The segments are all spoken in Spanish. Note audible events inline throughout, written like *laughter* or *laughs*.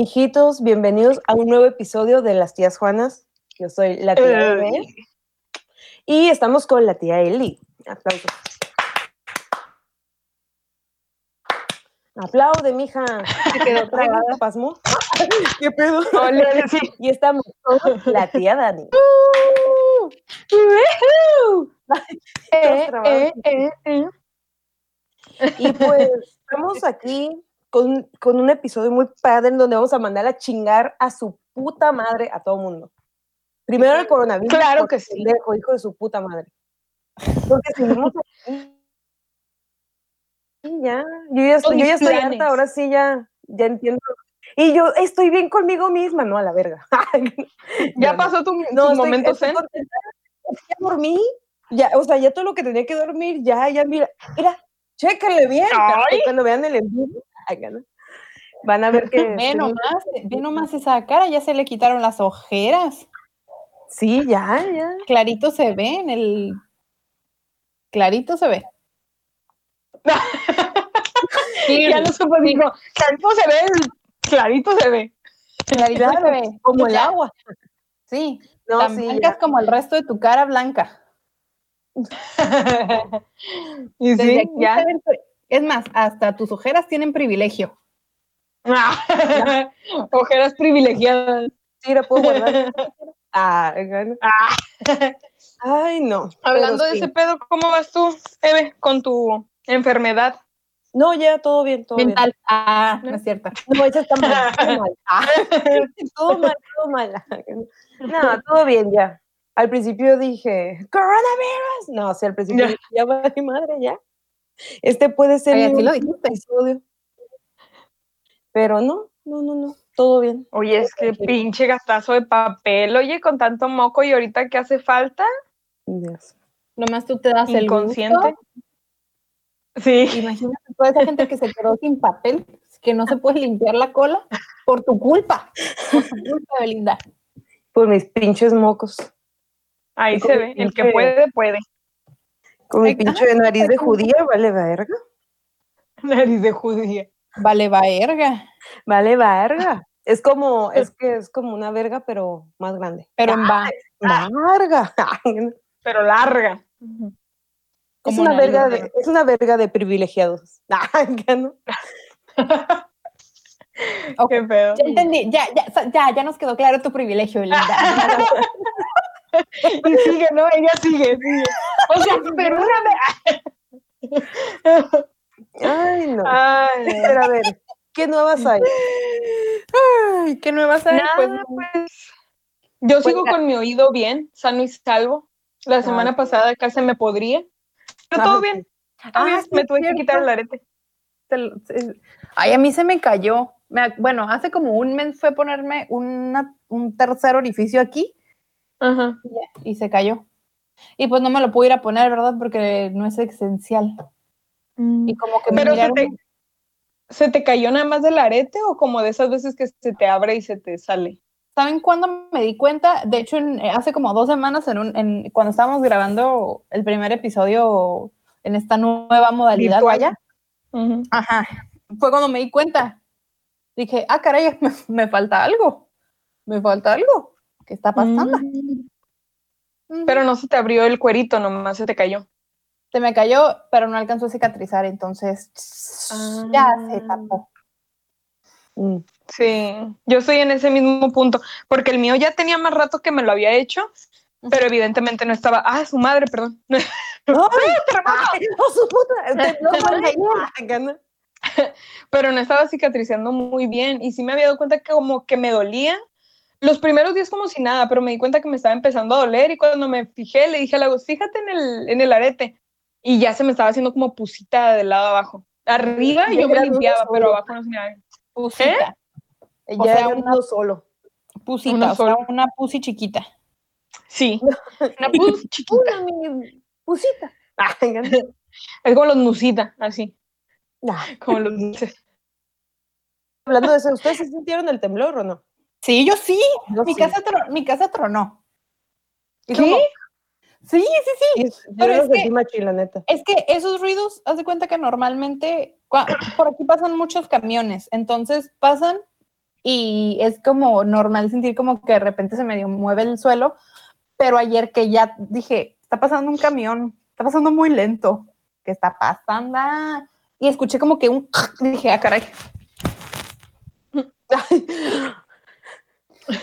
Mijitos, bienvenidos a un nuevo episodio de Las Tías Juanas. Yo soy la tía Eve. Y estamos con la tía Eli. Aplausos. Aplaude, mija. Se quedó *laughs* trabada, pasmo. ¿Qué pedo? Hola, *laughs* sí. Y estamos con la tía Dani. *laughs* Eh, eh, eh, eh. Y pues estamos aquí con, con un episodio muy padre en donde vamos a mandar a chingar a su puta madre a todo mundo. Primero el coronavirus. Claro que sí. pendejo, hijo de su puta madre. Porque seguimos *laughs* aquí. Y ya, yo ya estoy, yo ya estoy harta, ahora sí ya, ya entiendo. Y yo estoy bien conmigo misma, no a la verga. *laughs* ¿Ya No, pasó tu, No, tu estoy- momento estoy Ya dormí, ya, o sea, ya todo lo que tenía que dormir, ya, ya, mira, mira, chéquenle bien, cuando vean el en vivo, ay, ¿no? Van a ver que *laughs* Ve sí, nomás, ve nomás esa cara, ya se le quitaron las ojeras. sí, ya, ya. Clarito se ve en el. Clarito se ve. *laughs* ya no supo, dijo, clarito se ve, clarito se ve. Clarito Claro, se ve. como el agua. Sí, No, tan sí, como el resto de tu cara blanca. *laughs* y sí, ya. Es más, hasta tus ojeras tienen privilegio. *laughs* Ojeras privilegiadas. Sí, la puedo guardar. *laughs* Ah. Ah. Ay, no. Hablando de sí. ese pedo, ¿cómo vas tú, Eve, con tu enfermedad? No, ya, todo bien, todo Mental. Ah, no es cierto. bien. *laughs* No, esa está mal, todo mal. Ah, todo mal, todo mal. No, todo bien ya. Al principio dije, coronavirus. No, o sea, al principio Ya. dije, ya va mi madre, ya. Este puede ser lo dijiste. episodio. Pero no, no, no, no, todo bien. Oye, es que pinche gastazo de papel, oye, con tanto moco y ahorita que hace falta, Dios. Nomás tú te das el inconsciente. gusto. Sí. Imagínate toda esa gente que se quedó sin papel, que no se puede limpiar la cola por tu culpa. Por tu culpa, Belinda. Por mis pinches mocos. Ahí se ve, el que puede, puede. Con mi pinche nariz de judía, vale verga. *laughs* Nariz de judía. Vale, verga. Vale verga. Es como, es que es como una verga, pero más grande. Pero en va. Verga. *laughs* Pero larga. Es una verga de, es una verga de privilegiados. *laughs* No. Qué pedo. Ya entendí, ya, ya, ya, ya nos quedó claro tu privilegio, Belinda. *laughs* Y sigue, ¿no? Ella sigue, sigue. O sea, *laughs* pero una vez. *laughs* Ay, no. Ay, Pero a ver, ¿qué nuevas hay? Ay, ¿qué nuevas hay? nada, Pues, pues. Yo sigo mira. con mi oído bien, sano y salvo. La semana sí. pasada casi me podría. Pero Ah, todo bien. todo Ah, bien. sí, me tuve que quitar el arete. Ay, a mí se me cayó. Me bueno, hace como un mes fue ponerme una- un tercer orificio aquí Ajá. y se cayó. Y pues no me lo pude ir a poner, ¿verdad? Porque no es esencial. Y como que me Pero se miraron- te, ¿se te cayó nada más del arete o como de esas veces que se te abre y se te sale? ¿Saben cuándo me di cuenta? De hecho, en- eh, hace como dos semanas, en un- en- cuando estábamos grabando el primer episodio en esta nueva modalidad, vaya, Ujú. ajá, fue cuando me di cuenta. Dije, ah, caray, me, *laughs* me falta algo. Me falta algo. ¿Qué está pasando? Mm. Pero no se te abrió el cuerito, nomás se te cayó. Se me cayó, pero no alcanzó a cicatrizar, entonces *sniffs* ya se Ah. tapó. Mm. Sí, yo estoy en ese mismo punto, porque el mío ya tenía más rato que me lo había hecho, pero evidentemente no estaba. Ah, su madre, perdón. *laughs* Ay, *laughs* *laughs* ¡Oh, su puta! No, Ay, pero no estaba cicatrizando muy bien y sí me había dado cuenta que como que me dolía. Los primeros días como si nada, pero me di cuenta que me estaba empezando a doler y cuando me fijé le dije a la voz, fíjate en el, en el arete y ya se me estaba haciendo como pusita del lado abajo. Arriba yo me limpiaba, pero solo. abajo no se me daba. Pusita. O Ya sea, era una- uno solo. Pusita, Uno o sea, solo. una pusi chiquita. Sí, *laughs* una *laughs* pus chiquita. Una mini pusita. *laughs* Es como los musita, así, como los dulces. Hablando de eso, ¿ustedes se sintieron el temblor o no? Sí, yo sí. Yo mi, sí. Casa tro- mi casa tronó. Y ¿Qué? como- sí, sí, sí. Yo Pero es que- la neta. Es que esos ruidos, haz de cuenta que normalmente por aquí pasan muchos camiones, entonces pasan y es como normal sentir como que de repente se medio mueve el suelo, pero ayer que ya dije, está pasando un camión, está pasando muy lento, ¿qué está pasando? Y escuché como que un, *laughs* dije, ah, caray. *laughs*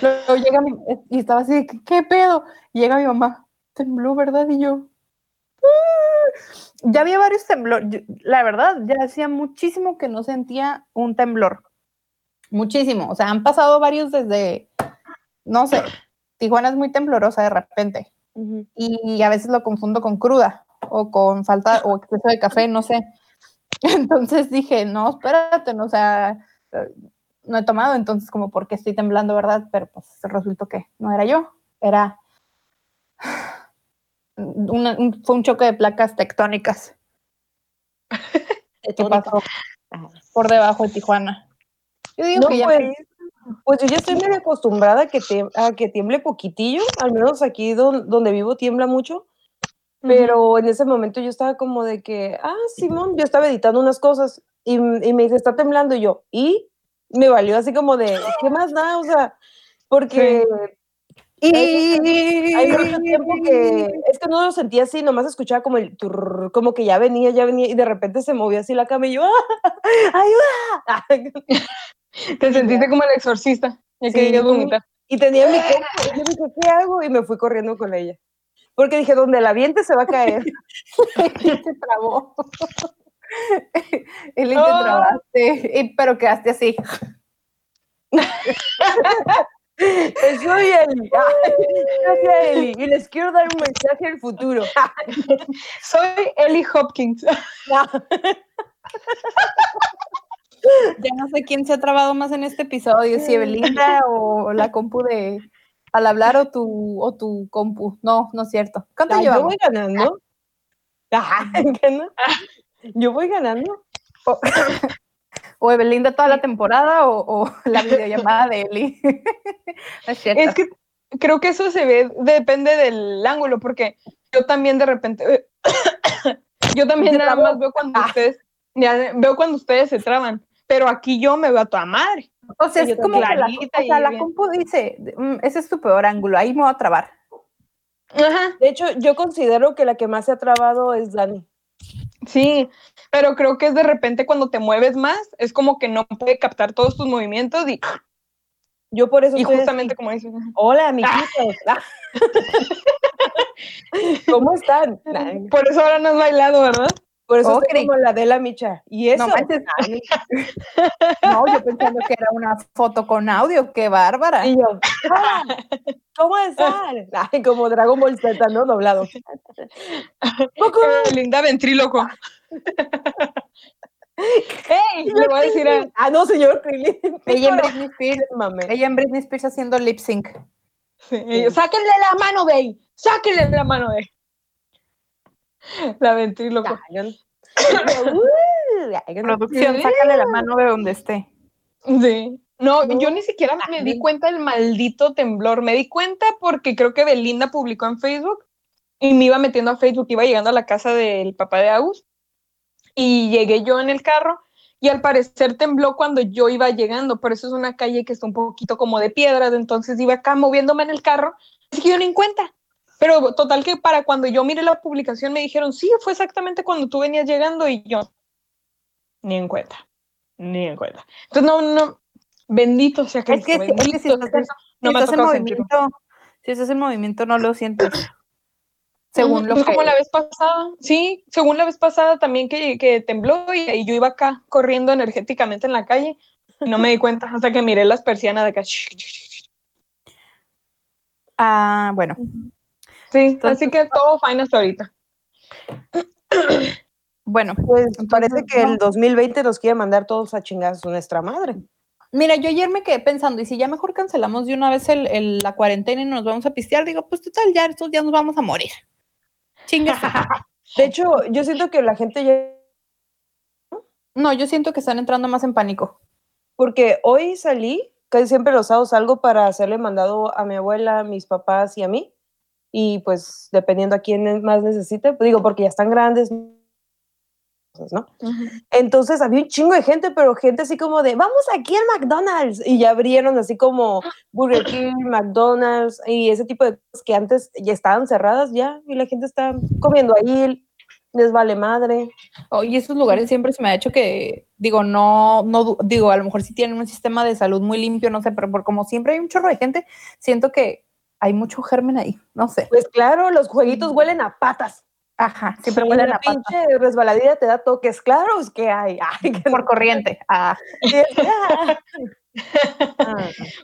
Luego llega mi, y estaba así, ¿qué, qué pedo? Y llega mi mamá, tembló, ¿verdad? Y yo, "Ah". ya había varios temblores, la verdad, ya hacía muchísimo que no sentía un temblor, muchísimo, o sea, han pasado varios desde, no sé, Tijuana es muy temblorosa de repente, Ujú. y a veces lo confundo con cruda, o con falta, o exceso de café, no sé. *laughs* Entonces dije, no, espérate, no, o sea, no he tomado, entonces como, ¿por qué estoy temblando, verdad? Pero pues resultó que no era yo, era *sighs* una- un- fue un choque de placas tectónicas. *laughs* Que pasó por debajo de Tijuana. Yo digo No, que ya pues, pues yo ya estoy medio acostumbrada a que, te- a que tiemble poquitillo, al menos aquí don- donde vivo tiembla mucho, pero en ese momento yo estaba como de que, ah, Simón, yo estaba editando unas cosas y, y me dice, está temblando y yo, y me valió así como de, ¿qué más da? O sea, porque hay mucho tiempo que, es que no lo sentía así, nomás escuchaba como el turr, como que ya venía, ya venía, y de repente se movía así la cama y yo, ¡ah! ¡Ayuda! *laughs* Te sentiste como el exorcista. Ya Sí. querías vomitar. Y tenía mi compu, y yo dije, ¿qué hago? Y me fui corriendo con ella. Porque dije, donde la viente se va a caer. *laughs* *laughs* se trabó. Eli, te Ah. trabaste, y- pero quedaste así. Soy Eli. Gracias, Eli. Y les quiero dar un mensaje al futuro. Soy Ellie Hopkins. Ya no sé quién se ha trabado más en este episodio, si Evelinda o la compu de al hablar o tu, o tu compu. No, no es cierto. ¿Cuánto Ah, yo llevamos? voy ganando. Ah, ¿gana? *laughs* Yo voy ganando. ¿O *laughs* Evelinda toda la temporada o, o la videollamada de Eli? *laughs* Es cierto. Es que creo que eso se ve, depende del ángulo, porque yo también de repente, *coughs* yo también nada más veo cuando ustedes, ya veo cuando ustedes se traban, pero aquí yo me veo a toda madre. o sea, es como que la, o sea, la compu dice, "Mm, ese es tu peor ángulo, ahí me voy a trabar. Ajá, De hecho, yo considero que la que más se ha trabado es Dani. Sí, pero creo que es de repente cuando te mueves más, es como que no puede captar todos tus movimientos y, Yo por eso y justamente así. como dices, Hola, *laughs* amiguitos. Ah. *laughs* ¿Cómo están? Por eso ahora no has bailado, ¿verdad? Por eso Ocri. estoy como la de la Micha. Y eso. No. *laughs* No, yo pensando que era una foto con audio, qué bárbara. Y yo, "Hola, ¿cómo *laughs* como Dragon Ball Z, ¿no? Doblado. *laughs* Goku. Linda ventríloco. ¡Ey! Le voy a decir a, Ah, no, señor Krillin. Ella en. Britney Spears, Mame. ella en Britney Spears haciendo lip sync. Sí, sáquenle la mano, Bey. Sáquenle la mano, Bey. *laughs* La ventríloco. "Uh", *coughs* Producción, Sí. sácale la mano de donde esté. Sí. No, No. yo ni siquiera me di cuenta del maldito temblor. Me di cuenta porque creo que Belinda publicó en Facebook y me iba metiendo a Facebook, iba llegando a la casa del papá de Agus y llegué yo en el carro y al parecer tembló cuando yo iba llegando, por eso es una calle que está un poquito como de piedras, entonces iba acá moviéndome en el carro, así que yo ni en cuenta. Pero total que para cuando yo miré la publicación me dijeron, sí, fue exactamente cuando tú venías llegando y yo, ni en cuenta, ni en cuenta. Entonces no, no, bendito sea Es que, Cristo, es que bendito si estás. No me estás en sentirlo. movimiento, si estás en movimiento no lo sientes. Según lo pues que... como la vez pasada, sí, según la vez pasada también que, que tembló y, y yo iba acá corriendo energéticamente en la calle y no me di cuenta hasta que miré las persianas de acá. Ah, bueno. Sí, Entonces- así que todo fine hasta ahorita. *coughs* Bueno, Pues parece que no. el 2020 nos quiere mandar todos a chingar a nuestra madre. mira, yo ayer me quedé pensando, y si ya mejor cancelamos de una vez el, el- la cuarentena y nos vamos a pistear, digo, pues total, ya estos días nos vamos a morir. Chingas. *laughs* De hecho, yo siento que la gente ya. no, yo siento que están entrando más en pánico. Porque hoy salí, casi siempre los sábados salgo para hacerle mandado a mi abuela, a mis papás y a mí. Y pues dependiendo a quién más necesite, pues digo, porque ya están grandes, no ¿no? Entonces había un chingo de gente, pero gente así como de, vamos aquí al McDonald's. Y ya abrieron así como Burger King, McDonald's y ese tipo de cosas que antes ya estaban cerradas ya y la gente está comiendo ahí, les vale madre. Oye, esos lugares siempre se me ha hecho que, digo, no, no, digo, a lo mejor sí tienen un sistema de salud muy limpio, no sé, pero por como siempre hay un chorro de gente, siento que hay mucho germen ahí, no sé. Pues claro, los jueguitos huelen a patas. Ajá, siempre huelen a patas. pinche resbaladilla te da toques, claro, *laughs* *laughs* es que hay. Por corriente. Ah. *laughs*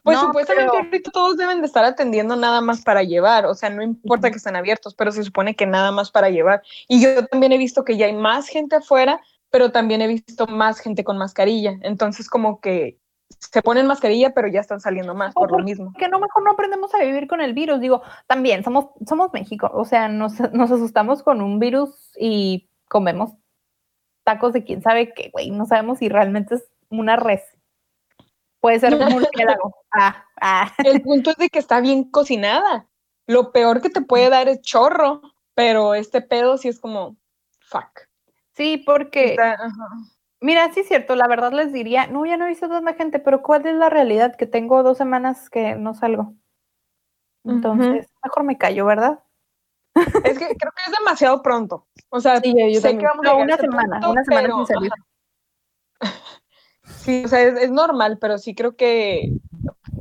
pues supuestamente ahorita todos deben de estar atendiendo nada más para llevar, o sea, no importa que estén abiertos, pero se supone que nada más para llevar. Y yo también he visto que ya hay más gente afuera, pero también he visto más gente con mascarilla. Entonces, como que se ponen mascarilla, pero ya están saliendo más por, lo mismo. Que no mejor no aprendemos a vivir con el virus. Digo, también somos, somos México, o sea, nos, *laughs* nos asustamos con un virus y comemos tacos de quién sabe qué, güey, no sabemos si realmente es una res. Puede ser un *laughs* murciélago. Ah, ah. *laughs* El punto es de que está bien cocinada. Lo peor que te puede dar es chorro, pero este pedo sí es como, fuck. Sí, porque... Mira, sí es cierto, la verdad les diría, no, ya no he visto tanta gente, pero ¿cuál es la realidad? Que tengo dos semanas que no salgo. Entonces, mejor me callo, ¿verdad? Es que creo que es demasiado pronto. O sea, sí, yo sé que vamos a una semana, una semana sin salir. *laughs* Sí, o sea, es, normal, pero sí creo que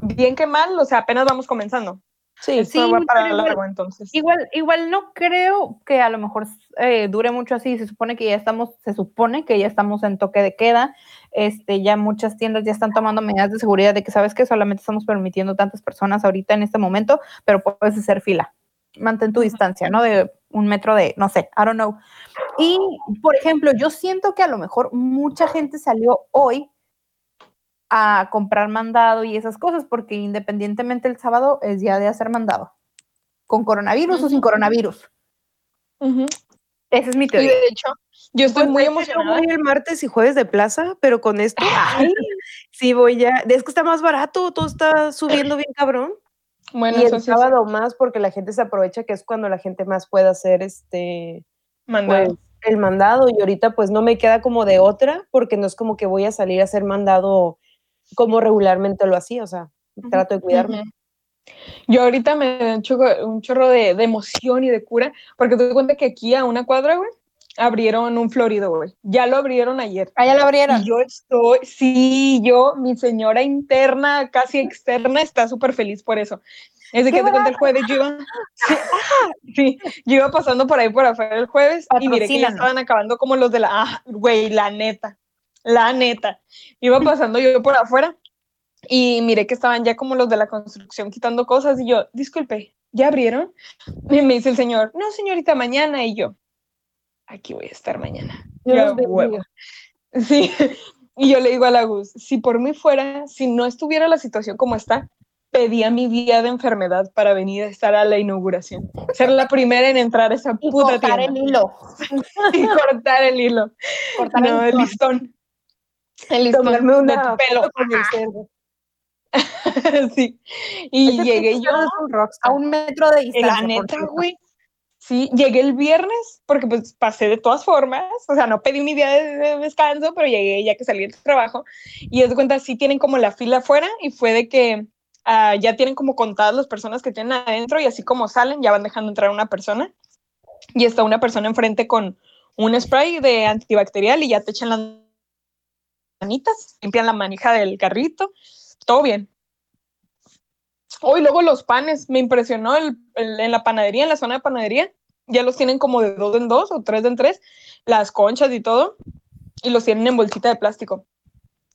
bien que mal, o sea, apenas vamos comenzando. Sí, sí, para largo, entonces. Igual, igual no creo que a lo mejor eh, dure mucho así. Se supone que ya estamos, se supone que ya estamos en toque de queda. Este, ya muchas tiendas ya están tomando medidas de seguridad de que sabes que solamente estamos permitiendo tantas personas ahorita en este momento, pero puedes hacer fila. Mantén tu distancia, ¿no? De un metro de, no sé, I don't know. Y, por ejemplo, yo siento que a lo mejor mucha gente salió hoy a comprar mandado y esas cosas, porque independientemente el sábado es día de hacer mandado, con coronavirus o sin coronavirus. Esa es mi teoría. de hecho, yo estoy muy emocionada. Voy el martes y jueves de plaza, pero con esto, sí voy ya. Es que está más barato, todo está subiendo bien cabrón. Bueno, y el sábado más porque la gente se aprovecha que es cuando la gente más puede hacer este mandado. Pues, el mandado y ahorita pues no me queda como de otra porque no es como que voy a salir a hacer mandado como regularmente lo hacía, o sea, trato de cuidarme. Yo ahorita me da un chorro, de, emoción y de cura, porque te doy cuenta que aquí a una cuadra, güey, abrieron un florido, güey. Ya lo abrieron ayer. Ah, ya lo abrieron. yo estoy, sí, yo, mi señora interna, casi externa, está súper feliz por eso. Es de que te cuenta el jueves, yo iba, sí, yo iba pasando por ahí por afuera el jueves y miré que ya estaban acabando como los de la, ah, güey, la neta la neta. Iba *laughs* pasando yo por afuera y miré que estaban ya como los de la construcción quitando cosas y yo, disculpe, ¿ya abrieron? Y me dice el señor, no, señorita, mañana. Y yo, aquí voy a estar mañana. Yo Sí. *laughs* Y yo le digo a la Gus, si por mí fuera, si no estuviera la situación como está, pedía mi día de enfermedad para venir a estar a la inauguración. Ser la primera en entrar a esa puta cortar el hilo. *laughs* y cortar el hilo. Cortar el listón. El Tomarme una pelo. Con el cerdo. *laughs* sí. Y llegué yo a un metro de distancia. La neta, güey. Sí, llegué el viernes porque pues pasé de todas formas, o sea, no pedí mi día de, descanso, pero llegué ya que salí del trabajo y de cuenta, sí tienen como la fila afuera y fue de que uh, ya tienen como contadas las personas que tienen adentro y así como salen ya van dejando entrar una persona y está una persona enfrente con un spray de antibacterial y ya te echan las manitas, limpian la manija del carrito, todo bien. Hoy luego los panes, me impresionó en la panadería, en la zona de panadería, ya los tienen como de dos en dos o tres en tres, las conchas y todo, y los tienen en bolsita de plástico,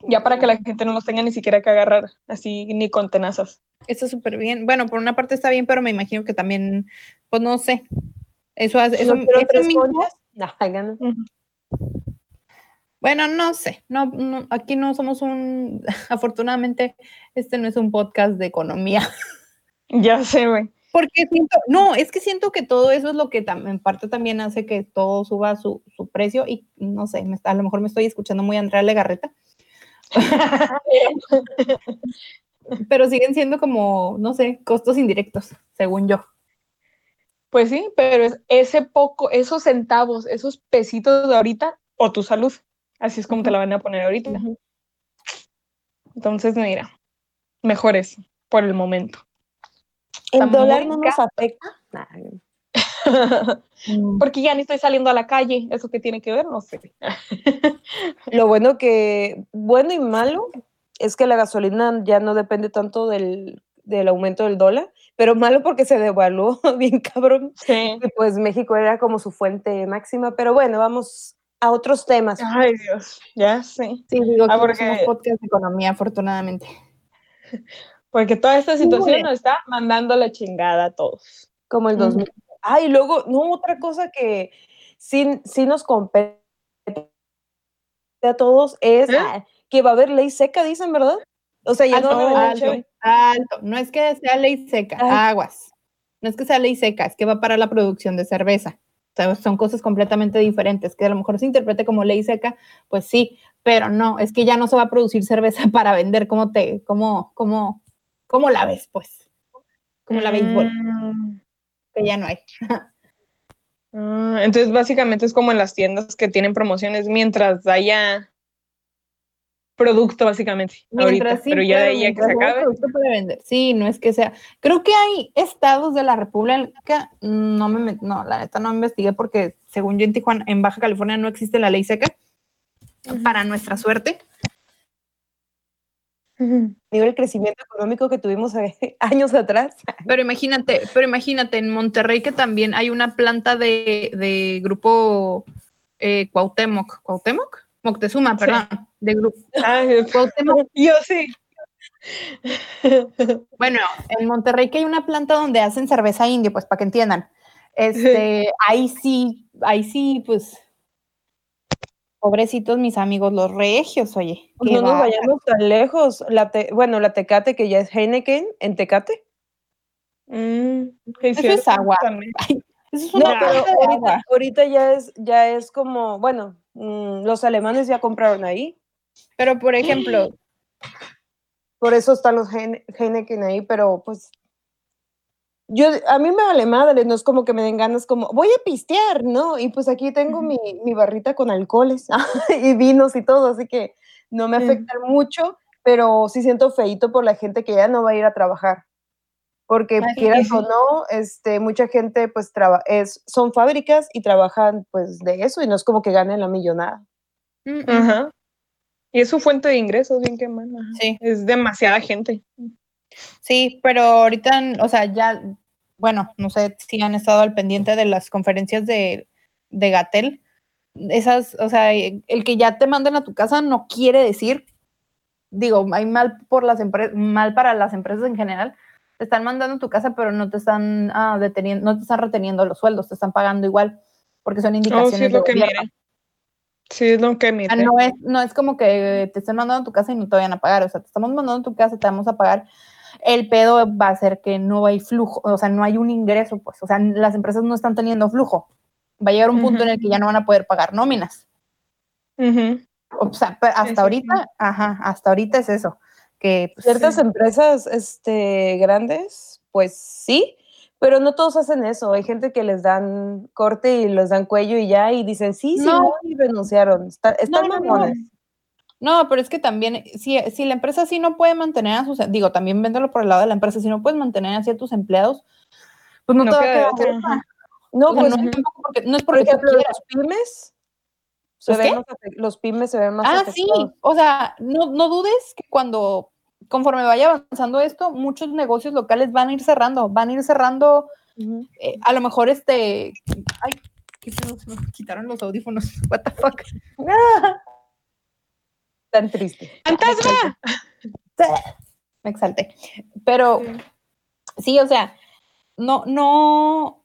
ya para que la gente no los tenga ni siquiera que agarrar así ni con tenazas. Está súper bien. Bueno, por una parte está bien, pero me imagino que también, pues no sé, eso hace, eso, bueno, no sé, no, aquí no somos un, *laughs* afortunadamente, este no es un podcast de economía. *laughs* Ya sé, güey. Porque siento, no, es que siento que todo eso es lo que en parte también hace que todo suba su, su precio y no sé, a lo mejor me estoy escuchando muy Andrea Legarreta. *laughs* pero siguen siendo como, no sé, costos indirectos, según yo. Pues sí, pero es ese poco, esos centavos, esos pesitos de ahorita o tu salud. Así es como te la van a poner ahorita. Entonces, mira, mejor eso por el momento. ¿El dólar no nos afecta? *laughs* Mm, Porque ya ni estoy saliendo a la calle. ¿Eso qué tiene que ver? No sé. *laughs* Lo bueno que, bueno y malo, es que la gasolina ya no depende tanto del, del aumento del dólar, pero malo porque se devaluó *laughs* bien cabrón. Sí. Y pues México era como su fuente máxima, pero bueno, vamos a otros temas. Ay, Dios. Ya sé. Sí, digo Ah, que porque- somos podcast de economía, afortunadamente. *laughs* Porque toda esta situación nos está mandando la chingada a todos. Como el Ujú. 2000. Ah, y luego, no, otra cosa que sí, sí nos compete a todos es ¿Eh? ah, que va a haber ley seca, dicen, ¿verdad? O sea, ya no van a vender alto, alto. No es que sea ley seca, Ay. aguas. No es que sea ley seca, es que va para la producción de cerveza. Son cosas completamente diferentes. Que a lo mejor se interprete como ley seca, pues sí, pero no, es que ya no se va a producir cerveza *laughs* para vender. ¿Cómo te, cómo, cómo, cómo la ves, pues? Como la béisbol, Mm, que ya no hay. ah, entonces, básicamente es como en las tiendas que tienen promociones mientras haya producto, básicamente. ahorita, sí, pero ya de ahí a que mientras se acabe. producto para vender. Sí, no es que sea. Creo que hay estados de la República, no me, met- no, la neta no investigué porque según yo en Tijuana, en Baja California no existe la ley seca, para nuestra suerte. Digo, el crecimiento económico que tuvimos *laughs* años atrás. Pero imagínate, pero imagínate en Monterrey que también hay una planta de, de grupo eh, Cuauhtémoc, Cuauhtémoc, Moctezuma, Sí. perdón, de grupo Ay, Cuauhtémoc. *laughs* yo sí. Bueno, en Monterrey que hay una planta donde hacen cerveza india, pues para que entiendan. Este, *laughs* ahí sí, ahí sí, pues, pobrecitos mis amigos, los regios, oye. Pues no nos vayamos tan lejos. La te- bueno, la Tecate, que ya es Heineken, en Tecate. Mm, Eso es agua. Eso es No, una pero planta de ahorita, agua. ahorita ya es, ya es como, bueno, los alemanes ya compraron ahí. Pero, por ejemplo, Por eso están los Heine- Heineken ahí, pero pues yo, a mí me vale madre, no es como que me den ganas como, voy a pistear, ¿no? Y pues aquí tengo mi, mi barrita con alcoholes *laughs* y vinos y todo, así que no me Mm. afectan mucho, pero sí siento feito por la gente que ya no va a ir a trabajar. Porque Ay, sí, quieras sí. o no, este, mucha gente pues traba es, son fábricas y trabajan pues de eso y no es como que ganen la millonada. mm, mm, Ajá. Y es su fuente de ingresos, bien que mal. sí. Es demasiada gente. Sí, pero ahorita, o sea, ya, bueno, no sé si han estado al pendiente de las conferencias de, de Gatel. Esas, o sea, el que ya te manden a tu casa no quiere decir, digo, hay mal por las empresas, mal para las empresas en general. Te están mandando a tu casa, pero no te están ah, deteniendo, no te están reteniendo los sueldos, te están pagando igual, porque son Oh, indicaciones sí, es de lo que gobierno. mire. Sí, es lo que Ah, mire. no es, no es como que te estén mandando a tu casa y no te vayan a pagar. O sea, te estamos mandando a tu casa, te vamos a pagar. El pedo va a ser que no hay flujo, o sea, no hay un ingreso, pues. O sea, las empresas no están teniendo flujo. Va a llegar un punto en el que ya no van a poder pagar nóminas. O sea, hasta ahorita, ajá, hasta ahorita es eso. Que pues, Ciertas empresas este, grandes, pues sí, pero no todos hacen eso. Hay gente que les dan corte y les dan cuello y ya, y dicen sí, sí, No. y renunciaron. Está- están no, no. mamones. No, pero es que también, si, si la empresa sí no puede mantener a sus, digo, también véndelo por el lado de la empresa, si no puedes mantener así a tus empleados, pues no, te va a queda quedar. No, pues, no, es porque, no es por porque tú ejemplo, quieras. los pymes se ¿Los ven más los pymes se ven más Ah, sí, o sea, no, no dudes que cuando, conforme vaya avanzando esto, muchos negocios locales van a ir cerrando, van a ir cerrando, eh, a lo mejor este, ay, qué se me quitaron los audífonos, *laughs* what the fuck. *laughs* Tan triste. ¡Fantasma! Me exalté. Pero sí, o sea, no, no,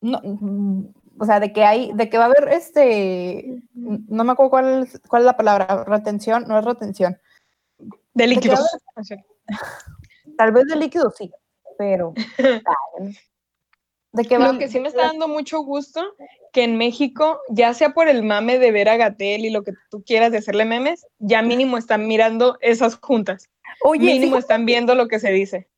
no, o sea, de que hay, de que va a haber este, no me acuerdo cuál, es- cuál es la palabra, retención, no es retención. De líquidos. Tal vez de líquido sí, pero *laughs* De que Lo que sí me está dando mucho gusto que en México, ya sea por el mame de ver a Gatel y lo que tú quieras de hacerle memes, ya mínimo están mirando esas juntas. oye, mínimo están viendo lo que se dice.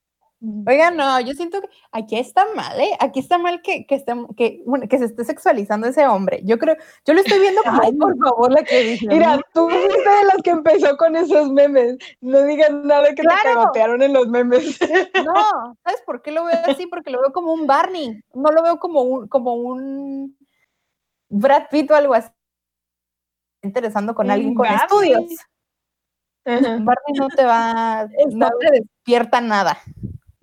Oiga, no, yo siento que aquí está mal, ¿eh? Aquí está mal que, que, esté- que, bueno, que se esté sexualizando ese hombre. Yo creo, yo lo estoy viendo como Ay, por favor, la que dice. Mira, tú fuiste de las que empezó con esos memes. No digas nada que Claro. te cagotearon en los memes. No, ¿sabes por qué lo veo así? Porque lo veo como un Barney, no lo veo como un, como un Brad Pitt o algo así. Interesando con alguien con estudios. Ajá. Barney no te va, no te despierta nada.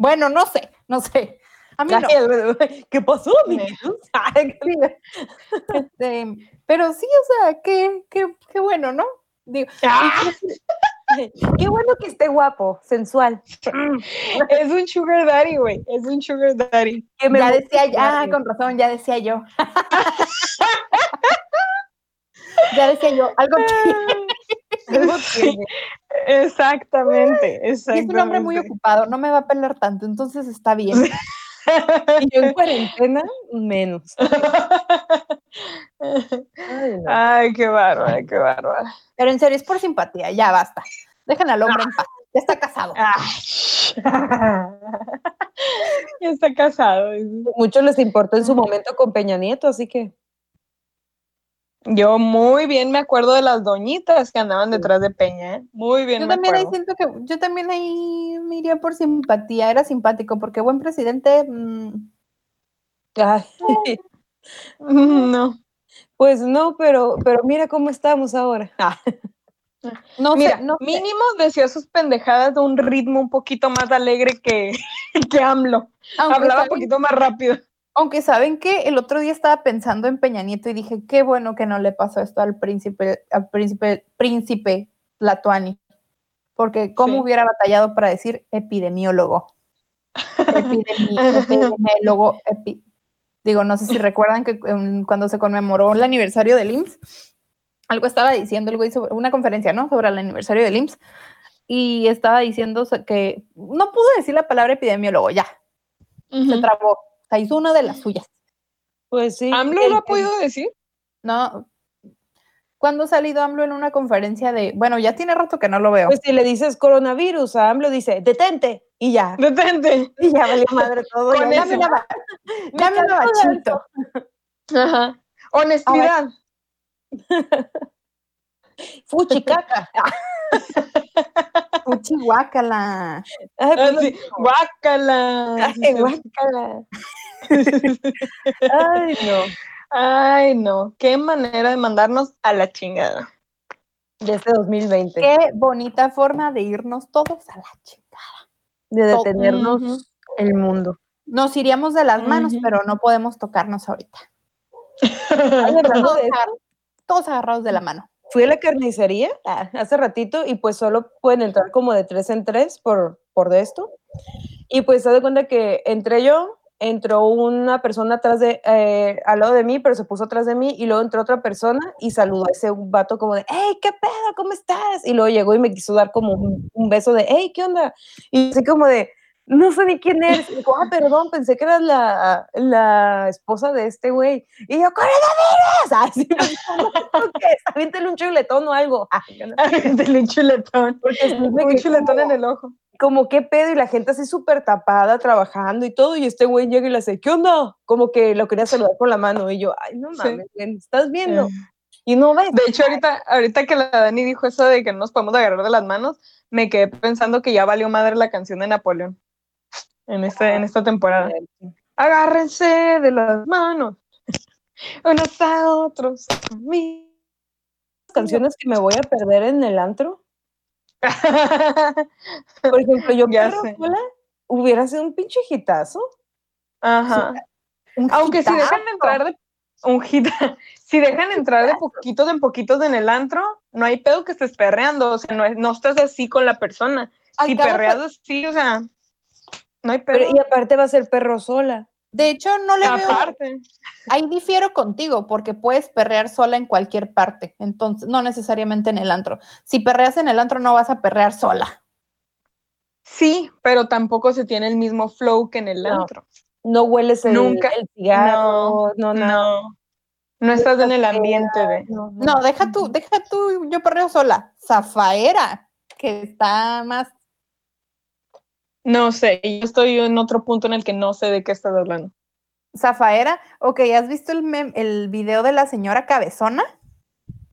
Bueno, no sé, no sé. A mí no. *laughs* ¿Qué pasó, *laughs* este, pero sí, o sea, qué, qué, qué bueno, ¿no? Digo, ¡Ah! *laughs* Qué bueno que esté guapo, sensual. Es un sugar daddy, güey. Es un sugar daddy. Que me ya decía, ah, Barney. con razón, ya decía yo. ya decía yo, algo que Algo Exactamente, y es un hombre muy exactamente. ocupado, no me va a pelar tanto, entonces está bien. Y yo en cuarentena, menos. Ay, no. Ay, qué bárbaro, qué bárbaro. Pero en serio, es por simpatía, ya basta. Dejen al hombre en paz, ya está casado. *laughs* Ya está casado. Mucho les importó en su momento con Peña Nieto, así que Yo muy bien me acuerdo de las doñitas que andaban detrás de Peña, ¿eh? Muy bien Yo me también ahí siento que, yo también ahí me iría por simpatía, era simpático, porque buen presidente, mm, ay, No. *laughs* pues no, pero, pero mira cómo estamos ahora. *laughs* Ah, no Mira, sé, no sé. mínimo decía sus pendejadas de un ritmo un poquito más alegre que, *laughs* que AMLO. Aunque Hablaba un poquito más rápido. Aunque saben que el otro día estaba pensando en Peña Nieto y dije, qué bueno que no le pasó esto al príncipe, al príncipe, príncipe Latuani. Porque cómo Sí. hubiera batallado para decir epidemiólogo. Epidemi- epidemiólogo. epi- Digo, no sé si recuerdan que cuando se conmemoró el aniversario del IMSS, algo estaba diciendo el güey sobre una conferencia, ¿no? Sobre el aniversario del IMSS. Y estaba diciendo que no pudo decir la palabra epidemiólogo, ya, se trabó. Sea, hizo una de las suyas. Pues sí. ¿AMLO el- lo ha podido decir? No. ¿Cuándo ha salido AMLO en una conferencia de.? Bueno, ya tiene rato que no lo veo. Pues si le dices coronavirus a AMLO, dice, detente, y ya. Detente. Y ya valió madre todo. Con ya, eso. bachito. *laughs* Ajá. Honestidad. *laughs* Fuchicaca. *laughs* Fuchi, guácala. Ay, pues, Así, guácala. ay, guácala. Ay, no. Ay, no. Qué manera de mandarnos a la chingada. De este 2020. Qué bonita forma de irnos todos a la chica. De detenernos el mundo. Nos iríamos de las manos, pero no podemos tocarnos ahorita. *laughs* Todos agarrados de la mano. fui a la carnicería ah, hace ratito y pues solo pueden entrar como de tres en tres por, por de esto. Y pues se da cuenta que entré yo, entró una persona atrás de, eh, al lado de mí, pero se puso atrás de mí y luego entró otra persona y saludó a ese vato como de, hey, ¿qué pedo? ¿Cómo estás? Y luego llegó y me quiso dar como un, un beso de, hey, ¿qué onda? Y así como de, no sé ni quién eres. Y dijo, ah, perdón, pensé que eras la, la esposa de este güey. Y yo, ¡coronavirus! *laughs* Así, ¿qué? Aviéntale un chuletón o algo. *laughs* Aviéntale un chuletón. Porque Un chuletón como- en el ojo. Como qué pedo y la gente así súper tapada trabajando y todo y este güey llega y le hace, ¿qué onda? Como que lo quería saludar con la mano y yo, ay, no Sí. mames, güey, ¿estás viendo? Y no ves. De hecho, ahorita, ahorita que la Dani dijo eso de que no nos podemos agarrar de las manos, me quedé pensando que ya valió madre la canción de Napoleón en, este, en esta temporada. Agárrense de las manos, *laughs* unos a otros. conmigo. canciones que me voy a perder en el antro. *laughs* Por ejemplo, yo *laughs* Ya perro sé. sola hubiera sido un pinche hitazo. Ajá. Un Aunque si dejan entrar de un hit, *laughs* si dejan entrar de poquitos en poquitos en el antro, no hay pedo que estés perreando, o sea, no, es- no estás así con la persona. Al Si perreas así, o sea, no hay pedo. Pero, y aparte va a ser perro sola. De hecho, no le veo. Aparte. Ahí difiero contigo, porque puedes perrear sola en cualquier parte. Entonces, no necesariamente en el antro. Si perreas en el antro, no vas a perrear sola. Sí, pero tampoco se tiene el mismo flow que en el No. antro. No hueles el, Nunca. el cigarro, no, nada. No. No estás en el ambiente de. No, no. No, deja tú, deja tú, yo perreo sola. Zafaera, que está más. No sé, yo estoy en otro punto en el que no sé de qué estás hablando. Zafaera, ok, ¿has visto el, mem- el video de la señora cabezona?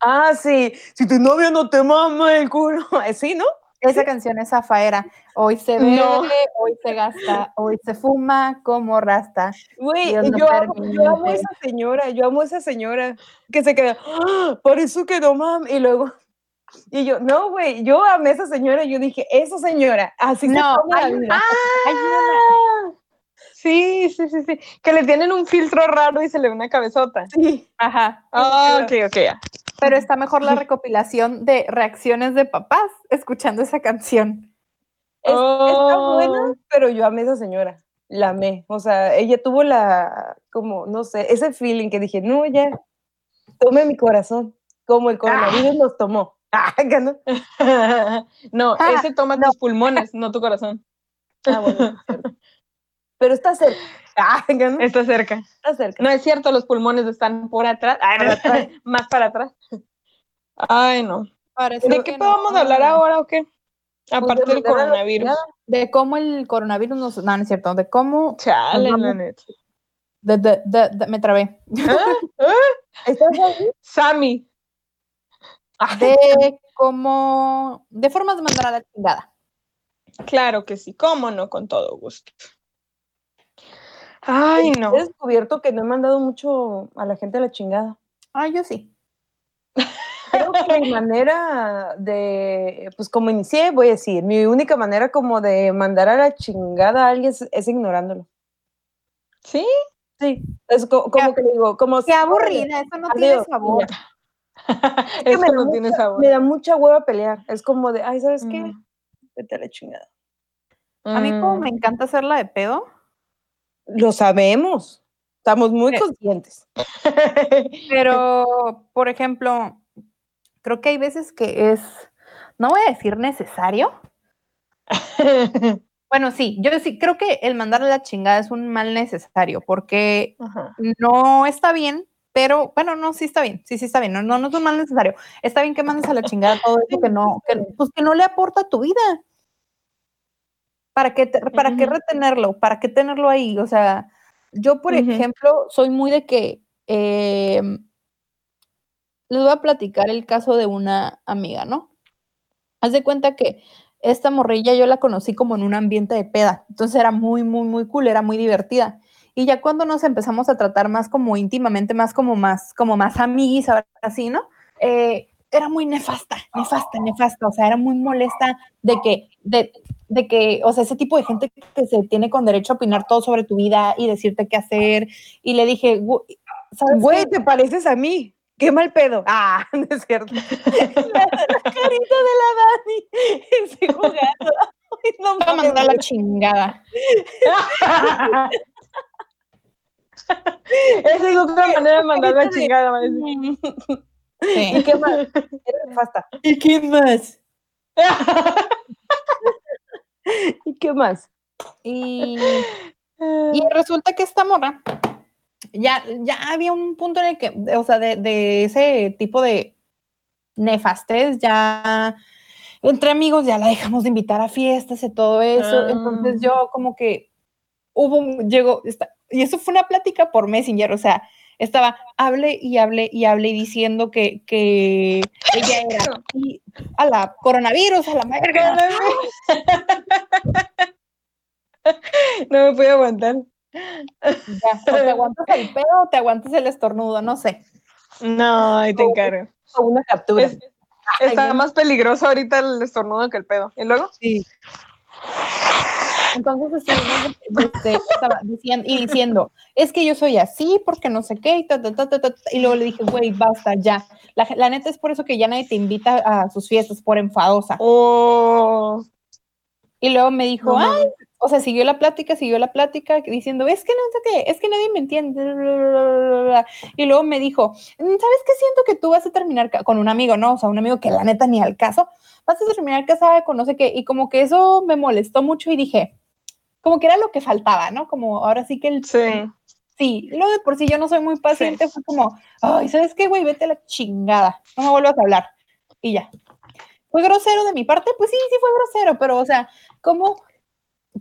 Ah, sí. Si tu novio no te mama el culo. *laughs* Sí, ¿no? Esa canción es Zafaera. Hoy se bebe, No. hoy se gasta, hoy se fuma como rasta. Güey, no yo, amo, yo amo a permite. esa señora, yo amo a esa señora que se queda, "Ah, por eso que no mam. Y luego, y yo, no, güey, yo amé a esa señora. Yo dije, esa señora, así No, se toma la una- Sí, sí, sí, sí. Que le tienen un filtro raro y se le ve una cabezota. Sí. Ajá. Ah, ok, ok, ya. Pero está mejor la recopilación de reacciones de papás escuchando esa canción. Es- Está buena, Oh. pero yo amé a esa señora. La amé. O sea, ella tuvo la, como, no sé, ese feeling que dije, no, ya, tome mi corazón, como el coronavirus nos tomó. Ah, que no. *laughs* no, Ah, ese toma tus pulmones, no tu corazón. Ah, bueno. Pero está cerca. Ah, no. Está cerca. Está cerca. No es cierto, los pulmones están por atrás. Ay, no, *laughs* más para atrás. Ay, no. Parece ¿De qué no. podemos hablar ahora o qué? Aparte Pues de del coronavirus. De cómo el coronavirus nos... No, no es cierto. De cómo... Chale, la neta. de- de- de- de- me trabé. *laughs* ¿Estás ahí? Sammy. De cómo... De formas de mandar a la chingada. Claro que sí, cómo no, con todo gusto. Ay, no. He descubierto que no he mandado mucho a la gente a la chingada. Ah, yo sí. Creo que mi manera de, pues como inicié, voy a decir, mi única manera como de mandar a la chingada a alguien es, es ignorándolo. ¿Sí? Sí, es co- como, que le digo, como Qué aburrida, eso no tiene sabor. Que Eso me, da no tiene mucha, sabor. me da mucha hueva pelear. Es como de, ay, ¿sabes qué? Mm. Vete a la chingada. A mí como Mm. me encanta hacerla de pedo. Lo sabemos. Estamos muy Sí. conscientes. Pero, *laughs* por ejemplo, creo que hay veces que es, no voy a decir necesario. *laughs* Bueno, sí, yo sí creo que el mandar a la chingada es un mal necesario porque Ajá. no está bien, pero bueno, no, sí está bien, sí, sí está bien, no, no, no es un mal necesario. Está bien que mandes a la chingada todo eso que no, que, pues que no le aporta a tu vida. ¿Para qué, te- para qué retenerlo? ¿Para qué tenerlo ahí? O sea, yo, por ejemplo, soy muy de que eh, les voy a platicar el caso de una amiga, ¿no? Haz de cuenta que esta morrilla yo la conocí como en un ambiente de peda, entonces era muy, muy, muy cool, era muy divertida. Y ya cuando nos empezamos a tratar más como íntimamente, más como más, como más amiguis, ahora así, ¿no? Eh, era muy nefasta, nefasta, nefasta, o sea, era muy molesta de que, de, de que, o sea, ese tipo de gente que se tiene con derecho a opinar todo sobre tu vida y decirte qué hacer. Y le dije, "Gu- ¿sabes Güey, qué? te pareces a mí. Qué mal pedo. Ah, *laughs* no es cierto. la, *laughs* la carita de la Dani. Estoy jugando. *laughs* Ay, no Te voy a mames, mandar a la chingada. *laughs* Esa es otra manera de mandar chingada, a. Sí. ¿Y qué más? Eres nefasta. *laughs* ¿Y qué más? ¿Y qué más? Y, y resulta que esta morra, ya, ya había un punto en el que, o sea, de, de ese tipo de nefastez, ya entre amigos ya la dejamos de invitar a fiestas y todo eso. Ah. Entonces yo como que hubo, un- llegó, y eso fue una plática por Messenger, o sea, estaba, hable y hable y hable y diciendo que, que ella era y a la coronavirus, a la verga. *laughs* No me pude aguantar. Ya, o te aguantas el pedo o te aguantas el estornudo, no sé. No, ahí te encargo. O una captura. Es- está más peligroso ahorita el estornudo que el pedo. ¿Y luego? Sí. Entonces este, estaba diciendo, y diciendo, es que yo soy así porque no sé qué, y, ta, y luego le dije, güey, basta, ya. La, la neta es por eso que ya nadie te invita a sus fiestas, por enfadosa. Oh, Y luego me dijo, no ay, o sea, siguió la plática, siguió la plática, diciendo, es que no sé qué, es que nadie me entiende. bla, bla, bla, bla, bla". Y luego me dijo, "Mm, ¿sabes qué siento que tú vas a terminar con un amigo, no? O sea, un amigo que la neta ni al caso, vas a terminar casada con no sé qué. Y como que eso me molestó mucho y dije, como que era lo que faltaba, ¿no? Como ahora sí que el sí. sí. Luego de por sí yo no soy muy paciente, fue como, ay, ¿sabes qué, güey? Vete a la chingada, no me vuelvas a hablar. Y ya. ¿Fue grosero de mi parte? Pues sí, sí fue grosero, pero o sea, ¿cómo,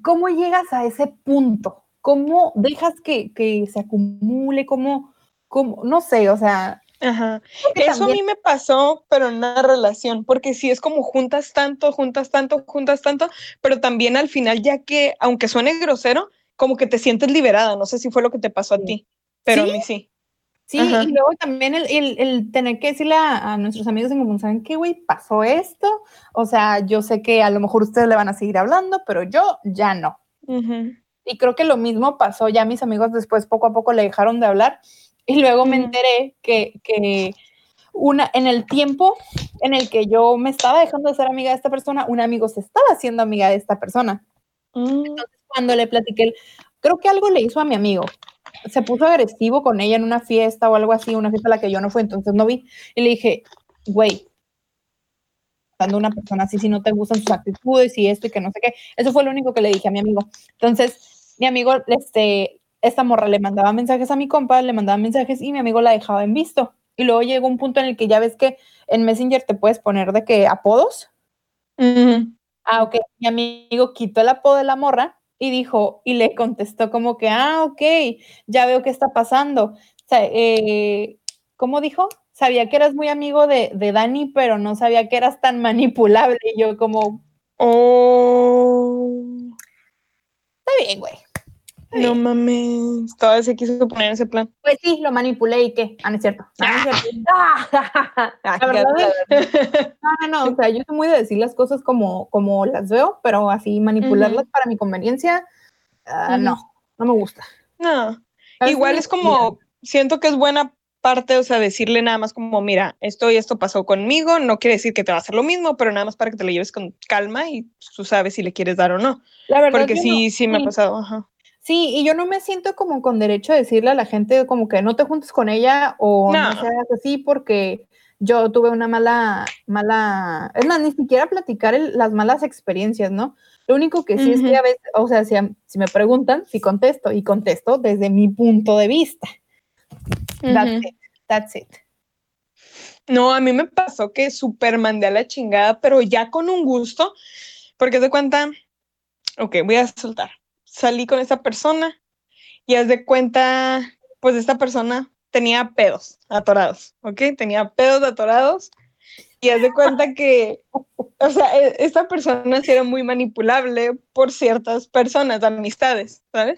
¿cómo llegas a ese punto? ¿Cómo dejas que, se acumule? ¿Cómo, cómo, no sé, o sea... Ajá. Eso a mí me pasó, pero en una relación, porque si es como juntas tanto, juntas tanto, juntas tanto, pero también al final, ya que, aunque suene grosero, como que te sientes liberada. No sé si fue lo que te pasó a ti, pero a mí sí. Sí, y luego también el, tener que decirle a, nuestros amigos en común, ¿saben qué, güey? Pasó esto. O sea, yo sé que a lo mejor ustedes le van a seguir hablando, pero yo ya no. Y creo que lo mismo pasó, ya mis amigos después poco a poco le dejaron de hablar. Y luego me enteré que, que una, en el tiempo en el que yo me estaba dejando de ser amiga de esta persona, un amigo se estaba haciendo amiga de esta persona. Mm. Entonces, cuando le platiqué, creo que algo le hizo a mi amigo, se puso agresivo con ella en una fiesta o algo así, una fiesta a la que yo no fui, entonces no vi. Y le dije, güey, cuando una persona así, si no te gustan sus actitudes y esto y que no sé qué. Eso fue lo único que le dije a mi amigo. Entonces, mi amigo, este, esta morra le mandaba mensajes a mi compa, le mandaba mensajes y mi amigo la dejaba en visto. Y luego llegó un punto en el que ya ves que en Messenger te puedes poner de que apodos. Ah, ok. Mi amigo quitó el apodo de la morra y dijo, y le contestó como que, ah, ok, ya veo qué está pasando. O sea, eh, ¿cómo dijo? Sabía que eras muy amigo de, de, Dani, pero no sabía que eras tan manipulable. Y yo como, oh. Está bien, güey. No mames, todavía se quiso poner ese plan. Pues sí, lo manipulé y qué. Ah, no es cierto. *laughs* no, no, no, o sea, yo soy muy de decir las cosas como, como las veo, pero así manipularlas para mi conveniencia, ah, no, no me gusta. No, igual es como, siento que es buena parte, o sea, decirle nada más como, mira, esto y esto pasó conmigo, no quiere decir que te va a hacer lo mismo, pero nada más para que te lo lleves con calma y tú sabes si le quieres dar o no. La verdad. Porque sí, sí me ha pasado, ajá. Sí, y yo no me siento como con derecho a decirle a la gente como que no te juntes con ella o no, seas así porque yo tuve una mala, mala, es más, ni siquiera platicar las malas experiencias, ¿no? Lo único que sí es que a veces, o sea, si, si, me preguntan, si contesto, y contesto desde mi punto de vista. That's it, that's it. No, a mí me pasó que súper mandé a la chingada, pero ya con un gusto, porque de cuenta, ok, voy a soltar salí con esa persona y haz de cuenta, pues esta persona tenía pedos atorados, ¿ok? Tenía pedos atorados y haz de cuenta que, *laughs* o sea, e, esta persona sí era muy manipulable por ciertas personas, amistades, ¿sabes?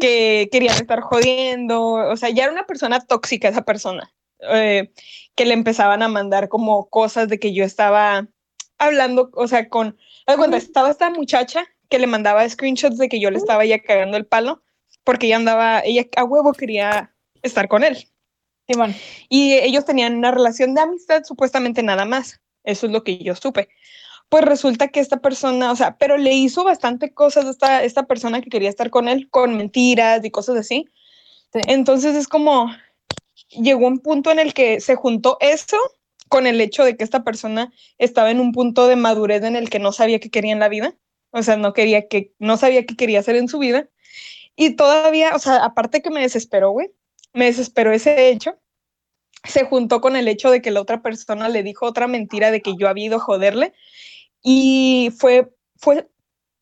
Que querían estar jodiendo, o sea, ya era una persona tóxica esa persona, eh, que le empezaban a mandar como cosas de que yo estaba hablando, o sea, con, haz de cuenta, estaba esta muchacha que le mandaba screenshots de que yo le estaba ya cagando el palo porque ella andaba, ella a huevo quería estar con él. Y ellos tenían una relación de amistad supuestamente nada más. Eso es lo que yo supe. Pues resulta que esta persona, o sea, pero le hizo bastante cosas a esta, esta persona que quería estar con él, con mentiras y cosas así. Entonces es como, llegó un punto en el que se juntó eso con el hecho de que esta persona estaba en un punto de madurez en el que no sabía qué quería en la vida o sea, no quería que, no sabía qué quería hacer en su vida. Y todavía, o sea, aparte que me desesperó, güey, me desesperó ese hecho, se juntó con el hecho de que la otra persona le dijo otra mentira de que yo había ido a joderle. Y fue, fue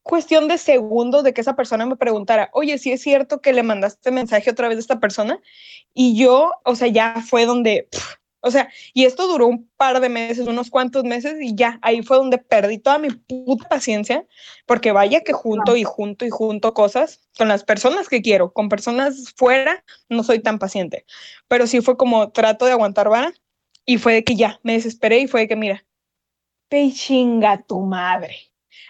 cuestión de segundos de que esa persona me preguntara, oye, si es cierto que le mandaste mensaje otra vez a esta persona. Y yo, o sea, ya fue donde, o sea, y esto duró un par de meses, unos cuantos meses, y ya ahí fue donde perdí toda mi puta paciencia, porque vaya que junto y junto y junto cosas con las personas que quiero, con personas fuera, no soy tan paciente. Pero sí fue como trato de aguantar vara, y fue de que ya me desesperé y fue de que, mira, pe chinga tu madre,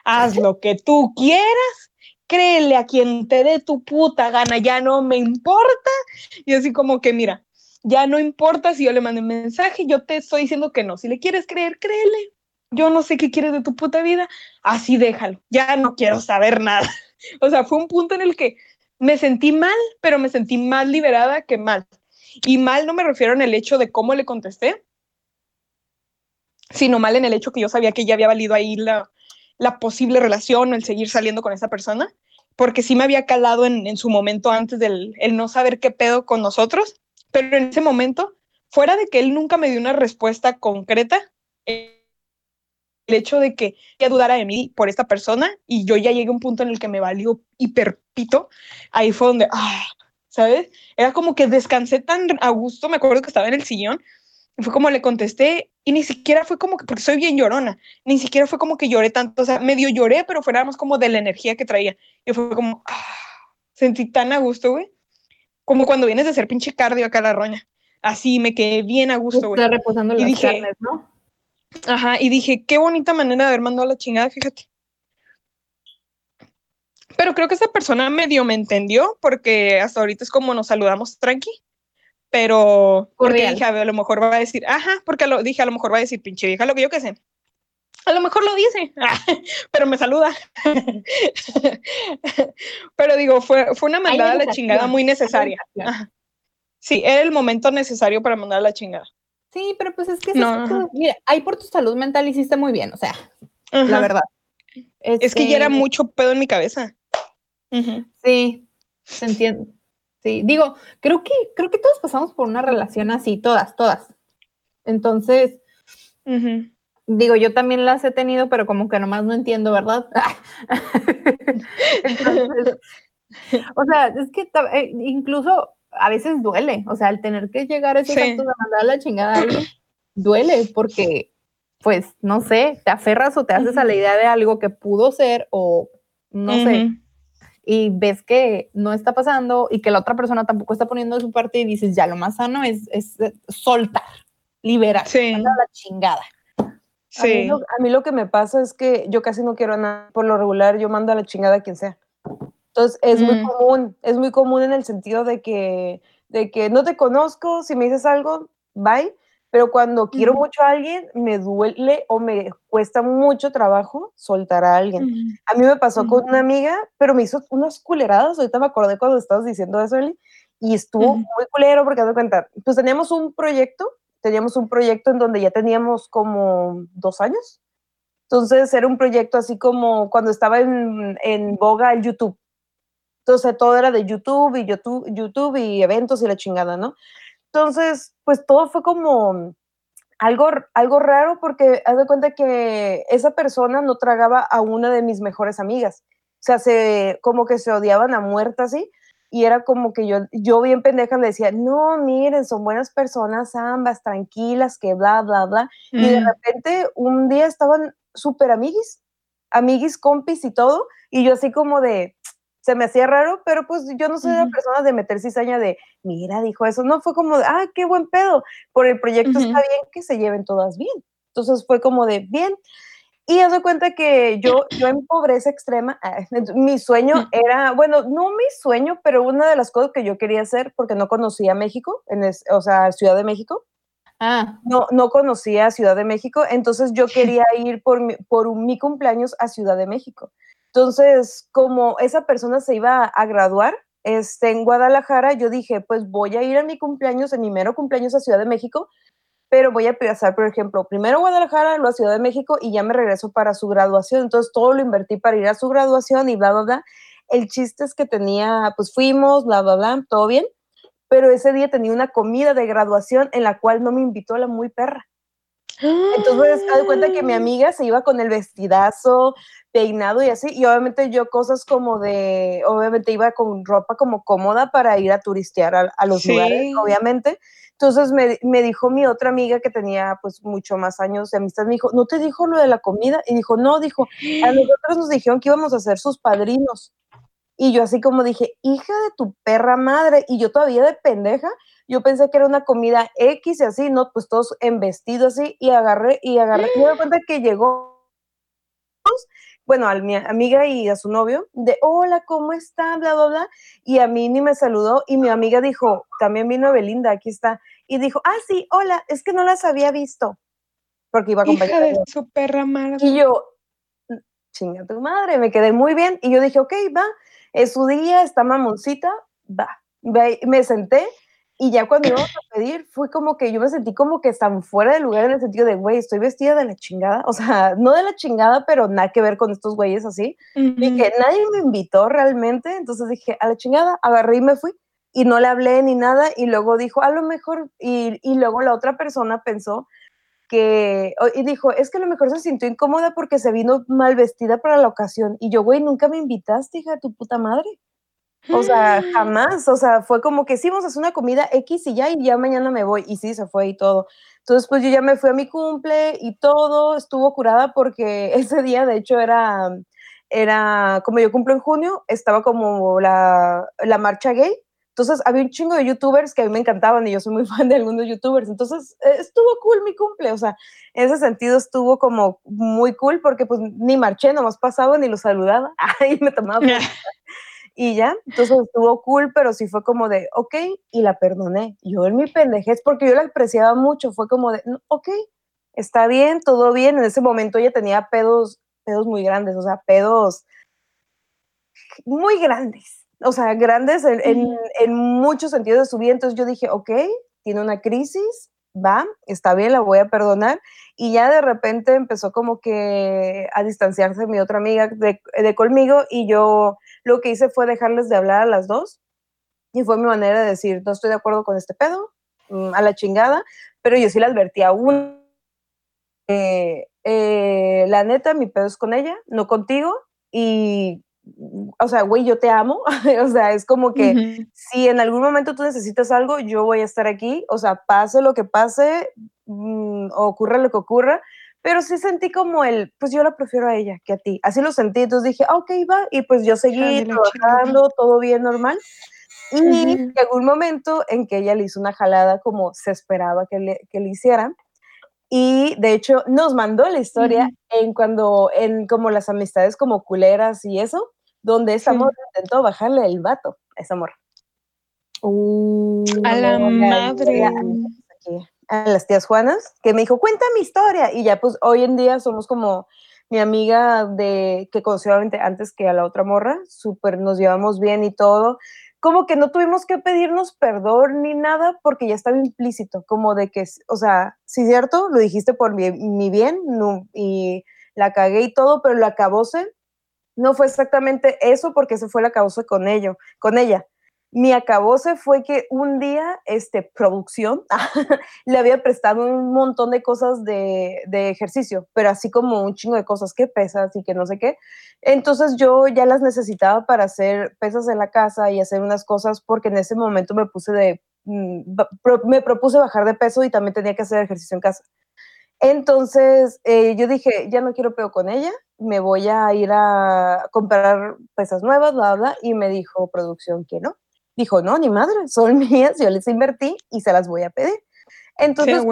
haz lo que tú quieras, créele a quien te dé tu puta gana, ya no me importa. Y así como que, mira, ya no importa si yo le mando un mensaje, yo te estoy diciendo que no. Si le quieres creer, créele. Yo no sé qué quieres de tu puta vida, así déjalo. Ya no quiero saber nada. *laughs* O sea, fue un punto en el que me sentí mal, pero me sentí más liberada que mal. Y mal no me refiero en el hecho de cómo le contesté, sino mal en el hecho que yo sabía que ya había valido ahí la, posible relación, el seguir saliendo con esa persona, porque sí me había calado en, en su momento antes del el no saber qué pedo con nosotros pero en ese momento, fuera de que él nunca me dio una respuesta concreta, hecho de que ella dudara de mí por esta persona y yo ya llegué a un punto en el que me valió hiperpito, ahí fue donde, ah, ¿sabes? Era como que descansé tan a gusto, me acuerdo que estaba en el sillón, fue como le contesté y ni siquiera fue como que, porque soy bien llorona, ni siquiera fue como que lloré tanto, o sea, medio lloré, pero fue nada más como de la energía que traía. Y fue como, ah, sentí tan a gusto, güey. Como cuando vienes de hacer pinche cardio acá a la roña. Así me quedé bien a gusto, güey. Está reposando Y las dije- carnes, ¿no? Ajá, y dije, qué bonita manera de haber mandado a la chingada, fíjate. Pero creo que esa persona medio me entendió porque hasta ahorita es como nos saludamos tranqui. Pero porque dije, a, ver, a lo mejor va a decir, ajá, porque lo dije, a lo mejor va a decir, pinche vieja, lo que yo que sé. A lo mejor lo dice, *laughs* pero me saluda. *laughs* pero digo, fue, fue una mandada a la chingada muy necesaria. Sí, era el momento necesario para mandar a la chingada. Sí, pero pues es que No, mira, ahí por tu salud mental hiciste muy bien, o sea, la verdad. Es que ya era Este, mucho pedo en mi cabeza. Sí, se entiende. Sí, digo, creo que, creo que todos pasamos por una relación así, todas, todas. Entonces. Digo, yo también las he tenido, pero como que nomás no entiendo, ¿verdad? *laughs* Entonces, o sea, es que eh, incluso a veces duele, o sea, el tener que llegar a esos Sí. de mandar a la chingada a alguien, duele porque, pues, no sé, te aferras o te haces a la idea de algo que pudo ser o no sé, y ves que no está pasando y que la otra persona tampoco está poniendo de su parte y dices, ya lo más sano es, es eh, soltar, liberar, Sí, a la chingada. A, mí sí. lo, a mí lo que me pasa es que yo casi no quiero nada. Por lo regular, yo mando a la chingada a quien sea. Entonces, es muy Mm. común, es muy común en el sentido de que, de que no te conozco, si me dices algo, bye, pero cuando quiero mucho a alguien, me duele o me cuesta mucho trabajo soltar a alguien. A mí me pasó con una amiga, pero me hizo unas culeradas, ahorita me acordé cuando estabas diciendo eso, Eli, y estuvo muy culero porque, haz de cuenta, pues teníamos un proyecto, teníamos un proyecto en donde ya teníamos como dos años. Entonces era un proyecto así como cuando estaba en, en boga el YouTube. Entonces todo era de YouTube y YouTube, YouTube y eventos y la chingada, ¿no? Entonces, pues todo fue como algo, algo raro porque haz de cuenta que esa persona no tragaba a una de mis mejores amigas. O sea, se, como que se odiaban a muerte así. Y era como que yo, yo bien pendeja le decía, no, miren, son buenas personas ambas, tranquilas, que bla, bla, bla. Y de repente un día estaban súper amiguis, amiguis, compis y todo. Y yo así como de, se me hacía raro, pero pues yo no soy la Ujú. persona de meter cizaña de, mira, dijo eso. No, fue como de, ah, qué buen pedo. Por el proyecto está bien que se lleven todas bien. Entonces fue como de, bien. Y haz de cuenta que yo, yo en pobreza extrema, ah, *laughs* mi sueño era, bueno, no mi sueño, pero una de las cosas que yo quería hacer, porque no conocía México, en es- o sea, Ciudad de México, Ah, no, no conocía Ciudad de México, entonces yo quería ir por mi, por un- mi cumpleaños a Ciudad de México. Entonces, como esa persona se iba a graduar este, en Guadalajara, yo dije, pues voy a ir a mi cumpleaños, en mi mero cumpleaños a Ciudad de México, pero voy a pasar, por ejemplo, primero Guadalajara, luego a Ciudad de México y ya me regreso para su graduación. Entonces, todo lo invertí para ir a su graduación y bla, bla, bla. El chiste es que tenía, pues fuimos, bla, bla, bla, todo bien, pero ese día tenía una comida de graduación en la cual no me invitó la muy perra. Entonces, haz de cuenta que mi amiga se iba con el vestidazo, peinado y así, y obviamente yo cosas como de, obviamente iba con ropa como cómoda para ir a turistear a, a los Sí. lugares, obviamente. Entonces me, me dijo mi otra amiga que tenía pues mucho más años de amistad, me dijo, ¿no te dijo lo de la comida? Y dijo, no, dijo, a nosotros nos dijeron que íbamos a ser sus padrinos. Y yo así como dije, hija de tu perra madre, y yo todavía de pendeja, yo pensé que era una comida X y así, ¿no? Pues todos en vestido así, y agarré, y agarré, y me di cuenta que llegó, bueno, a mi amiga y a su novio, de, hola, ¿cómo está? Bla, bla, bla, y a mí ni me saludó, y mi amiga dijo, también vino Belinda, aquí está, y dijo, ah, sí, hola, es que no las había visto, porque iba a Hija de su perra madre. y yo, "Mm, chinga tu madre, me quedé muy bien. Y yo dije, ok, va, es su día, está mamoncita, va. Me senté y ya cuando íbamos a pedir, fue como que yo me sentí como que tan fuera de lugar en el sentido de, güey, estoy vestida de la chingada. O sea, no de la chingada, pero nada que ver con estos güeyes así. Ujú. Y que nadie me invitó realmente. Entonces dije, a la chingada, agarré y me fui. Y no le hablé ni nada. Y luego dijo, a lo mejor, y, y luego la otra persona pensó que, y dijo, es que a lo mejor se sintió incómoda porque se vino mal vestida para la ocasión. Y yo, güey, nunca me invitaste, hija de tu puta madre. O sea, *gasps* jamás, o sea, fue como que sí, vamos a hacer una comida X y ya, y ya mañana me voy. Y sí, se fue y todo. Entonces, pues yo ya me fui a mi cumple y todo, estuvo curada porque *laughs* ese día, de hecho, era, era, como yo cumplo en junio, estaba como la, la marcha gay. Entonces, había un chingo de youtubers que a mí me encantaban y yo soy muy *laughs* fan de algunos youtubers. Entonces, eh, estuvo cool mi cumple. O sea, en ese sentido estuvo como muy cool porque pues ni marché, nomás pasaba ni lo saludaba. *laughs* Ahí me tomaba y ya, entonces estuvo cool, pero sí fue como de, ok, y la perdoné. Yo en mi pendejez, porque yo la apreciaba mucho, fue como de, ok, está bien, todo bien. En ese momento ella tenía pedos, pedos muy grandes, o sea, pedos muy grandes, o sea, grandes en, en muchos sentidos de su vida. Entonces yo dije, ok, tiene una crisis, va, está bien, la voy a perdonar. Y ya de repente empezó como que a distanciarse mi otra amiga de, de conmigo y yo lo que hice fue dejarles de hablar a las dos y fue mi manera de decir, no estoy de acuerdo con este pedo, mm, a la chingada, pero yo sí la advertí a uno. Eh, eh, la neta, mi pedo es con ella, no contigo, y, o sea, güey, yo te amo, *laughs* o sea, es como que si en algún momento tú necesitas algo, yo voy a estar aquí, o sea, pase lo que pase, mm, ocurra lo que ocurra, pero sí sentí como el, pues yo la prefiero a ella que a ti. Así lo sentí, entonces dije, ah, ok, va, y pues yo seguí trabajando, todo bien, normal. Y llegó un momento en que ella le hizo una jalada como se esperaba que le, que le hiciera. Y de hecho nos mandó la historia en cuando, en como las amistades como culeras y eso, donde esa amor intentó bajarle el vato a esa amor. Uh, a la madre a las tías Juanas, que me dijo, cuenta mi historia. Y ya pues hoy en día somos como mi amiga de que conoció antes que a la otra morra, súper nos llevamos bien y todo. Como que no tuvimos que pedirnos perdón ni nada porque ya estaba implícito, como de que, o sea, sí cierto, lo dijiste por mi, mi bien no, y la cagué y todo, pero la acabose no fue exactamente eso porque se fue la acabose con ello, con ella mi acabose fue que un día, este, producción, *laughs* le había prestado un montón de cosas de, de, ejercicio, pero así como un chingo de cosas que pesas y que no sé qué. Entonces yo ya las necesitaba para hacer pesas en la casa y hacer unas cosas porque en ese momento me puse de, mm, me propuse bajar de peso y también tenía que hacer ejercicio en casa. Entonces eh, yo dije, ya no quiero peor con ella, me voy a ir a comprar pesas nuevas, bla, bla, y me dijo producción que no dijo, no, ni madre, son *laughs* mías, yo les invertí y se las voy a pedir. Entonces,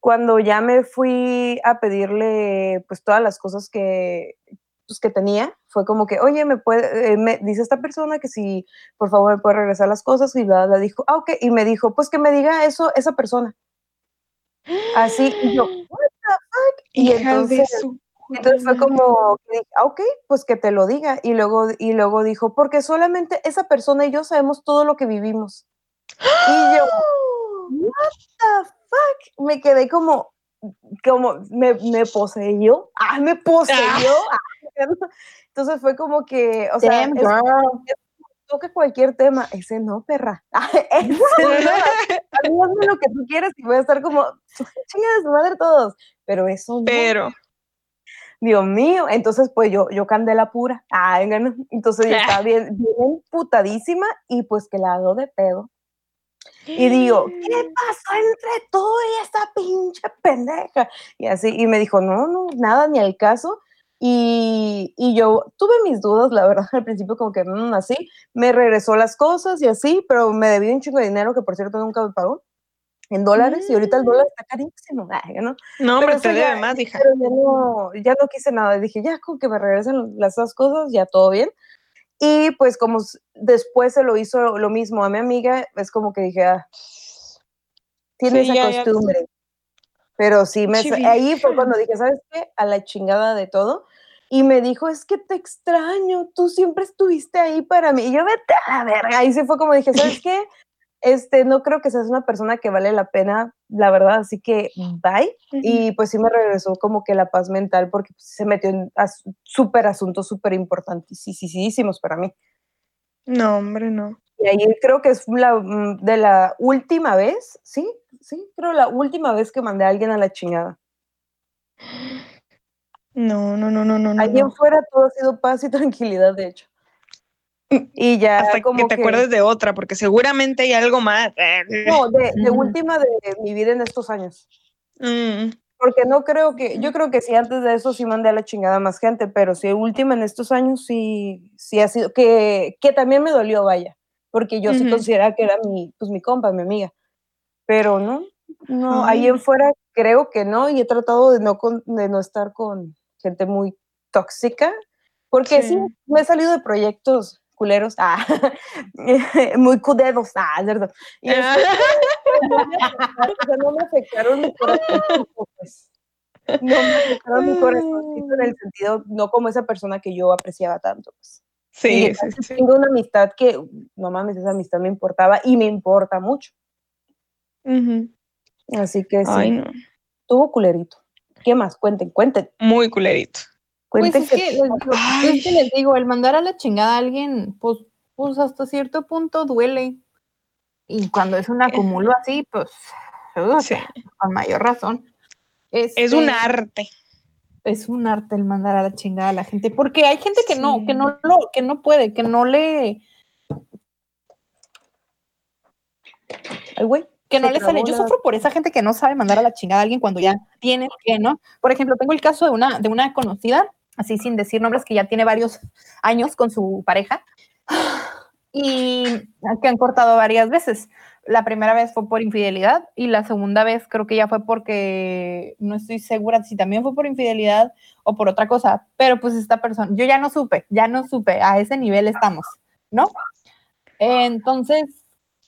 cuando, ya me fui a pedirle pues todas las cosas que, pues, que tenía, fue como que, oye, me puede, eh, me dice esta persona que si por favor me puede regresar las cosas y la, la dijo, ah, ok, y me dijo, pues que me diga eso esa persona. Así, y yo, *gasps* what the fuck? Y entonces, entonces fue como, ah, ok, pues que te lo diga. Y luego, y luego dijo, porque solamente esa persona y yo sabemos todo lo que vivimos. Y yo, what the fuck? Me quedé como, como, me, me poseyó. Ah, me poseyó. Ah. Entonces fue como que, o sea, toque cualquier tema, ese no, perra. *laughs* *laughs* ese no, lo que tú quieres y voy a estar como, chinga de su madre todos, pero eso no. Pero, Dios mío, entonces pues yo, yo candela pura, Ay, entonces yo estaba *laughs* bien, bien putadísima y pues que la hago de pedo. Y digo, ¿qué *gasps* pasó entre tú y esta pinche pendeja? Y así, y me dijo, no, no, nada, ni al caso. Y, y yo tuve mis dudas, la verdad, *laughs* al principio como que, mmm, así, me regresó las cosas y así, pero me debía un chingo de dinero que por cierto nunca me pagó en dólares y ahorita el dólar está carísimo. *laughs* ¿no? No, pero te debe más, hija. Pero ya no, ya no quise nada. Dije, ya, con que me regresen las dos cosas, ya todo bien. Y pues como después se lo hizo lo mismo a mi amiga, es como que dije, ah, tiene esa costumbre. Pero sí, me, ahí fue cuando dije, ¿sabes qué? A la chingada de todo. Y me dijo, es que te extraño, tú siempre estuviste ahí para mí. Y yo, vete a la verga. Y se fue como dije, ¿sabes *laughs* qué? Este, no creo que seas una persona que vale la pena, la verdad, así que bye. Y pues sí me regresó como que la paz mental porque pues, se metió en súper asuntos súper importantísimos para mí. No, hombre, no. Y ahí creo que es la, mm, de la última vez, ¿sí? sí, creo la última vez que mandé a alguien a la chingada. No, no, no, no, no. Allí no. afuera todo ha sido paz y *laughs* tranquilidad, de hecho. Y ya Hasta como que te acuerdes de otra, porque seguramente hay algo más. No, de, de última de mi vida en estos años. Mm, Porque no creo que, yo creo que sí, antes de eso sí mandé a la chingada más gente, pero sí, última en estos años sí, sí ha sido, que, que también me dolió, vaya, porque yo sí consideraba que era mi, pues mi compa, mi amiga, pero no, no, ahí en fuera creo que no, y he tratado de no, con- de no estar con gente muy tóxica, porque sí, Sí. me he salido de proyectos culeros, ah, *laughs* muy cudedos, ah, verdad, y sea, no me afectaron mi corazoncito, pues. No me afectaron mi corazoncito en el sentido, no como esa persona que yo apreciaba tanto, pues. Sí, sí, sí. Tengo una amistad que, no mames, esa amistad me importaba y me importa mucho. Ujú. Así que sí, Ay, no. tuvo culerito. ¿Qué más? Cuenten, cuenten, Muy culerito. Pues es que, les digo, es que les digo, el mandar a la chingada a alguien, pues, pues hasta cierto punto duele. Y cuando es un acumulo así, pues, ugh, Sí. con mayor razón. Es un Este, arte. es un arte el mandar a la chingada a la gente, porque hay gente que no, que no lo, que no puede, que no le, Ay, güey. que no le sale. Yo sufro por esa gente que no sabe mandar a la chingada a alguien cuando ya tienes que, ¿no? Por ejemplo, tengo el caso de una, de una conocida, así sin decir nombres, que ya tiene varios años con su pareja y que han cortado varias veces. La primera vez fue por infidelidad y la segunda vez creo que ya fue porque no estoy segura si también fue por infidelidad o por otra cosa, pero pues esta persona, yo ya no supe, ya no supe, a ese nivel estamos, ¿no? Entonces,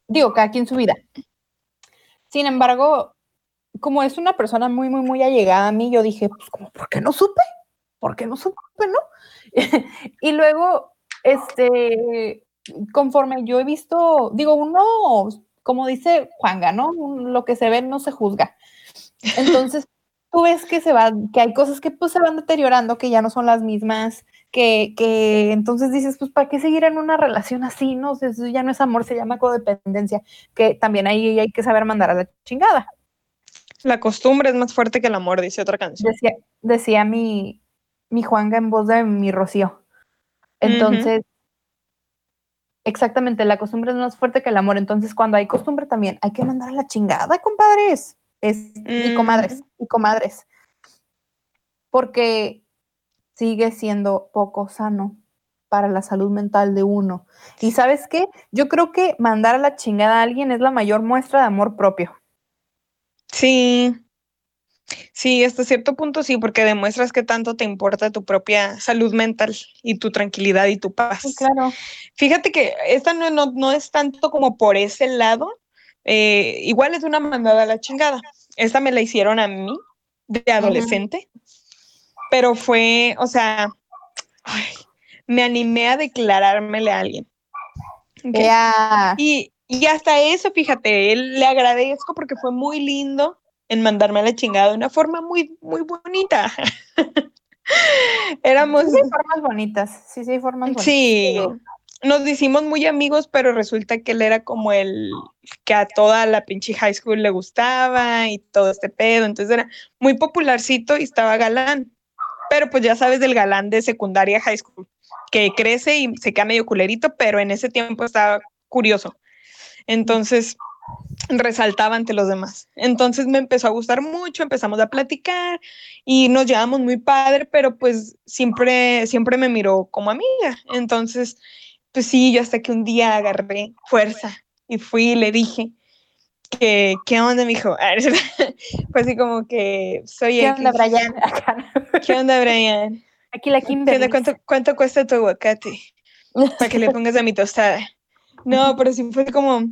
digo, cada quien su vida. Sin embargo, como es una persona muy, muy, muy allegada a mí, yo dije, pues, ¿por qué no supe? ¿Por qué no supe, no? *laughs* y luego, este, conforme yo he visto, digo, uno, como dice Juanga, ¿no? Lo que se ve no se juzga. Entonces, *laughs* tú ves que se va, que hay cosas que pues se van deteriorando, que ya no son las mismas, que, que entonces dices, pues, ¿para qué seguir en una relación así? No, eso ya no es amor, se llama codependencia, que también ahí hay que saber mandar a la chingada. La costumbre es más fuerte que el amor, dice otra canción. Decía, decía mi, mi Juanga en voz de mi Rocío. Entonces, exactamente, la costumbre es más fuerte que el amor. Entonces, cuando hay costumbre también, hay que mandar a la chingada, compadres. Es, Y comadres, y comadres. Porque sigue siendo poco sano para la salud mental de uno. Y sabes qué? Yo creo que mandar a la chingada a alguien es la mayor muestra de amor propio. Sí. Sí, hasta cierto punto sí, porque demuestras que tanto te importa tu propia salud mental y tu tranquilidad y tu paz. Sí, claro. Fíjate que esta no, no, no es tanto como por ese lado, eh, igual es una mandada a la chingada. Esta me la hicieron a mí de adolescente, pero fue, o sea, ay, me animé a declarármele a alguien. ¿ok? Ya. Y, y hasta eso, fíjate, él le agradezco porque fue muy lindo en mandarme a la chingada de una forma muy, muy bonita. *laughs* Éramos, Sí, formas bonitas. Sí, sí, formas bonitas. sí, nos hicimos muy amigos, pero resulta que él era como el que a toda la pinche high school le gustaba y todo este pedo, entonces era muy popularcito y estaba galán. Pero pues ya sabes del galán de secundaria high school, que crece y se queda medio culerito, pero en ese tiempo estaba curioso. Entonces resaltaba ante los demás. Entonces me empezó a gustar mucho, empezamos a platicar y nos llevamos muy padre, pero pues siempre, siempre me miró como amiga. Entonces, pues sí, yo hasta que un día agarré fuerza y fui y le dije que, ¿qué onda, mijo? *laughs* Fue así como que soy ¿Qué X. onda, Brian? *laughs* Acá. ¿Qué onda, Brian? Aquí la ¿Qué Kimberly. ¿Cuánto, cuánto cuesta tu aguacate? *laughs* Para que le pongas a mi tostada. No, pero sí fue como,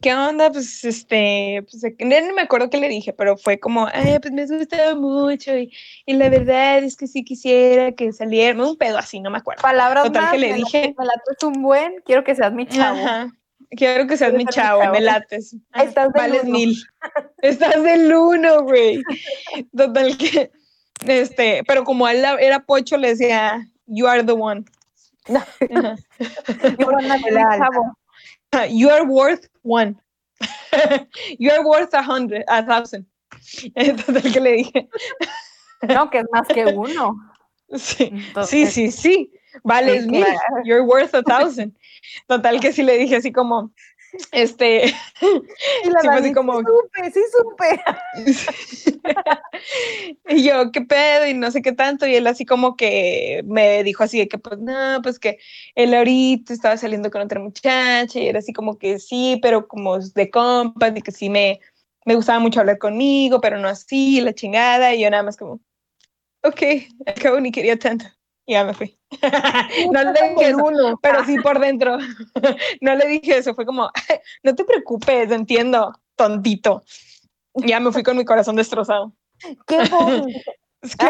¿qué onda? Pues este, pues no me acuerdo qué le dije, pero fue como, ay, pues me has gustado mucho y, y la verdad es que sí quisiera que saliera, un pedo así, no me acuerdo. Palabras Total más, que le me la- dije- me la un buen, quiero que seas mi chavo. Ajá. Quiero que seas mi ser mi chavo, chavo. me lates. *laughs* Estás del Vales uno. mil. *laughs* Estás del uno, güey. Total que, este, pero como él era pocho, le decía, you are the one. *laughs* Chavo. You are worth one. *laughs* You're worth a hundred, a thousand. *laughs* Entonces, que le dije. No, que es más que *laughs* uno. Sí, Entonces- sí, sí, sí. Vales mil. claro. You're worth a thousand. Total que sí le dije así como, este, *laughs* Y la Sí, así como- sí supe, sí supe. *laughs* y yo, ¿qué pedo? Y no sé qué tanto. Y él así como que me dijo así de que, pues, no, pues que él ahorita estaba saliendo con otra muchacha y era así como que sí, pero como de compas y que sí me, me gustaba mucho hablar conmigo, pero no así, la chingada. Y yo nada más como, ok, al cabo ni quería tanto. Y ya me fui. *laughs* *laughs* no le dije eso, uno. pero sí por dentro. *laughs* no le dije eso, fue como, no te preocupes, entiendo, tontito. Ya me fui con mi corazón destrozado. Qué bon- Es que.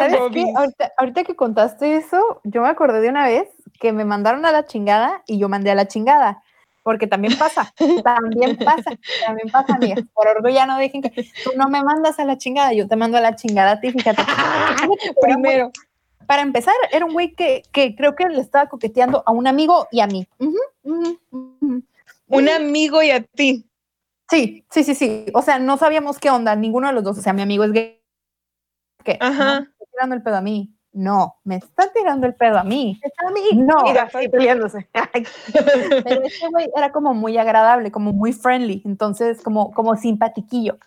Ahorita, ahorita que contaste eso, yo me acordé de una vez que me mandaron a la chingada y yo mandé a la chingada. Porque también pasa, también pasa, también pasa, amigas. Por orgullo ya no dejen que tú no me mandas a la chingada, yo te mando a la chingada a ti, fíjate. Primero. Para empezar, era un güey que, que creo que le estaba coqueteando a un amigo y a mí. Un amigo y a ti. Sí, sí, sí, sí. O sea, no sabíamos qué onda, ninguno de los dos. O sea, mi amigo es gay. ¿Qué? Ajá. No, me está tirando el pedo a mí. No, me está tirando el pedo a mí. Está a mí. No. Mira, estoy peleándose. *laughs* Pero ese güey era como muy agradable, como muy friendly, entonces como, como simpatiquillo.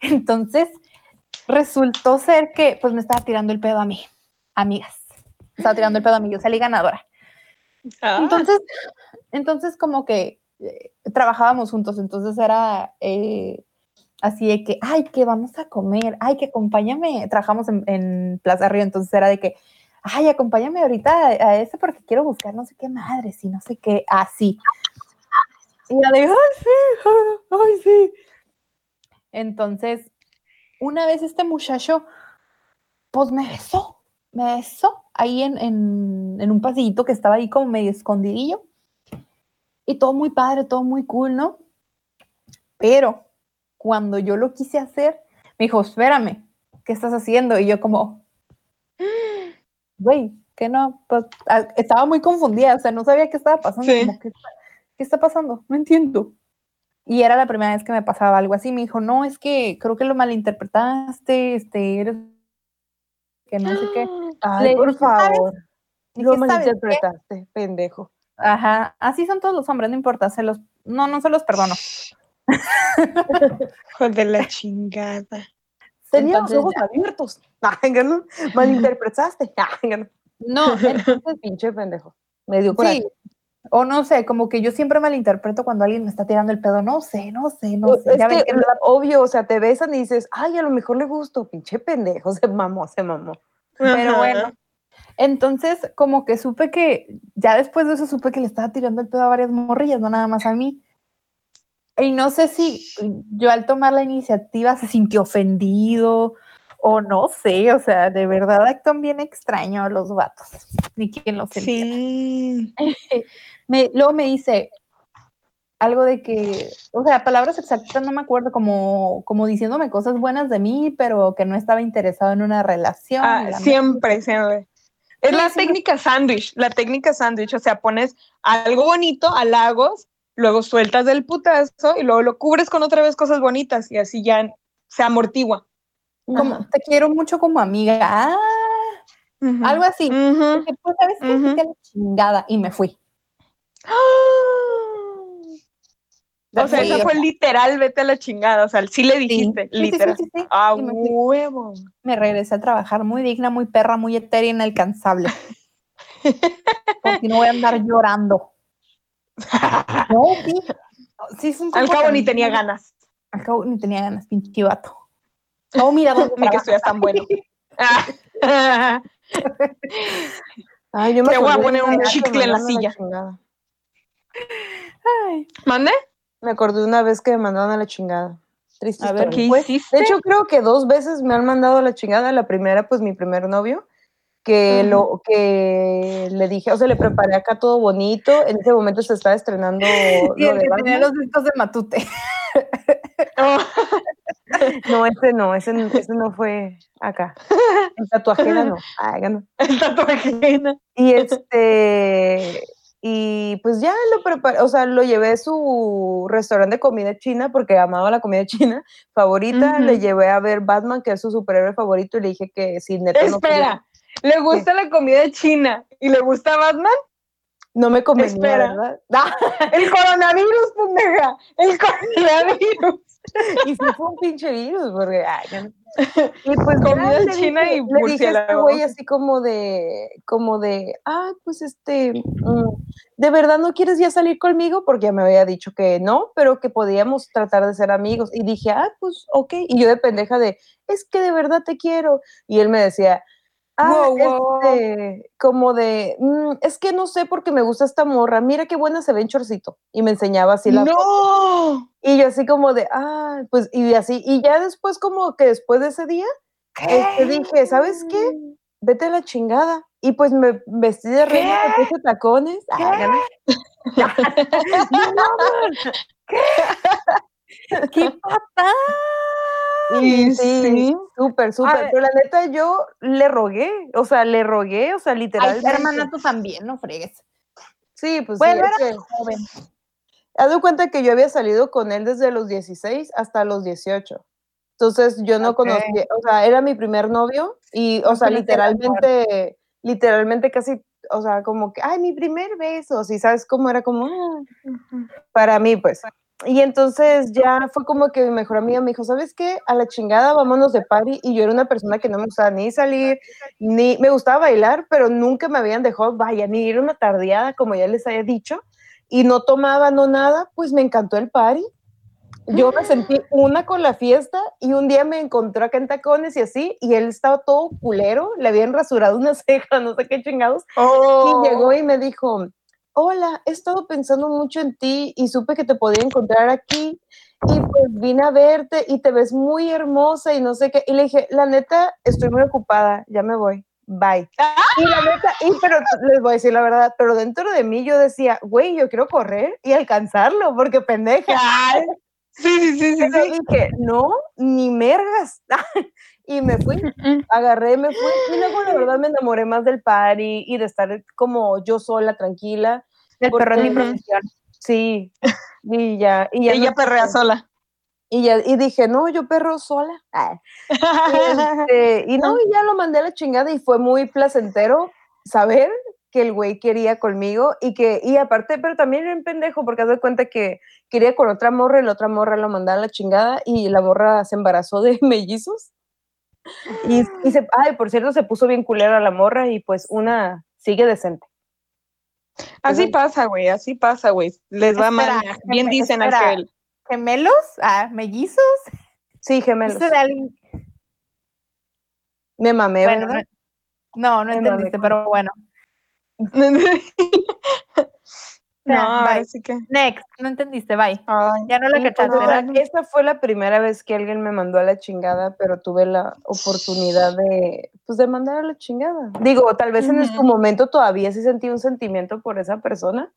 Entonces resultó ser que pues me estaba tirando el pedo a mí, amigas. Estaba tirando el pedo a mí, yo salí ganadora. Ah, Entonces, entonces como que eh, trabajábamos juntos, entonces era eh, así de que, ay, que vamos a comer, ay, que acompáñame, trabajamos en, en Plaza Río, entonces era de que, ay, acompáñame ahorita a, a ese porque quiero buscar no sé qué madres y no sé qué, así. Y yo de, ay, sí, *laughs* ay, sí. Entonces, una vez este muchacho, pues me besó, me besó ahí en, en, en un pasillito que estaba ahí como medio escondidillo. Y todo muy padre, todo muy cool, ¿no? Pero cuando yo lo quise hacer, me dijo, espérame, ¿qué estás haciendo? Y yo como, güey, que no, pues, estaba muy confundida, o sea, no sabía qué estaba pasando. Sí. como, ¿qué, está- ¿Qué está pasando? No entiendo. Y era la primera vez que me pasaba algo así. Me dijo, no, es que creo que lo malinterpretaste, este, eres que no sé qué. *gasps* *gasps* *gasps* Ay, Le por favor. Lo malinterpretaste, pendejo. Ajá, así son todos los hombres, no importa, se los, no, no se los perdono. *laughs* hijo de la *laughs* chingada. Tenía los ojos abiertos. *laughs* Ay, ¿no? Malinterpretaste. Ay, ¿no? No, entonces, Pinche pendejo. Me dio coraje. sí, o no sé, como que yo siempre malinterpreto cuando alguien me está tirando el pedo, no sé, no sé, no O- sé. es ya que, que- obvio, o sea, te besan y dices, ay, a lo mejor le gusto, pinche pendejo, se mamó, se mamó. Pero bueno. Entonces, como que supe que, ya después de eso supe que le estaba tirando el pedo a varias morrillas, no nada más a mí. Y no sé si yo al tomar la iniciativa se sintió ofendido o no sé, o sea, de verdad actúan bien extraño los vatos, ni quien los entienda. Sí. *laughs* Me, luego me dice algo de que, o sea, palabras exactas no me acuerdo, como, como diciéndome cosas buenas de mí, pero que no estaba interesado en una relación. Ah, siempre, siempre. Es Sí, la sí, técnica sándwich, la técnica sándwich, o sea, pones algo bonito, halagos, luego sueltas del putazo y luego lo cubres con otra vez cosas bonitas y así ya se amortigua. como, te quiero mucho como amiga. Ah, algo así. Ujú. Dije, pues, ¿sabes qué? A la chingada. Y me fui. O sea, Sí, eso o fue sea, literal, vete a la chingada. O sea, sí le dijiste, sí, literal. sí. A huevo. Me regresé a trabajar muy digna, muy perra, muy etérea, inalcanzable. Porque no voy a andar llorando. No, sí. Sí, es un Al cabo ni tenía ganas, Al cabo ni tenía ganas, pinche vato. Oh, mira dónde *laughs* ni que estuvieras tan bueno. *laughs* Ay, yo me Te voy a poner un chicle en la silla. Ay, ¿Mande? Me acordé de una vez que me mandaron a la chingada. Triste A ver. ¿Qué Pues, hiciste? De hecho, creo que dos veces me han mandado a la chingada. La primera, pues mi primer novio, que lo que le dije, o sea, le preparé acá todo bonito. En ese momento se estaba estrenando *laughs* y lo el de que tenía los discos de Matute. *laughs* Oh, No, ese no, ese, no- ese no fue acá. En tatuajera no. *laughs* Ay, no. el tatuaje. Y este, y pues ya lo preparé, o sea, lo llevé a su restaurante de comida china porque amaba la comida *laughs* china favorita. Le llevé a ver Batman, que es su superhéroe favorito, y le dije que si neta no, quería- Espera, ¿le gusta la comida china y le gusta Batman? no me convenía, espera. ¿verdad? Ah, *laughs* El coronavirus, pendeja. El coronavirus. Y sí fue un pinche virus, porque, ay, no. Y pues ya Comida le china dije- y le dije a este güey así como de, como de, ah, pues este, mm, ¿de verdad no quieres ya salir conmigo? Porque ya me había dicho que no, pero que podíamos tratar de ser amigos. Y dije, ah, pues ok. Y yo de pendeja de, es que de verdad te quiero. Y él me decía, ah, Wow, wow. este, como de, "Mm, es que no sé porque me gusta esta morra, mira qué buena se ve en chorcito. Y me enseñaba así la ¡No! y yo así como de, ah, pues, y así, y ya después como que después de ese día, este, dije, ¿sabes qué? Vete a la chingada. Y pues me vestí de reina, me puse tacones. Ay, ya *laughs* no- *laughs* ¡Qué! *laughs* Y Y sí, sí. súper, súper. Pero la neta, yo le rogué, o sea, le rogué, o sea, Ay, literalmente. hermana, tú también, no fregues. Sí, pues Bueno, sí, era que- joven. haz de cuenta que yo había salido con él desde los 16 hasta los 18. Entonces yo no Ok. conocía, o sea, era mi primer novio y, o sea, literalmente, literalmente casi, o sea, como que, ay, mi primer beso, si sabes cómo era como, ah, para mí, pues. Y entonces ya fue como que mi mejor amiga me dijo, ¿sabes qué? A la chingada, vámonos de party. Y yo era una persona que no me gustaba ni salir, ni me gustaba bailar, pero nunca me habían dejado, vaya, ni ir una tardeada, como ya les había dicho. Y no tomaba, no nada, pues me encantó el party. Yo me sentí una con la fiesta y un día me encontró acá en tacones y así, y él estaba todo culero, le habían rasurado una *laughs* ceja, no sé qué chingados, Oh. y llegó y me dijo, hola, he estado pensando mucho en ti y supe que te podía encontrar aquí y pues vine a verte y te ves muy hermosa y no sé qué. Y le dije, la neta, estoy muy ocupada, ya me voy, bye. Y la neta, y pero les voy a decir la verdad, pero dentro de mí yo decía, güey, yo quiero correr y alcanzarlo porque pendeja. Sí, sí, sí, sí. Pero sí. dije, no, ni mergas. *laughs* y me fui, agarré, me fui. Y luego, la verdad, me enamoré más del party y de estar como yo sola, tranquila. El perro mi profesión. Sí. Y ya. Y ya no- perrea sola. Y, ya, y dije, no, yo perro sola. Ah. Y, este, y no, y ya lo mandé a la chingada y fue muy placentero saber que el güey quería conmigo y que, y aparte, pero también era un pendejo porque haz de cuenta que quería con otra morra y la otra morra lo mandaba a la chingada y la morra se embarazó de *laughs* mellizos. Y, y se, ay, por cierto, se puso bien culera la morra y pues una sigue decente. Así pasa, güey, así pasa, güey. Les va mal. Espera, Bien dicen espera. aquel. ¿Gemelos? Ah, ¿mellizos? Sí, gemelos. ¿Viste de alguien? Me mamé, Bueno, ¿verdad? no, no Me entendiste, mamé. pero bueno. *laughs* no, ahora bye. sí que. Next, no entendiste, bye. Ay, Ya no la pues, cachaste, o sea, ¿verdad? esa fue la primera vez que alguien me mandó a la chingada, pero tuve la oportunidad de, pues, de mandar a la chingada. Digo, tal vez en su momento todavía sí sentí un sentimiento por esa persona,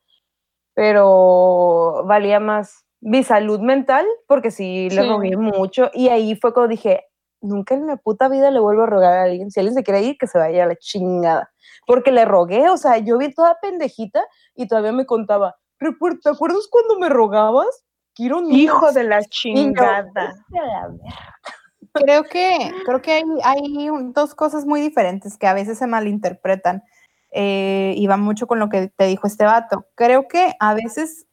pero valía más mi salud mental, porque sí le Sí. rogué mucho, y ahí fue cuando dije, nunca en la puta vida le vuelvo a rogar a alguien. Si alguien se quiere ir, que se vaya a la chingada. Porque le rogué, o sea, yo vi toda pendejita y todavía me contaba, "Recuer- ¿te acuerdas cuando me rogabas? Quiero Hijo de la chingada. Creo que, creo que hay, hay un- dos cosas muy diferentes que a veces se malinterpretan eh, y va mucho con lo que te dijo este vato. Creo que a veces,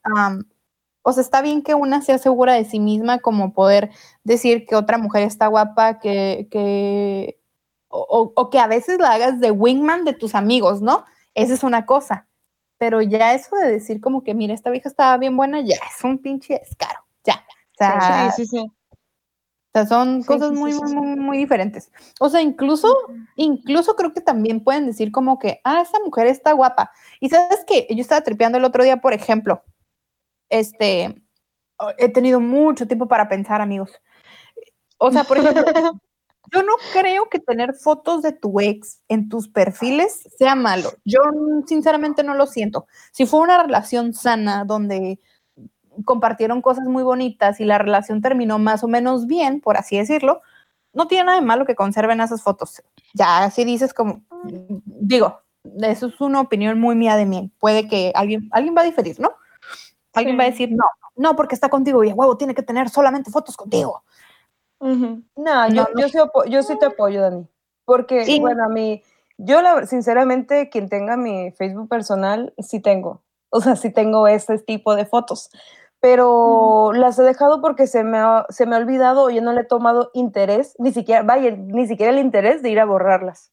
o sea, está bien que una sea segura de sí misma, como poder decir que otra mujer está guapa, que, que o, que a veces la hagas de wingman de tus amigos, ¿no? Esa es una cosa. Pero ya eso de decir como que, mira, esta vieja estaba bien buena, ya es un pinche descaro, ya. O sea, Sí, sí, sí. o sea, son Sí, cosas sí, muy, sí, muy, muy, muy diferentes. O sea, incluso, incluso creo que también pueden decir como que, ah, esa mujer está guapa. Y sabes que yo estaba tripeando el otro día, por ejemplo, este, oh, he tenido mucho tiempo para pensar, amigos. O sea, por ejemplo, *laughs* yo no creo que tener fotos de tu ex en tus perfiles sea malo. Yo mm, sinceramente no lo siento. Si fue una relación sana donde compartieron cosas muy bonitas y la relación terminó más o menos bien, por así decirlo, no tiene nada de malo que conserven esas fotos. Ya así dices como, digo, eso es una opinión muy mía de mí. Puede que alguien, alguien va a diferir, ¿no? Alguien va a decir, no, no, porque está contigo y huevo tiene que tener solamente fotos contigo. No, yo, yo, sí yo sí te apoyo, Dani. Porque, bueno, a mí, yo la, sinceramente, quien tenga mi Facebook personal, sí tengo. O sea, sí tengo ese tipo de fotos. Pero las he dejado porque se me, ha, se me ha olvidado o yo no le he tomado interés, ni siquiera, vaya, ni siquiera el interés de ir a borrarlas.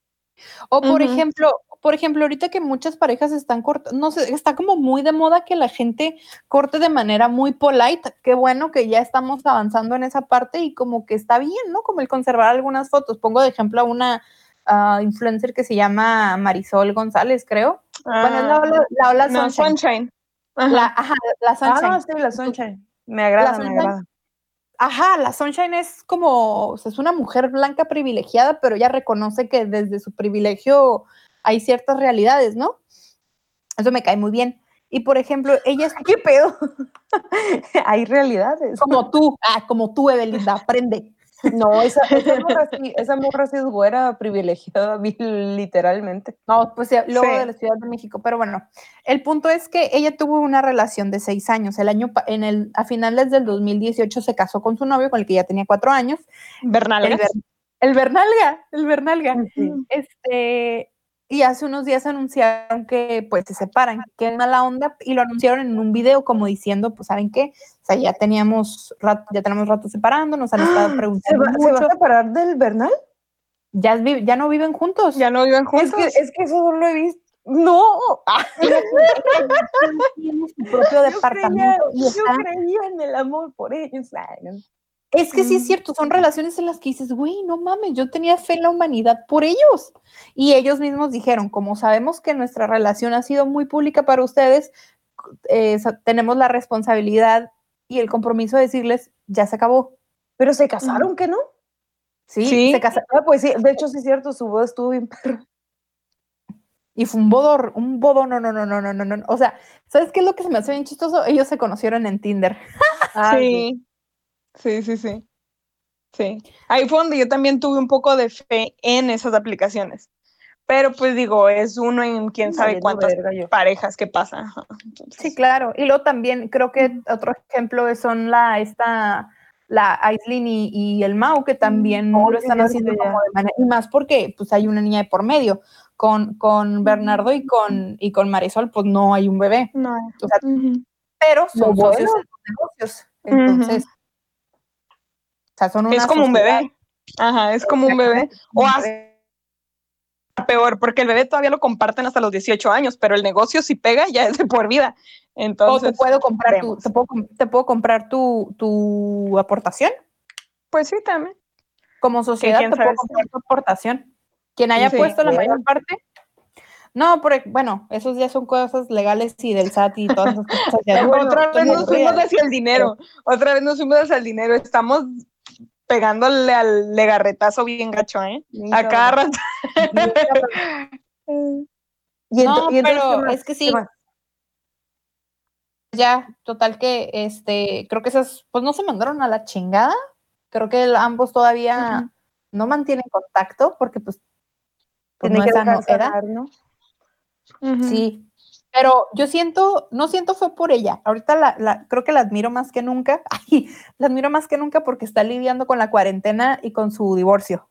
O por ejemplo, por ejemplo, ahorita que muchas parejas están cortando, no sé, está como muy de moda que la gente corte de manera muy polite. Qué bueno que ya estamos avanzando en esa parte y como que está bien, ¿no? Como el conservar algunas fotos. Pongo de ejemplo a una ah, influencer que se llama Marisol González, creo. bueno, es la, ah, ola, no, Sunshine. La, ajá, la Sunshine. Ah, sí, la Sunshine. Me agrada, me agrada. Ajá, la Sunshine es como, es una mujer blanca privilegiada, pero ella reconoce que desde su privilegio hay ciertas realidades, ¿no? Eso me cae muy bien. Y por ejemplo, ella es... ¿Qué pedo? *laughs* hay realidades. Como tú, ah, como tú, Evelinda, aprende. No, esa, esa, morra sí, esa morra sí es güera privilegiada, *laughs* literalmente. No, pues luego de la Ciudad de México. Pero bueno, el punto es que ella tuvo una relación de seis años. El año, en el, a finales del 2018 se casó con su novio, con el que ya tenía cuatro años. Bernalga. El, Bernalga, el Bernalga. Este, y hace unos días anunciaron que pues se separan, que es mala onda, y lo anunciaron en un video como diciendo, pues ¿saben qué? O sea, ya teníamos rato, ya tenemos rato separando, nos han estado *gasps* preguntando. ¿Se va, a separar del Bernal? Ya, ya no viven juntos. Ya no viven juntos. Es que, es que eso no lo he visto. No, *laughs* tiene su propio departamento. Yo creía, en el amor por ellos. Es que sí es cierto, son relaciones en las que dices, güey, no mames, yo tenía fe en la humanidad por ellos. Y ellos mismos dijeron, como sabemos que nuestra relación ha sido muy pública para ustedes, eh, tenemos la responsabilidad y el compromiso de decirles, ya se acabó. Pero se casaron, ¿qué no? Sí, se casaron. Ah, pues sí, de hecho sí es cierto, su boda estuvo bien perro. Y fue un bodo, un bodo, no, no, no, no, no, no, no. O sea, ¿sabes qué es lo que se me hace bien chistoso? Ellos se conocieron en Tinder. Ah, sí. Sí, sí, sí. Sí. Ahí fue donde yo también tuve un poco de fe en esas aplicaciones. Pero pues digo, es uno en quién sabe cuántas parejas que pasa. Sí, claro. Y luego también creo que otro ejemplo son la esta la Aislinn y, el Mau, que también no lo están haciendo como de manera, y más porque pues hay una niña de por medio. Con, con Bernardo y con, y con Marisol, pues no hay un bebé. No. Pero son socios en los negocios. Entonces, es como un bebé. Ajá, es como un bebé. O *laughs* peor, porque el bebé todavía lo comparten hasta los 18 años, pero el negocio si pega ya es de por vida. Entonces, o te puedo comprar, tu, te puedo, comprar tu, tu, aportación. Pues sí, también. Como sociedad te puedo comprar tu aportación. Quien haya puesto la mayor parte. No, porque, bueno, esos ya son cosas legales y del SAT y todas esas cosas. *laughs* Otra vez nos fuimos hacia el dinero. Otra vez nos fuimos hacia el dinero. Estamos pegándole al legarretazo bien gacho, ¿eh? A cada rato. *laughs* no, pero es que sí. Ya, total que, este, creo que esas, pues no se mandaron a la chingada. Creo que ambos todavía no mantienen contacto porque, pues, pues no esa no Sí, pero yo siento, no siento fue por ella. Ahorita la, creo que la admiro más que nunca. *laughs* Ay, la admiro más que nunca porque está lidiando con la cuarentena y con su divorcio.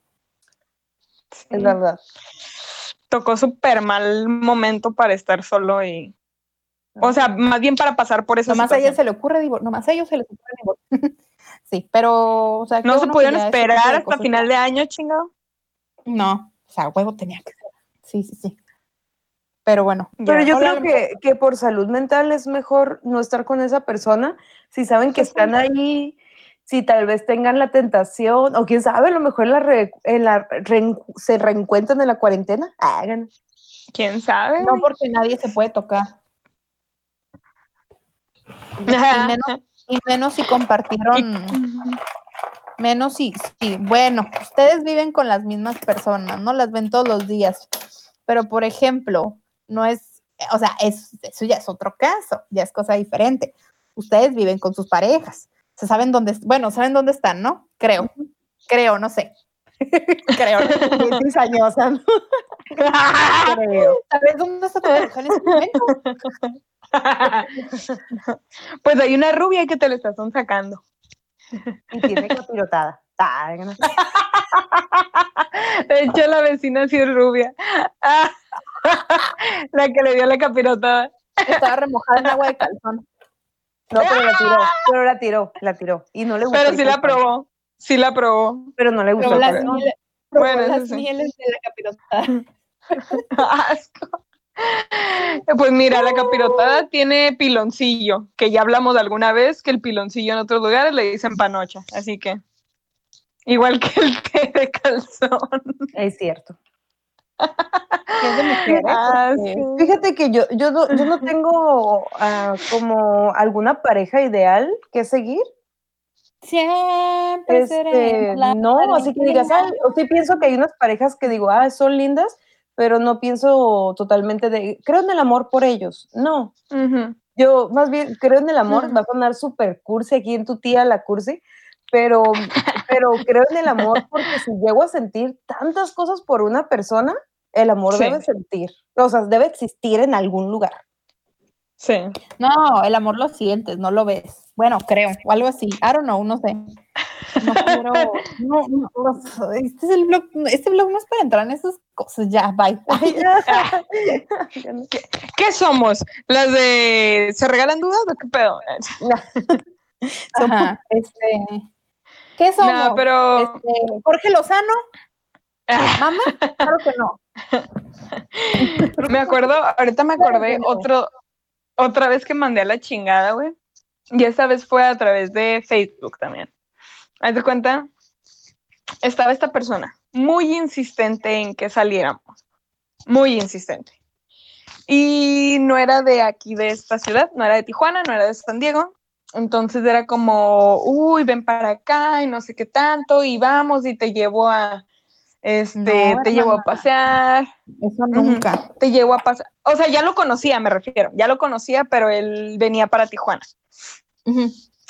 Es verdad. Tocó súper mal momento para estar solo y. O sea, más bien para pasar por eso. Nomás a ella se le ocurre divorcio. Nomás a ellos se les ocurre divorcio. *laughs* sí, pero. O sea, ¿No se pudieron esperar hasta final de año, chingado? No, o sea, huevo tenía que ser. Sí, sí, sí. Pero bueno. Pero yo creo que, que, por salud mental es mejor no estar con esa persona. Si saben que están ahí, si tal vez tengan la tentación, o quién sabe, a lo mejor la, la se reencuentran en la cuarentena, hagan. ¿Quién sabe? No, porque nadie se puede tocar. y, *laughs* menos, y menos si compartieron menos si, sí, bueno, ustedes viven con las mismas personas, ¿no? Las ven todos los días. Pero, por ejemplo, no es, o sea, es, eso ya es otro caso, ya es cosa diferente. Ustedes viven con sus parejas, se saben dónde, bueno, saben dónde están, ¿no? Creo, creo, no sé. *laughs* Creo, bien cizañosa, ¿no? *laughs* Creo. ¿Sabes dónde está tu pareja en este momento? *laughs* pues hay una rubia que te lo estás sacando. Y tiene capirotada. De hecho, la vecina sí es rubia. La que le dio la capirotada. Estaba remojada en agua de calzón. No, pero la tiró, pero la tiró, la tiró. Y no le gustó. Pero sí la probó. Sí la probó. Pero no le gustó. Probó las, calzón. miel- probó Bueno, las sí. mieles de la capirotada. *laughs* Asco. Pues mira, la capirotada tiene piloncillo, que ya hablamos de alguna vez que el piloncillo en otros lugares le dicen panocha, así que igual que el té de calzón. Es cierto. Que es de mujeres. Ah, sí. Fíjate que yo, yo, no, yo no *laughs* tengo ah, como alguna pareja ideal que seguir. Siempre Este, la no, así que digas, o sí pienso que hay unas parejas que digo, ah, son lindas, pero no pienso totalmente de, creo en el amor por ellos. No, yo más bien creo en el amor, va a sonar súper cursi aquí en tu tía la cursi, pero, *laughs* pero creo en el amor porque si llego a sentir tantas cosas por una persona, el amor Sí. debe sentir, o sea, debe existir en algún lugar. Sí. No, el amor lo sientes, no lo ves. Bueno, creo, o algo así. I don't know, no sé. No quiero. *laughs* No, no, no, este, es el blog, este blog no es para entrar en esas cosas. Ya, bye. *laughs* Ay, ya. Ya no- ¿Qué somos? ¿Las de se regalan dudas o qué pedo? Son Ajá, este, ¿Qué somos? No, pero Este, Jorge Lozano, mamá, claro que no. *laughs* me acuerdo, ahorita me acordé otro, otra vez que mandé a la chingada, güey. Y esta vez fue a través de Facebook también. Haz de cuenta, estaba esta persona muy insistente en que saliéramos. Muy insistente. Y no era de aquí, de esta ciudad, no era de Tijuana, no era de San Diego. Entonces era como, uy, ven para acá y no sé qué tanto, y vamos y te llevo a, este, No, te llevo a pasear, Eso nunca. te llevo a pasar. O sea, ya lo conocía, me refiero, ya lo conocía, pero él venía para Tijuana.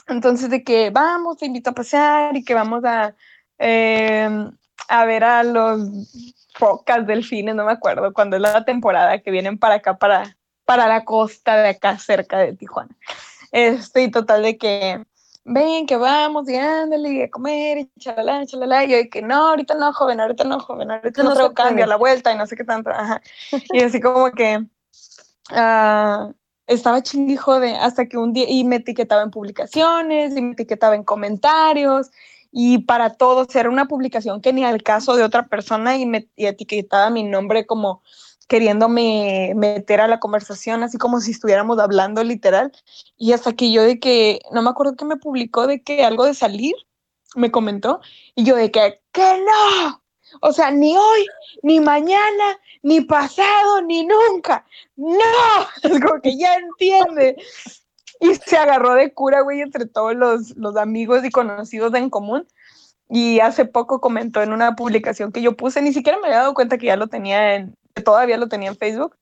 Entonces, de que vamos, te invito a pasear y que vamos a, eh, a ver a los focas, delfines, no me acuerdo, cuando es la temporada que vienen para acá, para, para la costa de acá, cerca de Tijuana. Este, y total de que, ven, que vamos, y ándale, a comer, y chalala, chalala, y yo de que no, ahorita no, joven, ahorita no, joven, ahorita No traigo cambio a la vuelta, y no sé qué tanto, ajá. Y así como que, ah, estaba chingijo de hasta que un día y me etiquetaba en publicaciones y me etiquetaba en comentarios y para todos era una publicación que ni al caso de otra persona y me y etiquetaba mi nombre como queriéndome meter a la conversación así como si estuviéramos hablando literal y hasta que yo de que no me acuerdo que me publicó de que algo de salir me comentó y yo de que que no o sea ni hoy ni mañana ni pasado ni nunca no, *laughs* es como que ya entiende. Y se agarró de cura, güey, entre todos los, los amigos y conocidos en común. Y hace poco comentó en una publicación que yo puse, ni siquiera me había dado cuenta que ya lo tenía en, que todavía lo tenía en Facebook.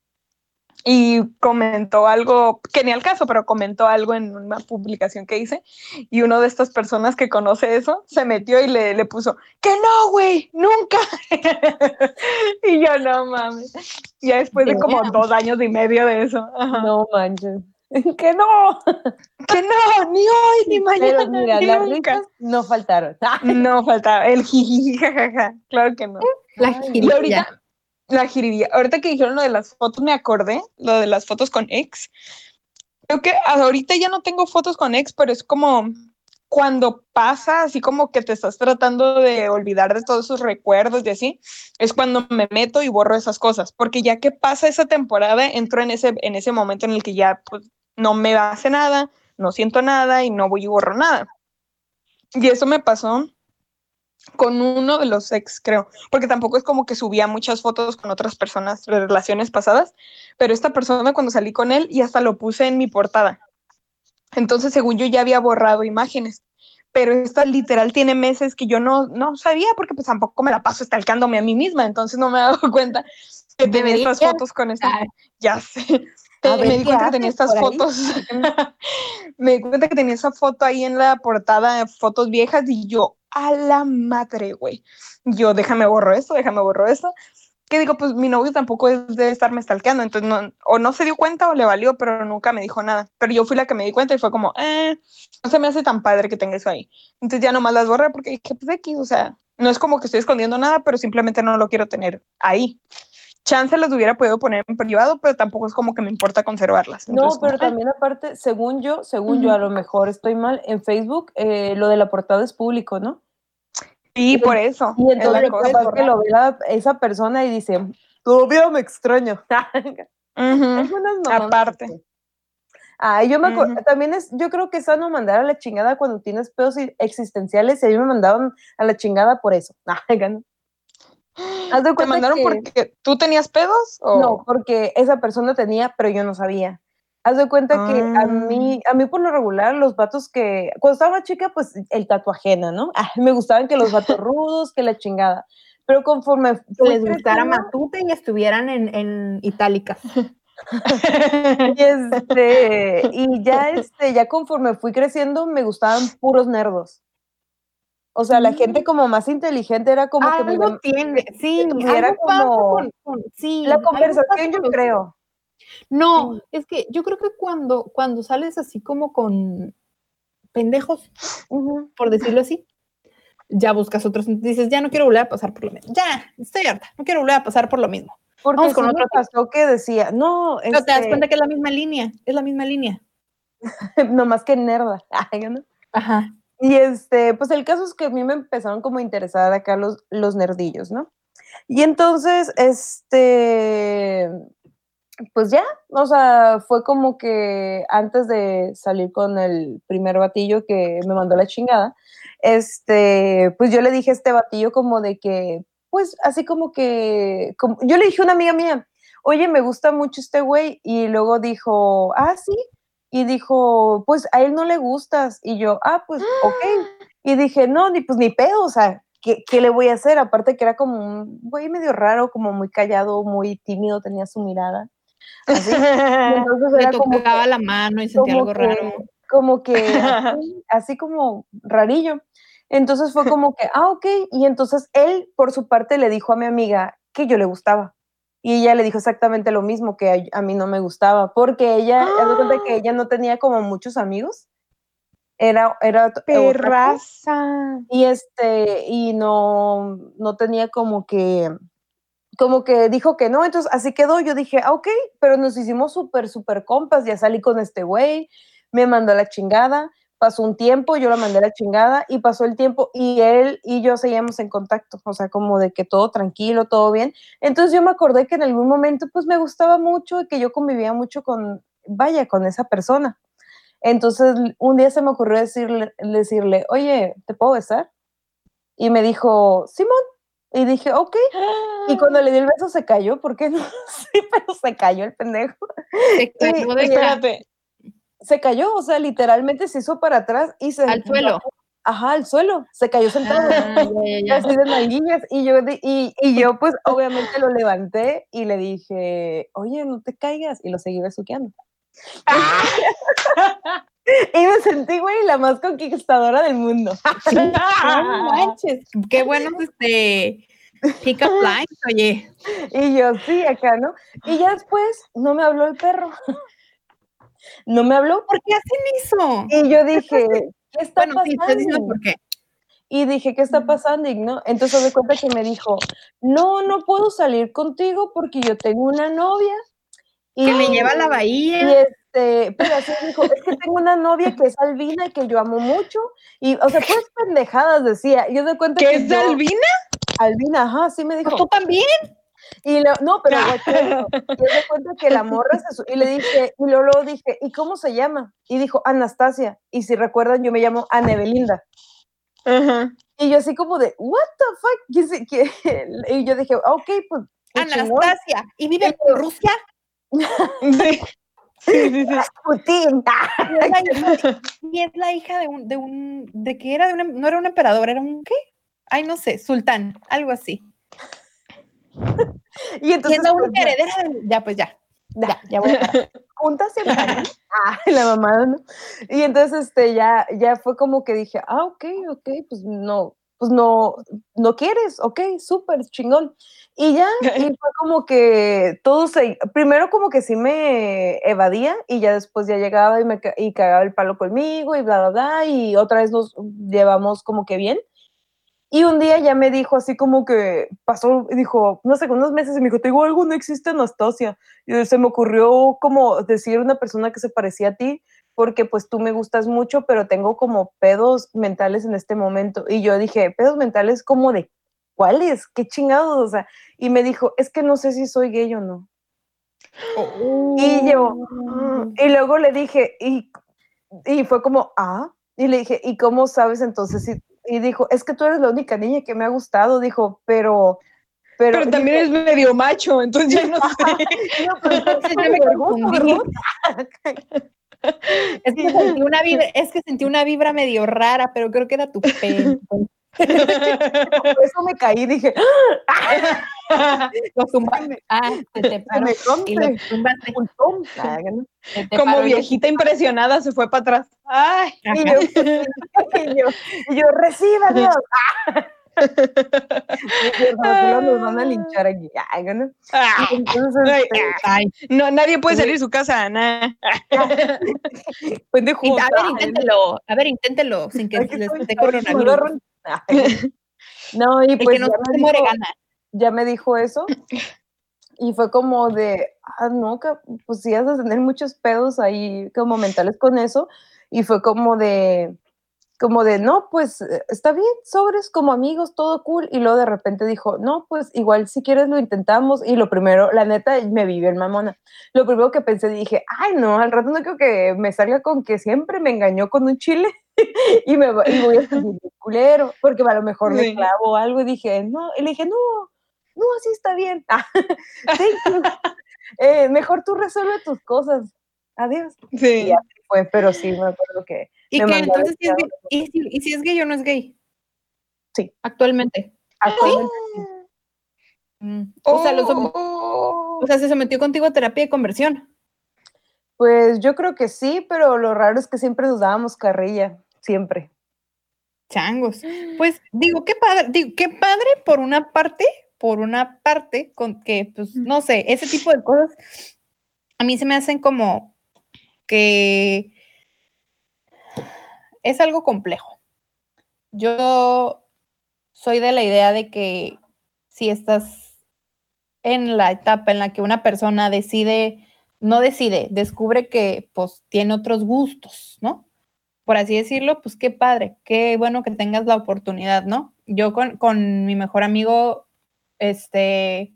Y comentó algo, que ni al caso, pero comentó algo en una publicación que hice. Y uno de estas personas que conoce eso se metió y le, le puso, que no, güey, nunca. *laughs* y yo, no mames. Ya después de como dos años y medio de eso. Ajá. No manches. *laughs* Que no. *laughs* Que no, ni hoy, ni mañana, Pero mira, ni las nunca. risas no faltaron. No faltaba el jiji, jajaja. Claro que no. La Y ahorita, la jiribilla. Ahorita que dijeron lo de las fotos, me acordé, lo de las fotos con ex. Creo que ahorita ya no tengo fotos con ex, pero es como cuando pasa, así como que te estás tratando de olvidar de todos esos recuerdos y así, es cuando me meto y borro esas cosas, porque ya que pasa esa temporada, entro en ese, en ese momento en el que ya pues, no me hace nada, no siento nada y no voy y borro nada. Y eso me pasó con uno de los ex, creo, porque tampoco es como que subía muchas fotos con otras personas de relaciones pasadas, pero esta persona cuando salí con él y hasta lo puse en mi portada. Entonces, según yo ya había borrado imágenes, pero esta literal tiene meses que yo no, no sabía porque pues tampoco me la paso estalcándome a mí misma, entonces no me he dado *laughs* cuenta que tenía estas fotos con esta. Ay. Ya sé. A me ver, di ¿qué cuenta que tenía estas fotos. *laughs* me di cuenta que tenía esa foto ahí en la portada, fotos viejas, y yo, a la madre, güey. Yo, déjame borro esto, déjame borro esto. Que digo, pues mi novio tampoco es de estarme stalkeando, entonces no, o no se dio cuenta o le valió, pero nunca me dijo nada. Pero yo fui la que me di cuenta y fue como, eh, no se me hace tan padre que tenga eso ahí. Entonces ya nomás las borré porque dije, pues aquí, o sea, no es como que estoy escondiendo nada, pero simplemente no lo quiero tener ahí. Chance las hubiera podido poner en privado, pero tampoco es como que me importa conservarlas. No, pero como, también aparte, según yo, según yo, a lo mejor estoy mal, en Facebook eh, lo de la portada es público, ¿no? Sí, por eso. Y es entonces cosa. capaz que lo ve la- esa persona y dice, todavía me extraño. Algunas *laughs* mamadas Aparte. Ay, yo me acuerdo, también es, yo creo que es sano mandar a la chingada cuando tienes pedos existenciales y a mí me mandaron a la chingada por eso. *laughs* Ay, gano. Haz de *gasps* ¿Te mandaron que- porque tú tenías pedos? O? No, porque esa persona tenía, pero yo no sabía. Haz de cuenta que a Ah. mí, a mí por lo regular, los vatos que, cuando estaba chica, pues el tatuajena, ¿no? *laughs* Ah, me gustaban que los vatos *laughs* rudos, que la chingada. Pero conforme les gustara creciendo, Matute y estuvieran en, en itálicas. *laughs* y este, y ya este, ya conforme fui creciendo, me gustaban puros nerdos. O sea, la gente como más inteligente era como que me algo tiene, sí, algo pasa como con- con- sí, la algo conversación, yo creo. No, Sí. es que yo creo que cuando, cuando sales así como con pendejos, Ujú. por decirlo así, ya buscas otros, dices, ya no quiero volver a pasar por lo mismo. Ya, estoy harta, no quiero volver a pasar por lo mismo. Porque Vamos con otro pasó que decía, no, Pero te das este, cuenta que es la misma línea, es la misma línea. *laughs* no más que nerda. *laughs* ¿no? Ajá. Y este, pues el caso es que a mí me empezaron como a interesar acá los, los nerdillos, ¿no? Y entonces, este, pues ya, o sea, fue como que antes de salir con el primer batillo que me mandó la chingada, este, pues yo le dije este batillo como de que, pues así como que, como, yo le dije a una amiga mía, oye, me gusta mucho este güey, y luego dijo, ah, sí, y dijo, pues a él no le gustas, y yo, ah, pues, ok, *gasps* y dije, no, ni pues ni pedo, o sea, ¿qué, qué le voy a hacer? Aparte que era como un güey medio raro, como muy callado, muy tímido, tenía su mirada. Así. *laughs* Le como tocaba que- la mano y sentía algo que- raro. Como que *laughs* así, así como rarillo. Entonces fue como que, ah, ok. Y entonces él, por su parte, le dijo a mi amiga que yo le gustaba. Y ella le dijo exactamente lo mismo, que a, a mí no me gustaba, porque ella, haz de cuenta que ella no tenía como muchos amigos. Era, era. Perraza. y este, y no, no tenía como que, como que dijo que no, entonces así quedó, yo dije, ah, ok, pero nos hicimos súper, súper compas, ya salí con este güey, me mandó a la chingada, pasó un tiempo, yo la mandé a la chingada, y pasó el tiempo, y él y yo seguíamos en contacto, o sea, como de que todo tranquilo, todo bien, entonces yo me acordé que en algún momento, pues me gustaba mucho, y que yo convivía mucho con, vaya, con esa persona, entonces un día se me ocurrió decirle, decirle, oye, ¿te puedo besar? Y me dijo, Simón. Y dije, ok. Y cuando le di el beso se cayó, ¿por qué *laughs* no? Sí, pero se cayó el pendejo. Se cayó de Espérate. Se cayó, o sea, literalmente se hizo para atrás y se... al suelo. Ajá, al suelo. Se cayó sentado. Ah, ya, *laughs* ya. Así de nalguillas. Y yo, y, y yo, *laughs* pues, obviamente lo levanté y le dije, oye, no te caigas. Y lo seguí besuqueando. *laughs* y me sentí, güey, la más conquistadora del mundo. No manches, qué buenos este pick up lines, oye. Y yo, sí, acá, ¿no? Y ya después no me habló el perro. No me habló. ¿Por qué hacen eso? Y yo dije, ¿qué está Bueno, sí, pasando? por qué. Y dije, ¿qué está pasando? Y no, entonces me cuenta que me dijo, no, no puedo salir contigo porque yo tengo una novia. Y, Que me lleva a la y bahía. este, pero así dijo, es que tengo una novia que es albina y que yo amo mucho. Y, o sea, pues pendejadas decía. Y yo de cuenta ¿Qué que es yo- Albina? Albina, ajá, sí me dijo. Pues tú también. Y lo- no, pero guacha eso. Yo me cuenta que la morra se su- y le dije, y luego, luego dije, ¿y cómo se llama? Y dijo, Anastasia. Y si recuerdan, yo me llamo Ana Belinda. Ajá. Y yo así como de, what the fuck? ¿Quién se- quién?" Y yo dije, ok, pues. qué chingón". Anastasia. ¿Y vive en Rusia? *laughs* Sí. Sí, sí, sí. Putin. *laughs* Y es la hija, y es la hija de un, de un, de que era de un, em- no era un emperador, era un ¿qué? Ay, no sé, sultán, algo así. *laughs* Y entonces, la pues, única heredera Ya, pues ya. Ya, ya voy a *laughs* juntas siempre. Ah, *laughs* la mamá, ¿no? Y entonces, este, ya, ya fue como que dije, ah, ok, ok, pues no, pues no, no quieres, ok, súper chingón. Y ya, y fue como que todo se, primero como que sí me evadía y ya después ya llegaba y me y cagaba el palo conmigo y bla, bla, bla, y otra vez nos llevamos como que bien. Y un día ya me dijo así como que pasó, dijo, no sé, unos meses y me dijo, te digo algo, no existe Anastasia. Y se me ocurrió como decir una persona que se parecía a ti, porque pues tú me gustas mucho, pero tengo como pedos mentales en este momento. Y yo dije, pedos mentales como de cuáles, qué chingados, o sea, y me dijo, es que no sé si soy gay o no. Y yo, mm", y luego le dije, y, y fue como, ah, y le dije, ¿y cómo sabes entonces si y dijo, es que tú eres la única niña que me ha gustado, dijo, pero... Pero, también eres medio macho, entonces ya no *laughs* sé. *laughs* no, pero entonces ya me *laughs* confundí. es, que sentí una vibra, es que sentí una vibra medio rara, pero creo que era tu pelo. *laughs* Por eso me caí, dije, *laughs* lo zumbaste. Ah, se te paró y lo zumbaste. Como viejita impresionada se fue para atrás. Ay, y yo, y yo, y yo, reciba Dios. *laughs* nos van a linchar aquí. Ay, ¿no? Entonces, este, ay, no, nadie puede salir de su casa, nah. Pendejo. A ver, inténtelo, a ver, inténtelo, sin que les esté coronavirus. *laughs* No, y pues ya, me dijo, ya me dijo eso. Y fue como de, ah, no, pues sí, has de tener muchos pedos ahí como mentales con eso. Y fue como de, como de, no, pues eh, está bien, sobres como amigos, todo cool. Y luego de repente dijo, no, pues igual si quieres lo intentamos. Y lo primero, la neta, me vivió en mamona. Lo primero que pensé, dije, ay, no, al rato no creo que me salga con que siempre me engañó con un chile. *laughs* y me voy a sentir culero, porque a lo mejor me clavo algo y dije, no, y le dije, no, no, así está bien. *laughs* eh, mejor tú resuelve tus cosas. Adiós. Sí. Y así fue, pero sí, me acuerdo que... ¿Y que entonces si es gay, ¿y, si, ¿y si, es gay o no es gay? Sí. Actualmente. Actualmente. Mm. O, sea, o sea, se sometió contigo a terapia de conversión. Pues yo creo que sí, pero lo raro es que siempre dudábamos carrilla siempre. Changos. *gasps* Pues digo, qué padre, digo, qué padre por una parte, por una parte, con que, pues, no sé, ese tipo de cosas a mí se me hacen como que es algo complejo. Yo soy de la idea de que si estás en la etapa en la que una persona decide, no decide, descubre que pues tiene otros gustos, ¿no? Por así decirlo, pues qué padre, qué bueno que tengas la oportunidad, ¿no? Yo con, mi mejor amigo, este,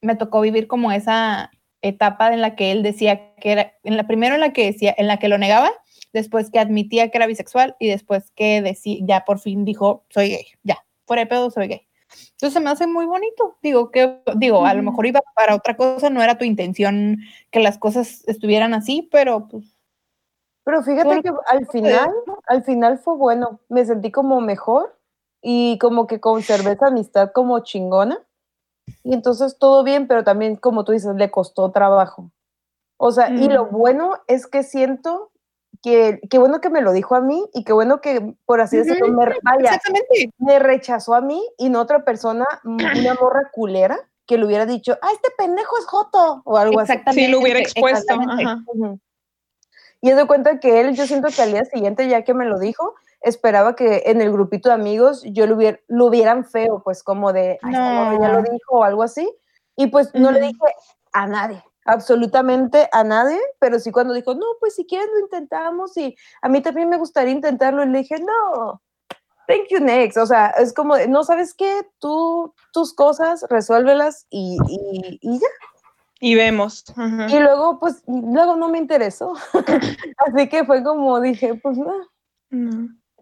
me tocó vivir como esa etapa en la que él decía que era, en la primero en la que decía, en la que lo negaba, después que admitía que era bisexual y después que decía, ya por fin dijo, soy gay, ya, fuera de pedo, soy gay. Entonces me hace muy bonito. Digo, que, digo, a lo mejor iba para otra cosa, no era tu intención que las cosas estuvieran así, pero pues pero fíjate que al final, al final fue bueno. Me sentí como mejor y como que conservé esa amistad como chingona. Y entonces todo bien, pero también, como tú dices, le costó trabajo. O sea, y lo mm. bueno es que siento que, qué bueno que me lo dijo a mí y qué bueno que, por así decirlo, me, vaya, me rechazó a mí y no otra persona, una morra culera, que le hubiera dicho, ah, este pendejo es Joto, o algo así. Sí, lo hubiera expuesto. Ajá. Y he de cuenta que él, yo siento que al día siguiente, ya que me lo dijo, esperaba que en el grupito de amigos yo lo, hubiera, lo hubieran feo, pues como de, Ay, no. ya lo dijo o algo así. Y pues no le dije a nadie, absolutamente a nadie, pero sí cuando dijo, no, pues si quieres lo intentamos y a mí también me gustaría intentarlo, y le dije, no, thank you next. O sea, es como, no sabes qué, tú tus cosas, resuélvelas y, y, y ya. Y vemos. Y luego, pues, luego no me interesó. *laughs* Así que fue como dije, pues no.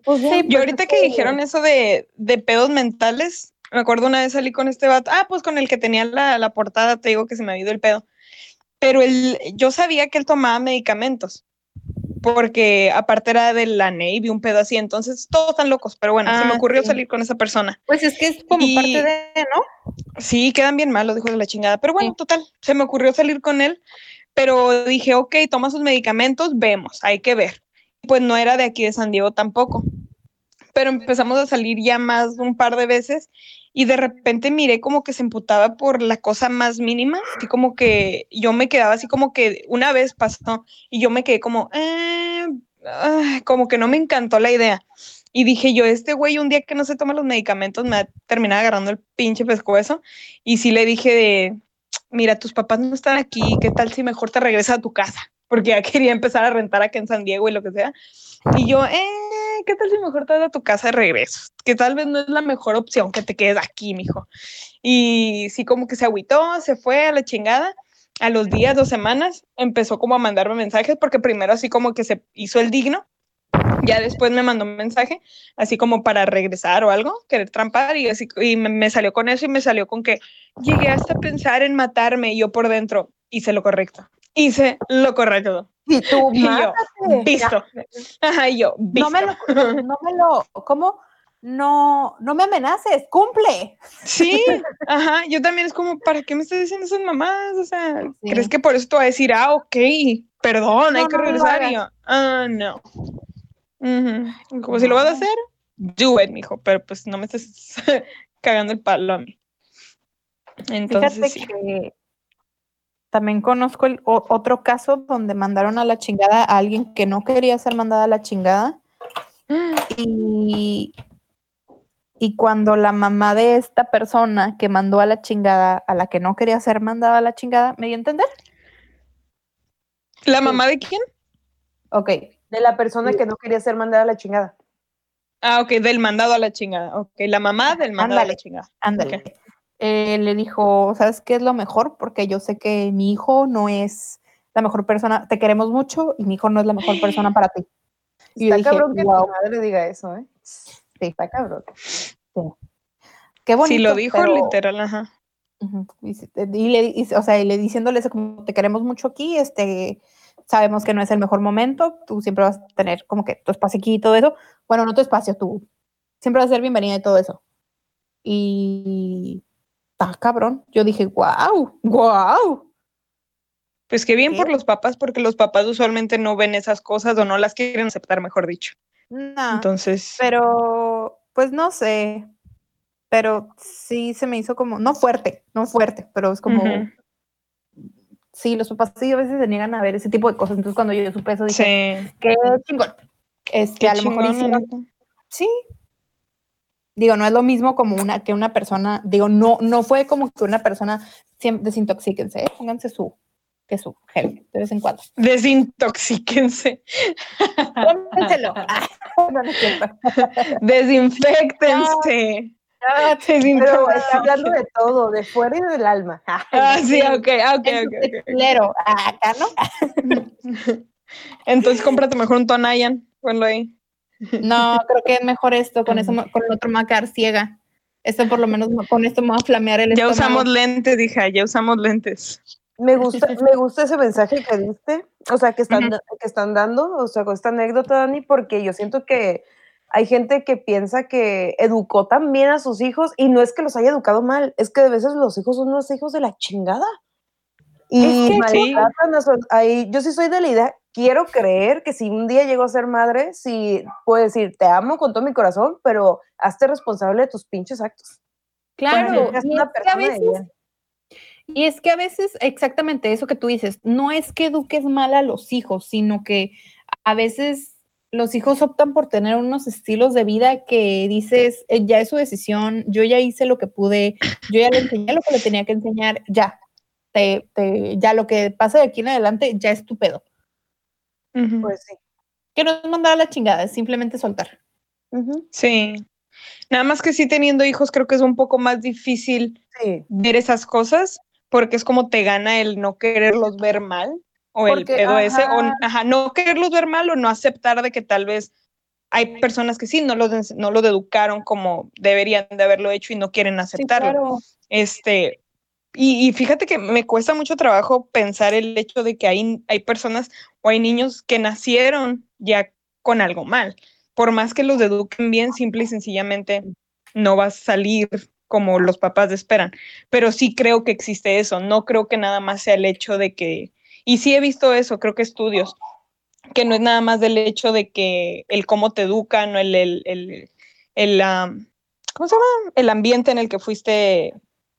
Pues, sí, yo ahorita que dijeron eso de, de, pedos mentales, me acuerdo una vez salí con este vato, ah, pues con el que tenía la, la portada, te digo que se me ha ido el pedo. Pero él, yo sabía que él tomaba medicamentos porque aparte era de la Navy, un pedo así, entonces todos están locos, pero bueno, se me ah, ocurrió salir con esa persona. Pues es que es como parte de, ¿no? Sí, quedan bien mal los hijos de la chingada, pero bueno, total, se me ocurrió salir con él, pero dije, ok, toma sus medicamentos, vemos, hay que ver. Pues no era de aquí de San Diego tampoco, pero empezamos a salir ya más un par de veces y de repente miré como que se emputaba por la cosa más mínima, así como que yo me quedaba así como que una vez pasó y yo me quedé como, eh, como que no me encantó la idea. Y dije yo, este güey un día que no se toma los medicamentos me va a terminar agarrando el pinche pescuezo. Y sí le dije de, mira, tus papás no están aquí, ¿qué tal si mejor te regresas a tu casa? Porque ya *laughs* quería empezar a rentar aquí en San Diego y lo que sea. Y yo, eh, ¿qué tal si mejor te vas a tu casa de regreso? Que tal vez no es la mejor opción que te quedes aquí, mijo. Y sí, como que se agüitó, se fue a la chingada. A los días, dos semanas, empezó como a mandarme mensajes porque primero así como que se hizo el digno. Ya después me mandó un mensaje, así como para regresar o algo, querer trampar, y, así, y me, me salió con eso y me salió con que llegué hasta pensar en matarme yo por dentro hice lo correcto. Hice lo correcto. Y tú, Y yo, visto. Ajá, y yo, visto. No me lo, no me lo, ¿cómo? No, no me amenaces, cumple. Sí, ajá, yo también es como, ¿para qué me estás diciendo esas mamás? O sea, Sí. ¿crees que por eso te voy a decir, ah, ok, perdón, hay que no regresar? y yo, ah, no. Ujú. Como si lo vas a hacer, do it, mijo, pero pues no me estés *laughs* cagando el palo a mí. Entonces, Fíjate sí. que también conozco el, o- otro caso donde mandaron a la chingada a alguien que no quería ser mandada a la chingada *gasps* y, y cuando la mamá de esta persona que mandó a la chingada a la que no quería ser mandada a la chingada, ¿me dio a entender? ¿La mamá de quién? Ok, De la persona que no quería ser mandada a la chingada. Ah, ok, del mandado a la chingada. Ok, la mamá del mandado a la Ándale. chingada. ándale. Ok. Eh, le dijo, ¿sabes qué es lo mejor? Porque yo sé que mi hijo no es la mejor persona, te queremos mucho y mi hijo no es la mejor persona para ti. Y yo Está dije, cabrón que "Wow". tu madre diga eso, ¿eh? Sí. Está cabrón. Qué bonito. Si lo dijo pero- literal, ajá. Y le, y- o sea, y le diciéndole eso como te queremos mucho aquí, este, sabemos que no es el mejor momento, tú siempre vas a tener como que tu espacio aquí y todo eso. Bueno, no tu espacio, tú siempre vas a ser bienvenida y todo eso. Y está cabrón. Yo dije, wow, wow. Pues qué bien ¿Qué? por los papás, porque los papás usualmente no ven esas cosas o no las quieren aceptar, mejor dicho. No, Entonces, pero pues no sé. Pero sí se me hizo como, no fuerte, no fuerte, pero es como, sí, los papás sí a veces se niegan a ver ese tipo de cosas. Entonces cuando yo supe eso dije, sí. qué chingón. Este, Qué a lo mejor chingón, hicieron- sí. Digo, no es lo mismo como una que una persona, digo, no, no fue como que una persona siempre desintoxíquense, ¿eh? pónganse su, que su gel de vez en cuando. Desintoxíquense, *laughs* no, no cierto. desinfectense. Ah, Pero está hablando de todo, de fuera y del alma. *laughs* Ah, sí, ok, ah, ok, ok. Ah, acá, ¿no? *laughs* Entonces cómprate mejor un Tonayan, ponlo ahí. No, *laughs* creo que es mejor esto, con eso, con el otro me va a quedar ciega. Esto por lo menos, me- con esto me va a flamear el Ya estómago. usamos lentes, hija, ya usamos lentes. Me gusta, me gusta ese mensaje que diste, o sea, que están, Ujú. da- que están dando, o sea, con esta anécdota, Dani, porque yo siento que hay gente que piensa que educó tan bien a sus hijos y no es que los haya educado mal, es que de veces los hijos son unos hijos de la chingada. Y Es que sí. maltratan a su- ahí, yo sí soy de la idea, quiero creer que si un día llego a ser madre, sí puedo decir, te amo con todo mi corazón, pero hazte responsable de tus pinches actos. Claro, es una que a veces. Y es que a veces, exactamente eso que tú dices, no es que eduques mal a los hijos, sino que a veces los hijos optan por tener unos estilos de vida que dices, "Eh, ya es su decisión, yo ya hice lo que pude, yo ya le enseñé lo que le tenía que enseñar, ya, te, te- ya lo que pase de aquí en adelante ya es tu pedo. Pues sí. Que no es mandar a la chingada, es simplemente soltar. Sí. Nada más que sí teniendo hijos creo que es un poco más difícil Sí. ver esas cosas porque es como te gana el no quererlos ver mal o el pedo ese o ajá. no quererlos ver mal o no aceptar de que tal vez hay personas que sí no los no los educaron como deberían de haberlo hecho y no quieren Sí, aceptarlo. claro. Este, y, fíjate que me cuesta mucho trabajo pensar el hecho de que hay, hay personas o hay niños que nacieron ya con algo mal. Por más que los eduquen bien, simple y sencillamente no va a salir como los papás esperan. Pero sí creo que existe eso. No creo que nada más sea el hecho de que, y sí he visto eso, creo que estudios, que no es nada más del hecho de que el cómo te educan o el, el, el el, ¿cómo se llama? El ambiente en el que fuiste,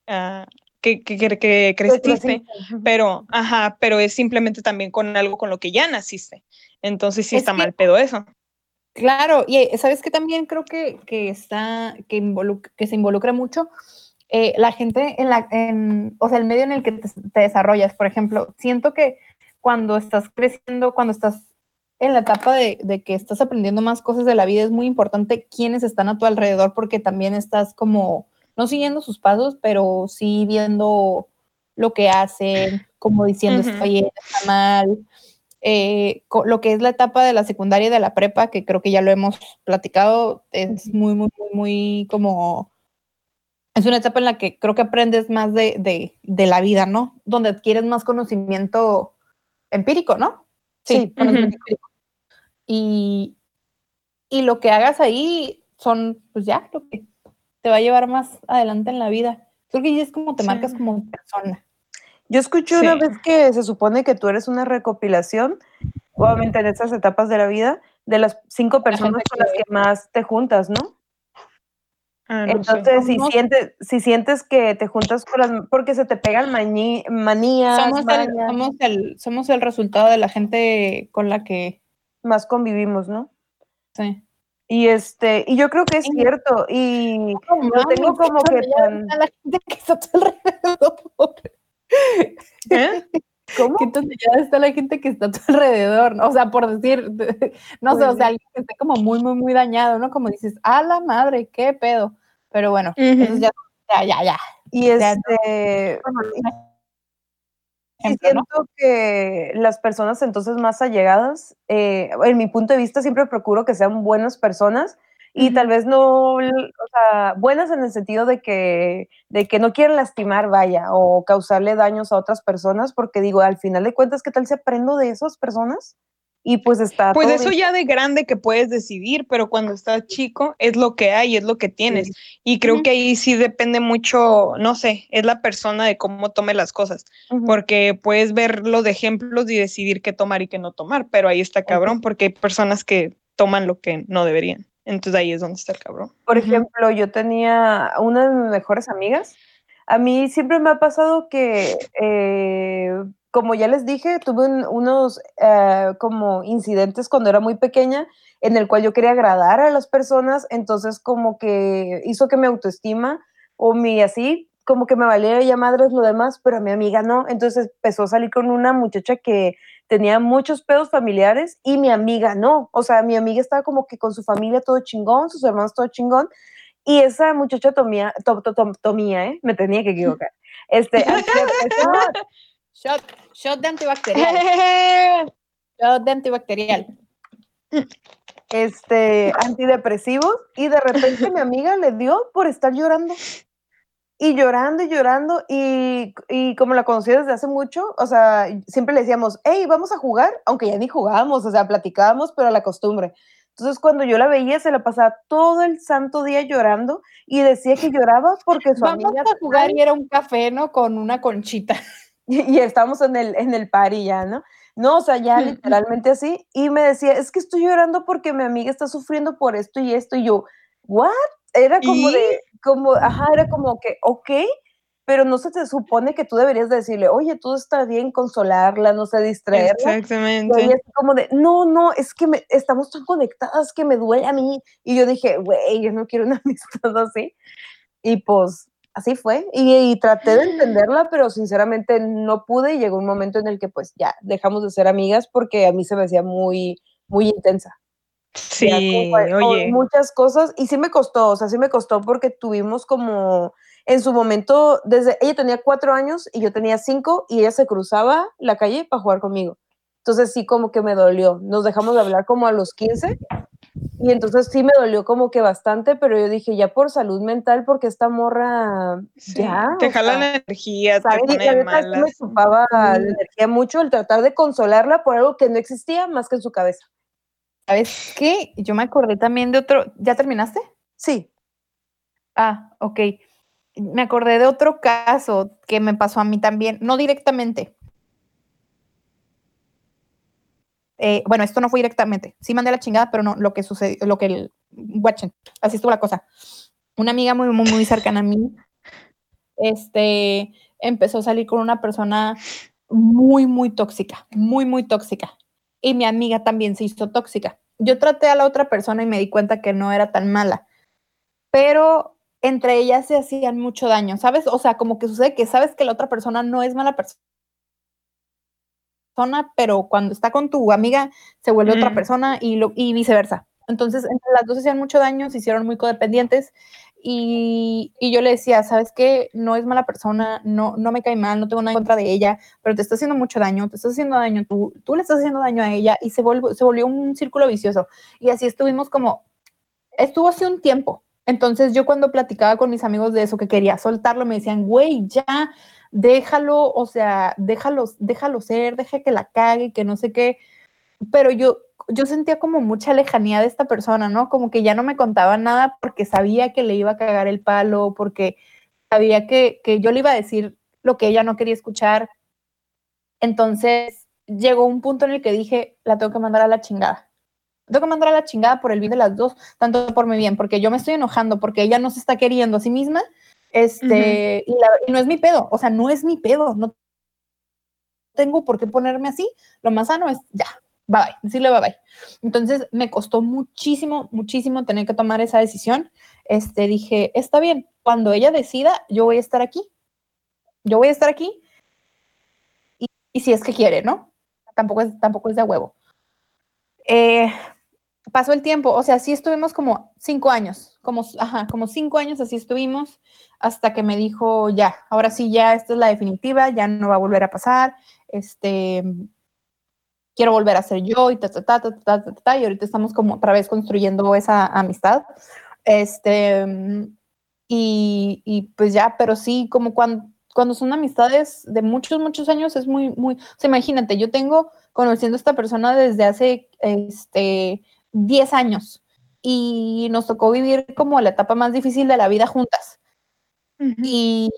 ah, que, que, que, creciste, pero, ajá, pero es simplemente también con algo con lo que ya naciste. Entonces sí está mal pedo eso. Claro, y eh, sabes que también creo que, que está, que, que se involucra mucho eh, la gente en la, en, o sea, el medio en el que te, desarrollas, por ejemplo, siento que cuando estás creciendo, cuando estás en la etapa de, de, que estás aprendiendo más cosas de la vida, es muy importante quiénes están a tu alrededor, porque también estás como, no siguiendo sus pasos, pero sí viendo lo que hacen, como diciendo está bien, está mal, eh, lo que es la etapa de la secundaria y de la prepa, que creo que ya lo hemos platicado, es muy, muy, muy, muy como... Es una etapa en la que creo que aprendes más de, de, la vida, ¿no? Donde adquieres más conocimiento empírico, ¿no? Sí, conocimiento empírico. Y, y lo que hagas ahí son, pues ya, lo que te va a llevar más adelante en la vida. Creo que ya es como te marcas como persona. Yo escuché una vez que se supone que tú eres una recopilación, obviamente en estas etapas de la vida, de las cinco personas con las que más te juntas, ¿no? Ah, Entonces, si, sientes, si sientes que te juntas con las, porque se te pegan manías. Somos, el, somos, el, resultado de la gente con la que más convivimos, ¿no? Sí. Y este, y yo creo que es cierto, y no, tengo como que la gente que está alrededor. ¿Eh? ¿Cómo? Ya está la gente que está a tu alrededor, ¿no? o sea, por decir, *laughs* no sé, o sea, alguien que esté como muy, muy, muy dañado, ¿no? Como dices, a la madre, qué pedo. Pero bueno, eso ya, ya, ya, Y este, y siento que las personas entonces más allegadas, eh, en mi punto de vista, siempre procuro que sean buenas personas y tal vez no, o sea, buenas en el sentido de que, de que no quieren lastimar, vaya, o causarle daños a otras personas, porque digo, al final de cuentas, ¿qué tal se aprendo de esas personas? Y pues está. Pues eso ya de grande que puedes decidir, pero cuando estás chico es lo que hay, es lo que tienes. Y creo que ahí sí depende mucho, no sé, es la persona de cómo tome las cosas, porque puedes verlo de ejemplos y decidir qué tomar y qué no tomar, pero ahí está cabrón, porque hay personas que toman lo que no deberían. Entonces ahí es donde está el cabrón. Por ejemplo, yo tenía una de mis mejores amigas. A mí siempre me ha pasado que, eh, como ya les dije, tuve unos eh, como incidentes cuando era muy pequeña en el cual yo quería agradar a las personas, entonces como que hizo que mi autoestima o mi así, como que me valía ya madres lo demás, pero a mi amiga no. Entonces empezó a salir con una muchacha que tenía muchos pedos familiares y mi amiga no. O sea, mi amiga estaba como que con su familia todo chingón, sus hermanos todo chingón. Y esa muchacha tomía, tomía, ¿eh? Me tenía que equivocar. Este, *laughs* shot, shot de antibacterial. *laughs* shot de antibacterial. Este, antidepresivos. Y de repente mi amiga le dio por estar llorando y llorando y llorando y, y, como la conocí desde hace mucho, o sea, siempre le decíamos, hey, vamos a jugar, aunque ya ni jugábamos, o sea, platicábamos, pero a la costumbre. Entonces, cuando yo la veía, se la pasaba todo el santo día llorando y decía que lloraba porque su Vamos a jugar y era un café, ¿no? Con una conchita. *laughs* Y, estábamos en el, en el party ya, ¿no? No, o sea, ya literalmente así. Y me decía, es que estoy llorando porque mi amiga está sufriendo por esto y esto. Y yo, ¿what? Era como de, como, ajá, era como que, ok, pero no se te supone que tú deberías decirle, oye, tú estás bien, consolarla, no sé, distraerla. Exactamente. Y es como de, no, no, es que estamos tan conectadas que me duele a mí. Y yo dije, güey, yo no quiero una *laughs* amistad así. Y pues así fue. Y, traté de entenderla, pero sinceramente no pude y llegó un momento en el que pues ya dejamos de ser amigas porque a mí se me hacía muy, muy intensa. Sí, oye. Muchas cosas y sí me costó, o sea, sí me costó porque tuvimos como en su momento, desde ella tenía cuatro años y yo tenía cinco y ella se cruzaba la calle para jugar conmigo. Entonces sí como que me dolió. Nos dejamos de hablar como a los 15 y entonces sí me dolió como que bastante, pero yo dije ya por salud mental porque esta morra ya te jala la energía, te pone me chupaba la energía mucho el tratar de consolarla por algo que no existía más que en su cabeza. ¿Sabes qué? Yo me acordé también de otro. ¿Ya terminaste? Sí. Ah, ok. Me acordé de otro caso que me pasó a mí también, no directamente. Eh, bueno, esto no fue directamente. Sí mandé la chingada, pero no, lo que sucedió, lo que watchen, así estuvo la cosa. Una amiga muy, muy, muy cercana a mí, este, empezó a salir con una persona muy, muy tóxica, muy, muy tóxica. Y mi amiga también se hizo tóxica. Yo traté a la otra persona y me di cuenta que no era tan mala, pero entre ellas se hacían mucho daño, ¿sabes? O sea, como que sucede que sabes que la otra persona no es mala persona pero cuando está con tu amiga se vuelve otra persona y, lo, y viceversa. Entonces, entre las dos hacían mucho daño, se hicieron muy codependientes y, y, yo le decía, ¿sabes qué? No es mala persona, no, no me cae mal, no tengo nada en contra de ella, pero te está haciendo mucho daño, te estás haciendo daño tú, tú le estás haciendo daño a ella y se, volvió, se volvió un círculo vicioso. Y así estuvimos como, estuvo hace un tiempo. Entonces yo cuando platicaba con mis amigos de eso, que quería soltarlo, me decían, güey, ya, déjalo, o sea, déjalo, déjalo ser, deja que la cague, que no sé qué. Pero yo, yo sentía como mucha lejanía de esta persona, ¿no? Como que ya no me contaba nada porque sabía que le iba a cagar el palo, porque sabía que, que yo le iba a decir lo que ella no quería escuchar. Entonces llegó un punto en el que dije, la tengo que mandar a la chingada. tengo que mandar a la chingada por el bien de las dos, tanto por mi bien, porque yo me estoy enojando, porque ella no se está queriendo a sí misma este, y, no es mi pedo, o sea, no es mi pedo, no tengo por qué ponerme así. Lo más sano es ya, bye bye, decirle bye bye. Entonces me costó muchísimo, muchísimo tener que tomar esa decisión. Este, dije, está bien, cuando ella decida, yo voy a estar aquí. Yo voy a estar aquí. Y, si es que quiere, ¿no? Tampoco es, tampoco es de huevo. Eh, pasó el tiempo, o sea, sí estuvimos como cinco años, como, ajá, como cinco años así estuvimos hasta que me dijo, ya, ahora sí, ya, esta es la definitiva, ya no va a volver a pasar, este, quiero volver a ser yo y ta, ta, ta, ta, ta, ta, y ahorita estamos como otra vez construyendo esa amistad, este, y, y pues ya, pero sí, como cuando, cuando son amistades de muchos, muchos años, es muy, muy, o sea, imagínate, yo tengo conociendo a esta persona desde hace, este, 10 años y nos tocó vivir como la etapa más difícil de la vida juntas y,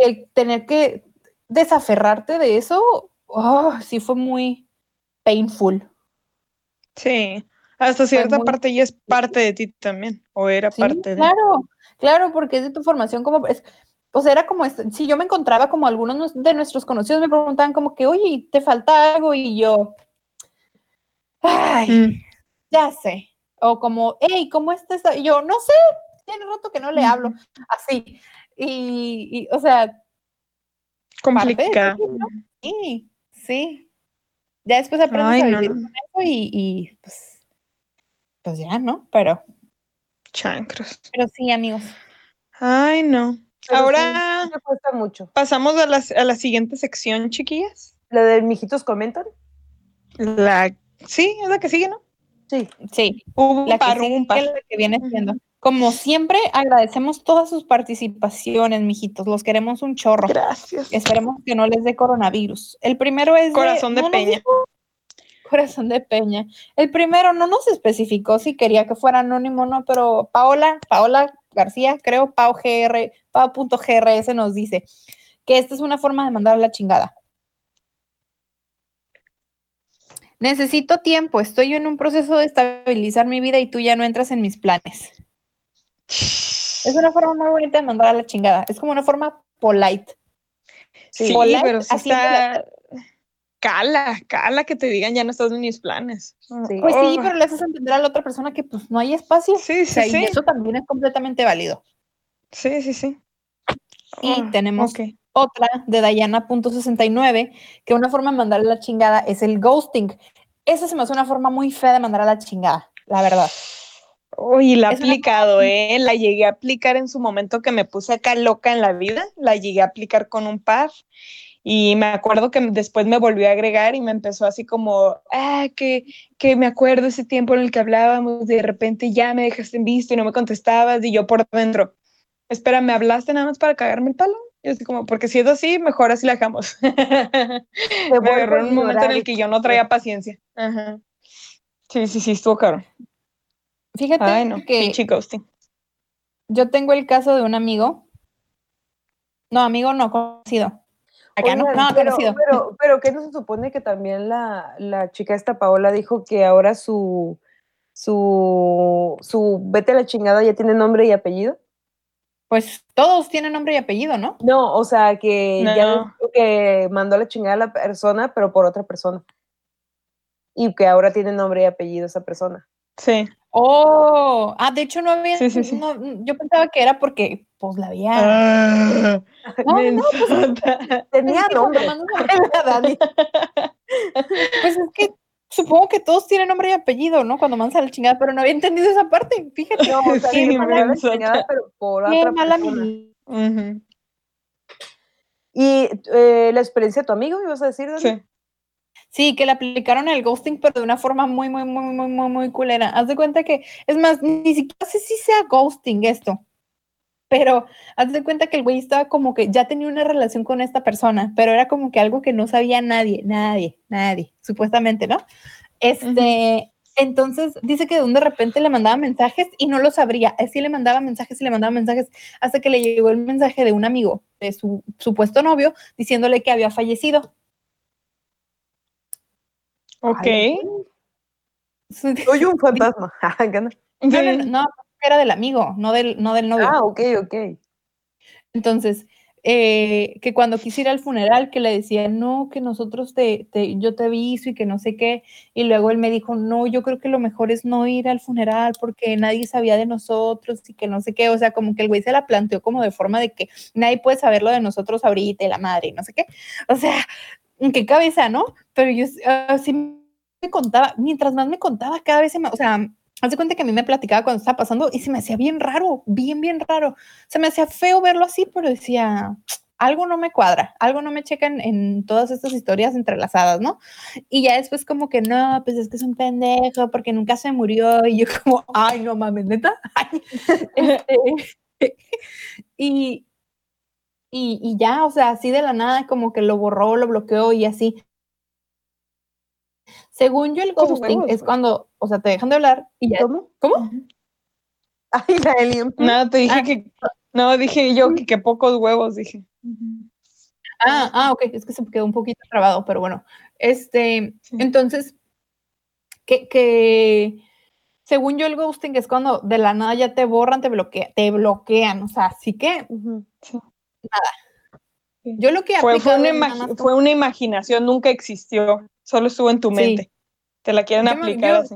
el tener que desaferrarte de eso, oh, sí fue muy painful. Sí, hasta cierta parte ya es parte de ti también, o era parte de... Claro, claro, porque es de tu formación como... Es, o sea, era como, si yo me encontraba como algunos de nuestros conocidos me preguntaban como que, oye, ¿te falta algo? Y yo, ay, mm. Ya sé. O como, hey, ¿cómo estás? Y yo, no sé, tiene rato que no le hablo, así. Y, o sea, complicado. Sí, sí. Ya después aprendes a vivir con eso y, y pues, pues ya, ¿no? Pero. Chancros. Pero sí, amigos. Ay, no. Ahora me cuesta mucho. pasamos a la, a la siguiente sección, chiquillas. ¿La de mijitos comentan? La, sí, es la que sigue, ¿no? Sí. Sí. Un la par, que, un par. la que viene siendo. Como siempre, agradecemos todas sus participaciones, mijitos. Los queremos un chorro. Gracias. Esperemos que no les dé coronavirus. El primero es. Corazón de, Peña. *laughs* corazón de Peña. El primero no nos especificó si quería que fuera anónimo o no, pero Paola, Paola García, creo, Pau GR, Pau.grs nos dice que esta es una forma de mandar la chingada. Necesito tiempo, estoy en un proceso de estabilizar mi vida y tú ya no entras en mis planes. Es una forma muy bonita de mandar a la chingada. Es como una forma polite. Sí, pero así Cala, cala que te digan ya no estás en mis planes. Pues sí, pero le haces entender a la otra persona que pues no hay espacio. Sí, sí, sí. Y eso también es completamente válido. Sí, sí, sí. Y ah, tenemos otra de Dayana.69, que una forma de mandarle la chingada es el ghosting. Esa se me hace una forma muy fea de mandar a la chingada, la verdad. Uy, la he aplicado, ¿eh? La llegué a aplicar en su momento que me puse acá loca en la vida. La llegué a aplicar con un par. Y me acuerdo que después me volvió a agregar y me empezó así como, ah, que, que me acuerdo ese tiempo en el que hablábamos, de repente ya me dejaste en visto y no me contestabas. Y yo por dentro, espera, ¿me hablaste nada más para cagarme el palo? Y así como, porque si es así, mejor así la dejamos. *laughs* me agarró en un momento en el que yo no traía paciencia. Ajá. Sí, sí, sí, estuvo caro. Fíjate que yo tengo el caso de un amigo. No, amigo no conocido. Acá no, no pero, conocido. Pero, ¿qué no se supone que también la, la chica esta Paola dijo que ahora su, su, su vete a la chingada ya tiene nombre y apellido. Pues todos tienen nombre y apellido, ¿no? No, o sea, que ya No. ves que mandó a la chingada a la persona, pero por otra persona. Y que ahora tiene nombre y apellido esa persona. Sí. Oh, ah, de hecho no había, Sí, sí, sí. no, yo pensaba que era porque, pues la había. Ah, No, no, pues. Tenía nombre. *laughs* Pues es que supongo que todos tienen nombre y apellido, ¿no? Cuando mandas a la chingada, pero no había entendido esa parte, fíjate. No, o sea, Sí, que mandó a la chingada, pero por Qué otra mala mi- Y eh, la experiencia de tu amigo, ibas a decir, Dani? Sí. Sí, que le aplicaron el ghosting, pero de una forma muy, muy, muy, muy, muy, muy culera. Haz de cuenta que, es más, ni siquiera sé si sea ghosting esto, pero haz de cuenta que el güey estaba como que ya tenía una relación con esta persona, pero era como que algo que no sabía nadie, nadie, nadie, supuestamente, ¿no? Este, entonces dice que de repente le mandaba mensajes y no lo sabría. Así le mandaba mensajes y le mandaba mensajes hasta que le llegó el mensaje de un amigo, de su supuesto novio, diciéndole que había fallecido. Ok. Soy un *laughs* fantasma. *laughs* No, no, no, era del amigo, no del, no del novio. ah, ok, ok. Entonces, eh, que cuando quise ir al funeral, que le decía, no, que nosotros te, te- yo te aviso y que no sé qué. Y luego él me dijo, no, yo creo que lo mejor es no ir al funeral porque nadie sabía de nosotros y que no sé qué. O sea, como que el güey se la planteó como de forma de que nadie puede saber lo de nosotros ahorita y la madre y no sé qué. O sea, en qué cabeza, ¿no? Pero yo así me contaba, mientras más me contaba, cada vez se me, o sea, haz de cuenta que a mí me platicaba cuando estaba pasando y se me hacía bien raro, bien, bien raro. Se me hacía feo verlo así, pero decía, algo no me cuadra, algo no me checa en, todas estas historias entrelazadas, ¿no? Y ya después como que no, pues es que es un pendejo porque nunca se murió y yo como, ay, no mames, neta. *laughs* Este, y, y, y ya, o sea, así de la nada como que lo borró, lo bloqueó y así. Según yo, el Pues, ghosting es güey. cuando, o sea, te dejan de hablar y ya. ¿Cómo? ¿Cómo? Ay, la alien. *laughs* Nada, te dije Ah. que. No, dije yo que, que pocos huevos, dije. Ah, ah, ok, es que se quedó un poquito trabado, pero bueno. Este, Sí. entonces, que, que según yo, el ghosting es cuando de la nada ya te borran, te bloquean, te bloquean. O sea, así que Ujú. yo lo que Fue, una nada fue una imaginación, nunca existió. Solo estuvo en tu Sí. mente. Te la quieren Yo aplicar yo- así.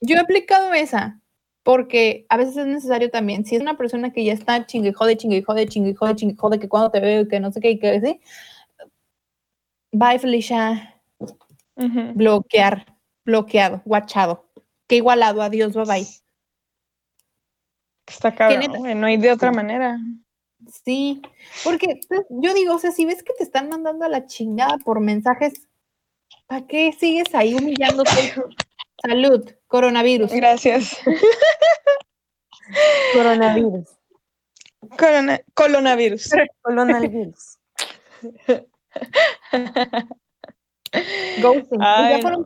Yo he aplicado esa porque a veces es necesario también. Si es una persona que ya está chingue jode, chingue jode, chingue jode, chingue jode, que cuando te veo, que no sé qué, y que así. Bye, Felicia. Bloquear, bloqueado, guachado. Que igualado, adiós, bye bye. Está cabrón, güey, no hay de otra manera. Sí, porque pues, yo digo, o sea, si ves que te están mandando a la chingada por mensajes, ¿para qué sigues ahí humillándote? Salud, coronavirus. Gracias. Coronavirus. Corona- coronavirus. Coronavirus. Ghosting. Y, Ay, no.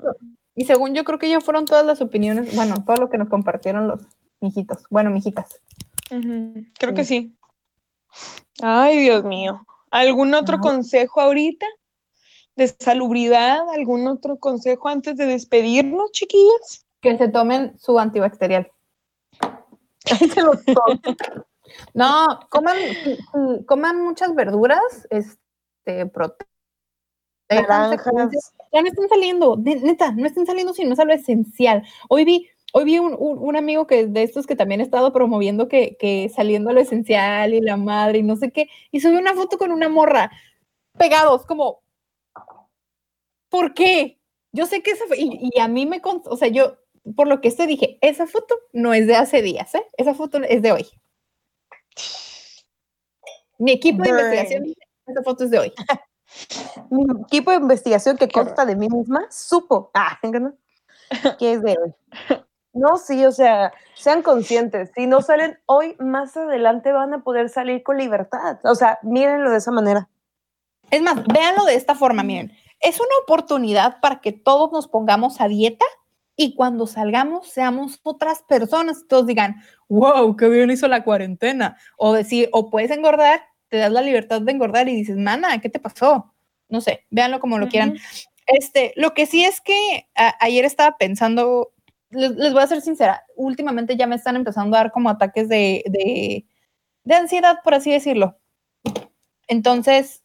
y según yo creo que ya fueron todas las opiniones, bueno, todo lo que nos compartieron los mijitos, bueno, mijitas. Creo que sí. Ay, Dios mío. ¿Algún otro Ay. consejo ahorita? ¿De salubridad? ¿Algún otro consejo antes de despedirnos, chiquillas? Que se tomen su antibacterial. *laughs* Se los. No, coman, coman muchas verduras, este, proteínas. Ya no están saliendo, de- neta, no están saliendo si no es algo esencial. Hoy vi, hoy vi un, un- un amigo que de estos que también ha estado promoviendo que, que saliendo a lo esencial y la madre y no sé qué, y subió una foto con una morra pegados, como, ¿por qué? Yo sé que esa, fue- y, y a mí me, o sea, yo, por lo que sé, dije, esa foto no es de hace días, ¿eh? Esa foto es de hoy. Mi equipo de Burn. investigación, dice, esa foto es de hoy. *laughs* Mi equipo de investigación que consta de mí misma supo *laughs* ah, *laughs* que es de hoy. No, sí, o sea, sean conscientes. Si no salen hoy, más adelante van a poder salir con libertad. O sea, mírenlo de esa manera. Es más, véanlo de esta forma, miren. Es una oportunidad para que todos nos pongamos a dieta y cuando salgamos seamos otras personas. Todos digan, wow, qué bien hizo la cuarentena. O decir, o puedes engordar, te das la libertad de engordar y dices, mana, ¿qué te pasó? No sé, véanlo como lo quieran. Este, lo que sí es que a- ayer estaba pensando, les, les voy a ser sincera, últimamente ya me están empezando a dar como ataques de, de, de ansiedad, por así decirlo. Entonces,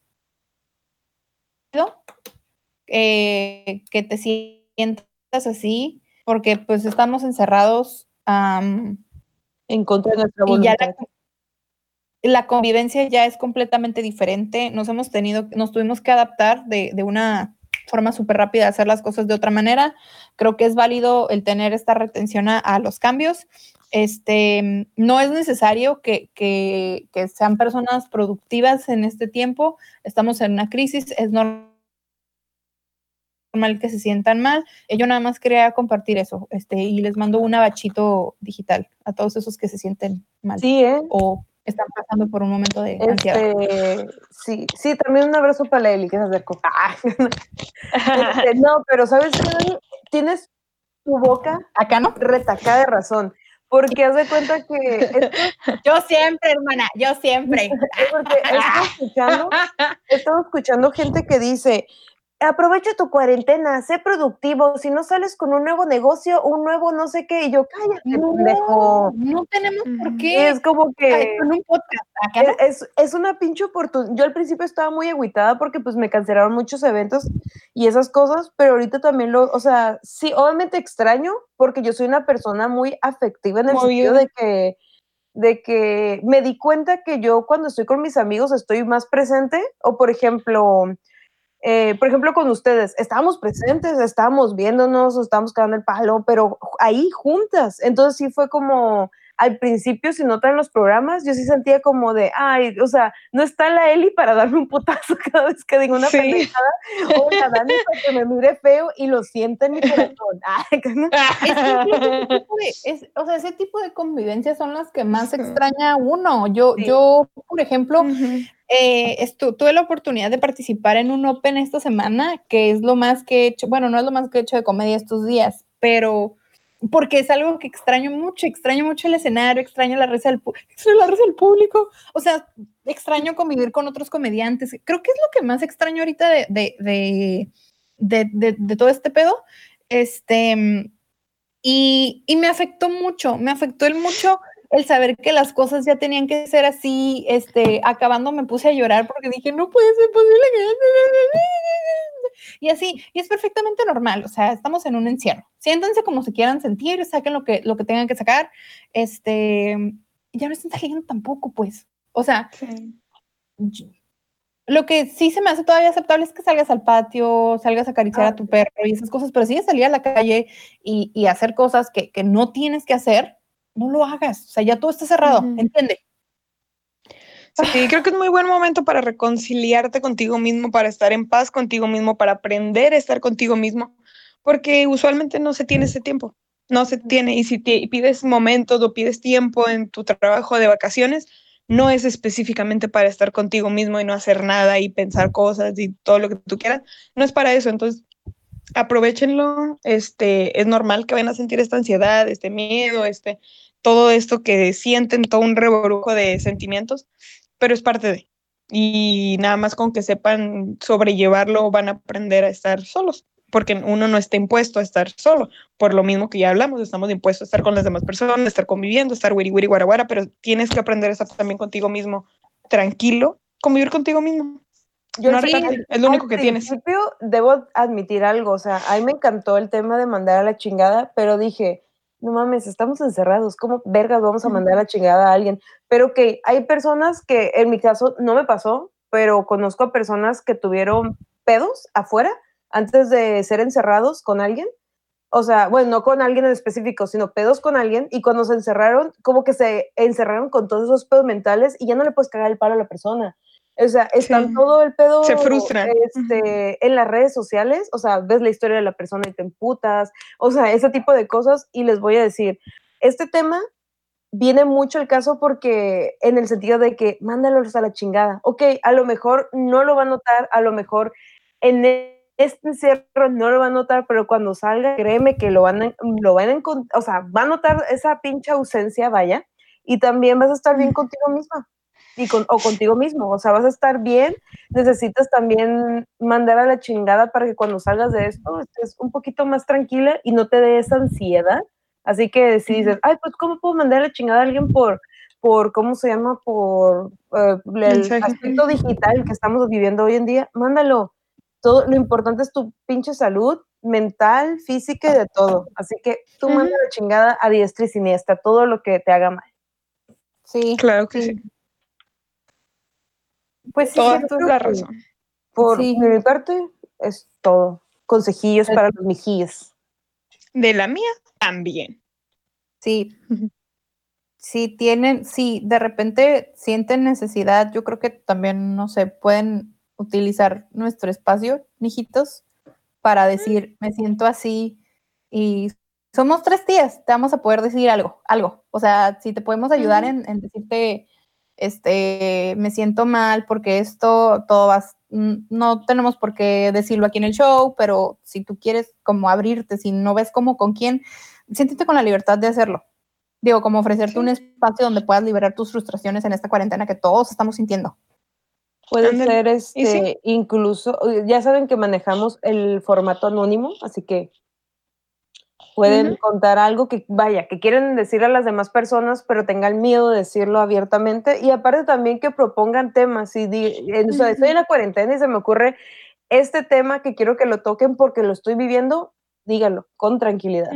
eh, que te sientas así, porque pues estamos encerrados am, En contra de nuestra y ya voluntad. la, la convivencia ya es completamente diferente. Nos hemos tenido, nos tuvimos que adaptar de, de una forma súper rápida hacer las cosas de otra manera. Creo que es válido el tener esta retención a, a los cambios. Este, no es necesario que, que- que sean personas productivas en este tiempo. Estamos en una crisis, es normal que se sientan mal. Eh, Yo nada más quería compartir eso este, y les mando un abachito digital a todos esos que se sienten mal Sí, ¿eh? o están pasando por un momento de ansiedad. Este, sí, sí, también un abrazo para la Eli que se acercó. Ah, *laughs* este, no, pero ¿sabes qué? Tienes tu boca Acá no. retacada de razón. Porque haz de cuenta que esto- *laughs* Yo siempre, hermana, yo siempre. *laughs* porque escuchando, he estado escuchando gente que dice, aprovecha tu cuarentena, sé productivo, si no sales con un nuevo negocio, un nuevo no sé qué, y yo, cállate, pendejo. No, no tenemos por qué. es como que... Con un podcast. Acá no. Es, es una pinche oportunidad. Yo al principio estaba muy agüitada porque pues me cancelaron muchos eventos y esas cosas, pero ahorita también lo, o sea, sí, obviamente extraño porque yo soy una persona muy afectiva en el sentido Movida. de que, de que me di cuenta que yo cuando estoy con mis amigos estoy más presente o por ejemplo, eh, por ejemplo con ustedes, estábamos presentes, estábamos viéndonos, estábamos cagando el palo, pero ahí juntas. Entonces sí fue como, al principio, si notan los programas, yo sí sentía como de, ay, o sea, no está la Eli para darme un putazo *laughs* cada vez que digo una Sí. pendejada, o la Dani para que me mire feo y lo sienta en mi corazón. *laughs* Ay, que no. Es que incluso ese tipo de, *laughs* es- o sea, ese tipo de convivencias son las que más extraña a uno. Yo, Sí. yo, por ejemplo, eh, estu- tuve la oportunidad de participar en un Open esta semana, que es lo más que he hecho, bueno, no es lo más que he hecho de comedia estos días, pero porque es algo que extraño mucho, extraño mucho el escenario, extraño la risa del, público, o sea, extraño convivir con otros comediantes. Creo que es lo que más extraño ahorita de, de, de, de- todo este pedo. Este, y, me afectó mucho, me afectó mucho el saber que las cosas ya tenían que ser así, este, acabando me puse a llorar porque dije, no puede ser posible que... Y así, y es perfectamente normal, o sea, estamos en un encierro. Siéntanse como se quieran sentir, saquen lo que, lo que tengan que sacar, este, ya no están saliendo tampoco, pues. O sea, Sí. yo- lo que sí se me hace todavía aceptable es que salgas al patio, salgas a acariciar Ah, a tu perro y esas cosas, pero si de salir a la calle y, y hacer cosas que, que no tienes que hacer, no lo hagas. O sea, ya todo está cerrado. ¿entiende? Sí, creo que es muy buen momento para reconciliarte contigo mismo, para estar en paz contigo mismo, para aprender a estar contigo mismo, porque usualmente no se tiene ese tiempo, no se tiene. Y si te pides momentos o pides tiempo en tu trabajo de vacaciones, no es específicamente para estar contigo mismo y no hacer nada y pensar cosas y todo lo que tú quieras, no es para eso. Entonces, aprovechenlo, este, es normal que vayan a sentir esta ansiedad, este miedo, este, todo esto que sienten, todo un revolujo de sentimientos, pero es parte de. Y nada más con que sepan sobrellevarlo van a aprender a estar solos, porque uno no está impuesto a estar solo, por lo mismo que ya hablamos, estamos impuestos a estar con las demás personas, estar conviviendo, estar wiri wiri guaraguara, pero tienes que aprender a estar también contigo mismo, tranquilo, convivir contigo mismo. Yo No sí, es lo al único que tienes. principio debo admitir algo, o sea, a mí me encantó el tema de mandar a la chingada, pero dije, no mames, estamos encerrados, ¿cómo vergas vamos a mandar a la chingada a alguien? Pero que hay personas que, en mi caso, no me pasó, pero conozco a personas que tuvieron pedos afuera antes de ser encerrados con alguien. O sea, bueno, no con alguien en específico, sino pedos con alguien. Y cuando se encerraron, como que se encerraron con todos esos pedos mentales y ya no le puedes cagar el palo a la persona. O sea, están Sí. todo el pedo Se frustran. este, en las redes sociales. O sea, ves la historia de la persona y te emputas. O sea, ese tipo de cosas. Y les voy a decir, este tema viene mucho el caso porque en el sentido de que mándalos a la chingada. Ok, a lo mejor no lo va a notar, a lo mejor en este encierro no lo va a notar, pero cuando salga, créeme que lo van a, lo van a encont- o sea, va a notar esa pinche ausencia, vaya, y también vas a estar bien contigo misma. Y con, o contigo mismo, o sea, vas a estar bien, necesitas también mandar a la chingada para que cuando salgas de esto estés un poquito más tranquila y no te dé esa ansiedad Así que si dices, ay, pues, ¿cómo puedo mandar la chingada a alguien por, por ¿cómo se llama? Por eh, el aspecto digital que estamos viviendo hoy en día, mándalo. Todo, lo importante es tu pinche salud mental, física y de todo. Así que tú manda la chingada a diestra y siniestra, todo lo que te haga mal. Sí, Claro que sí. Pues sí, Toda la razón. Por Sí. mi parte, es todo. Consejillos Es- para los mijillos. De la mía también. Sí. Si tienen, si de repente sienten necesidad, yo creo que también, no sé, pueden utilizar nuestro espacio, mijitos, para decir, me siento así y somos tres días, te vamos a poder decir algo, algo. O sea, si te podemos ayudar en decirte, este, me siento mal porque esto, todo va, no tenemos por qué decirlo aquí en el show, pero si tú quieres como abrirte, si no ves como con quién, siéntete con la libertad de hacerlo. Digo, como ofrecerte un espacio donde puedas liberar tus frustraciones en esta cuarentena que todos estamos sintiendo. Puede ser este, incluso, ya saben que manejamos el formato anónimo, así que pueden contar algo que, vaya, que quieren decir a las demás personas, pero tengan miedo de decirlo abiertamente. Y aparte también que propongan temas. Si di- eh, o sea, estoy en la cuarentena y se me ocurre este tema que quiero que lo toquen porque lo estoy viviendo, díganlo con tranquilidad.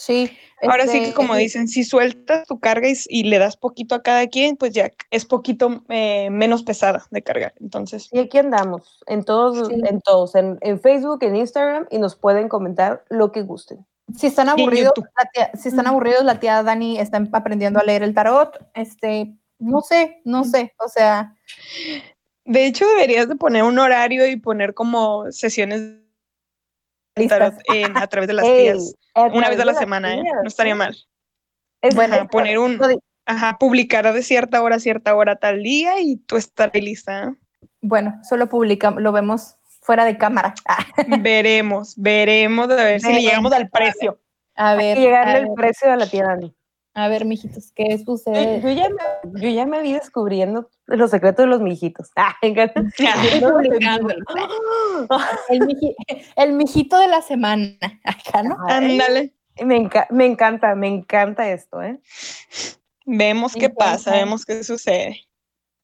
Sí. Ahora sí que este, como eh, dicen, si sueltas tu carga y, y le das poquito a cada quien, pues ya es poquito eh, menos pesada de cargar. Entonces, Y aquí andamos, en todos, Sí. en todos, en, en Facebook, en Instagram, y nos pueden comentar lo que gusten. Si están aburridos, la tía- si están aburridos, la tía Dani está em- aprendiendo a leer el tarot. Este, no sé, no sé. O sea, de hecho deberías de poner un horario y poner como sesiones de tarot en- a través de las *laughs* Ey, tías. Una vez a la semana, ¿eh? No estaría mal. Es- Bueno, es- poner un, ajá, publicar de cierta hora a cierta hora tal día y tú estar lista. bueno, solo publicamos, lo vemos fuera de cámara. *laughs* Ah, veremos, veremos a ver si le llegamos al precio. A hay ver, que llegarle a el precio a la tía Dani. a ver, mijitos, ¿qué sucede? yo ya me, yo ya me vi descubriendo los secretos de los mijitos. Ah. *laughs* *laughs* El, miji- el mijito de la semana. Acá, ¿no? Ándale. me, enca- me encanta, me encanta esto, ¿eh? Vemos Me qué pasa, encanta. vemos qué sucede.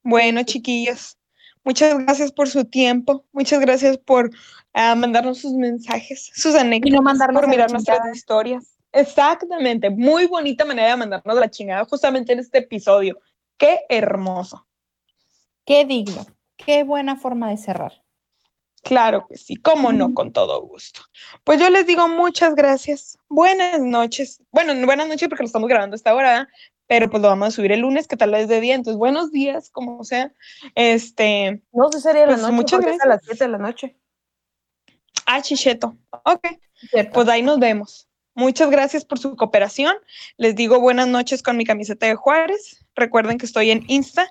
Bueno, chiquillos, muchas gracias por su tiempo, muchas gracias por ah, mandarnos sus mensajes, sus anécdotas, mandarnos por a la mirar nuestras historias. Exactamente, muy bonita manera de mandarnos la chingada justamente en este episodio. Qué hermoso. Qué digno. Qué buena forma de cerrar. Claro que sí, cómo no, con todo gusto. Pues yo les digo muchas gracias. Buenas noches. Bueno, no buenas noches porque lo estamos grabando a esta hora, ¿verdad? pero pues lo vamos a subir el lunes, que tal vez de día. Entonces, buenos días, como sea. Este, No sé, sería la Pues, noche, muchas es a las 7 de la noche. ah, chicheto. Ok, ¿cierto? pues ahí nos vemos. Muchas gracias por su cooperación. Les digo buenas noches con mi camiseta de Juárez. Recuerden que estoy en Insta,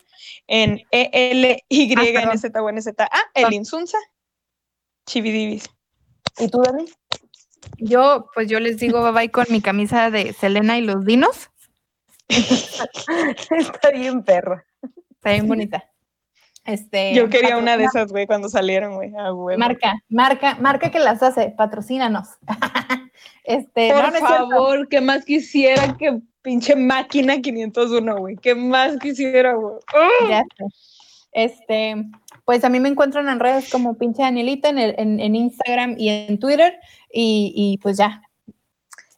en E E-L-Y-N-Z-O-N-Z-A, el Insunza, Chividibis. ¿Y tú, Dani? Yo, pues yo les digo bye bye con mi camisa de Selena y los dinos. *laughs* Está bien, perra. Está bien bonita. Este, Yo quería una de esas, güey, cuando salieron, güey. Ah. Marca, marca, marca que las hace, patrocínanos. *laughs* este, Por no, no favor, ¿qué más quisiera que pinche máquina 501, güey? ¿Qué más quisiera, güey? Ya sé. Este, pues a mí me encuentran en redes como pinche Danielita en, el- en, en Instagram y en Twitter. Y, y pues ya.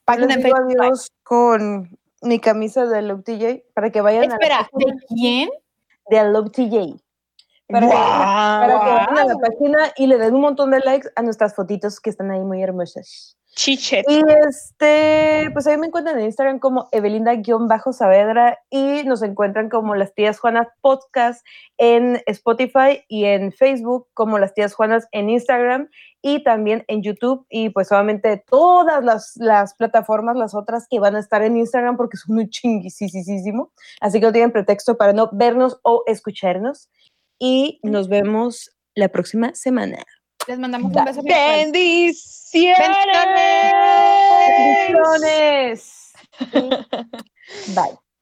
Página en adiós con mi camisa de Love TJ para que vayan Espera, a la página ¿de quién? de Love TJ. Para, que, para que vayan a la página y le den un montón de likes a nuestras fotitos que están ahí muy hermosas. Chichet. Y este, pues ahí me encuentran en Instagram como Evelinda-Saavedra y nos encuentran como Las Tías Juanas Podcast en Spotify y en Facebook como Las Tías Juanas en Instagram y también en YouTube y pues obviamente todas las, las plataformas, las otras que van a estar en Instagram porque son un chinguisísimo. Así que no tienen pretexto para no vernos o escucharnos y nos vemos la próxima semana. Les mandamos un beso. virtual. Bendiciones. Bendiciones. Bye.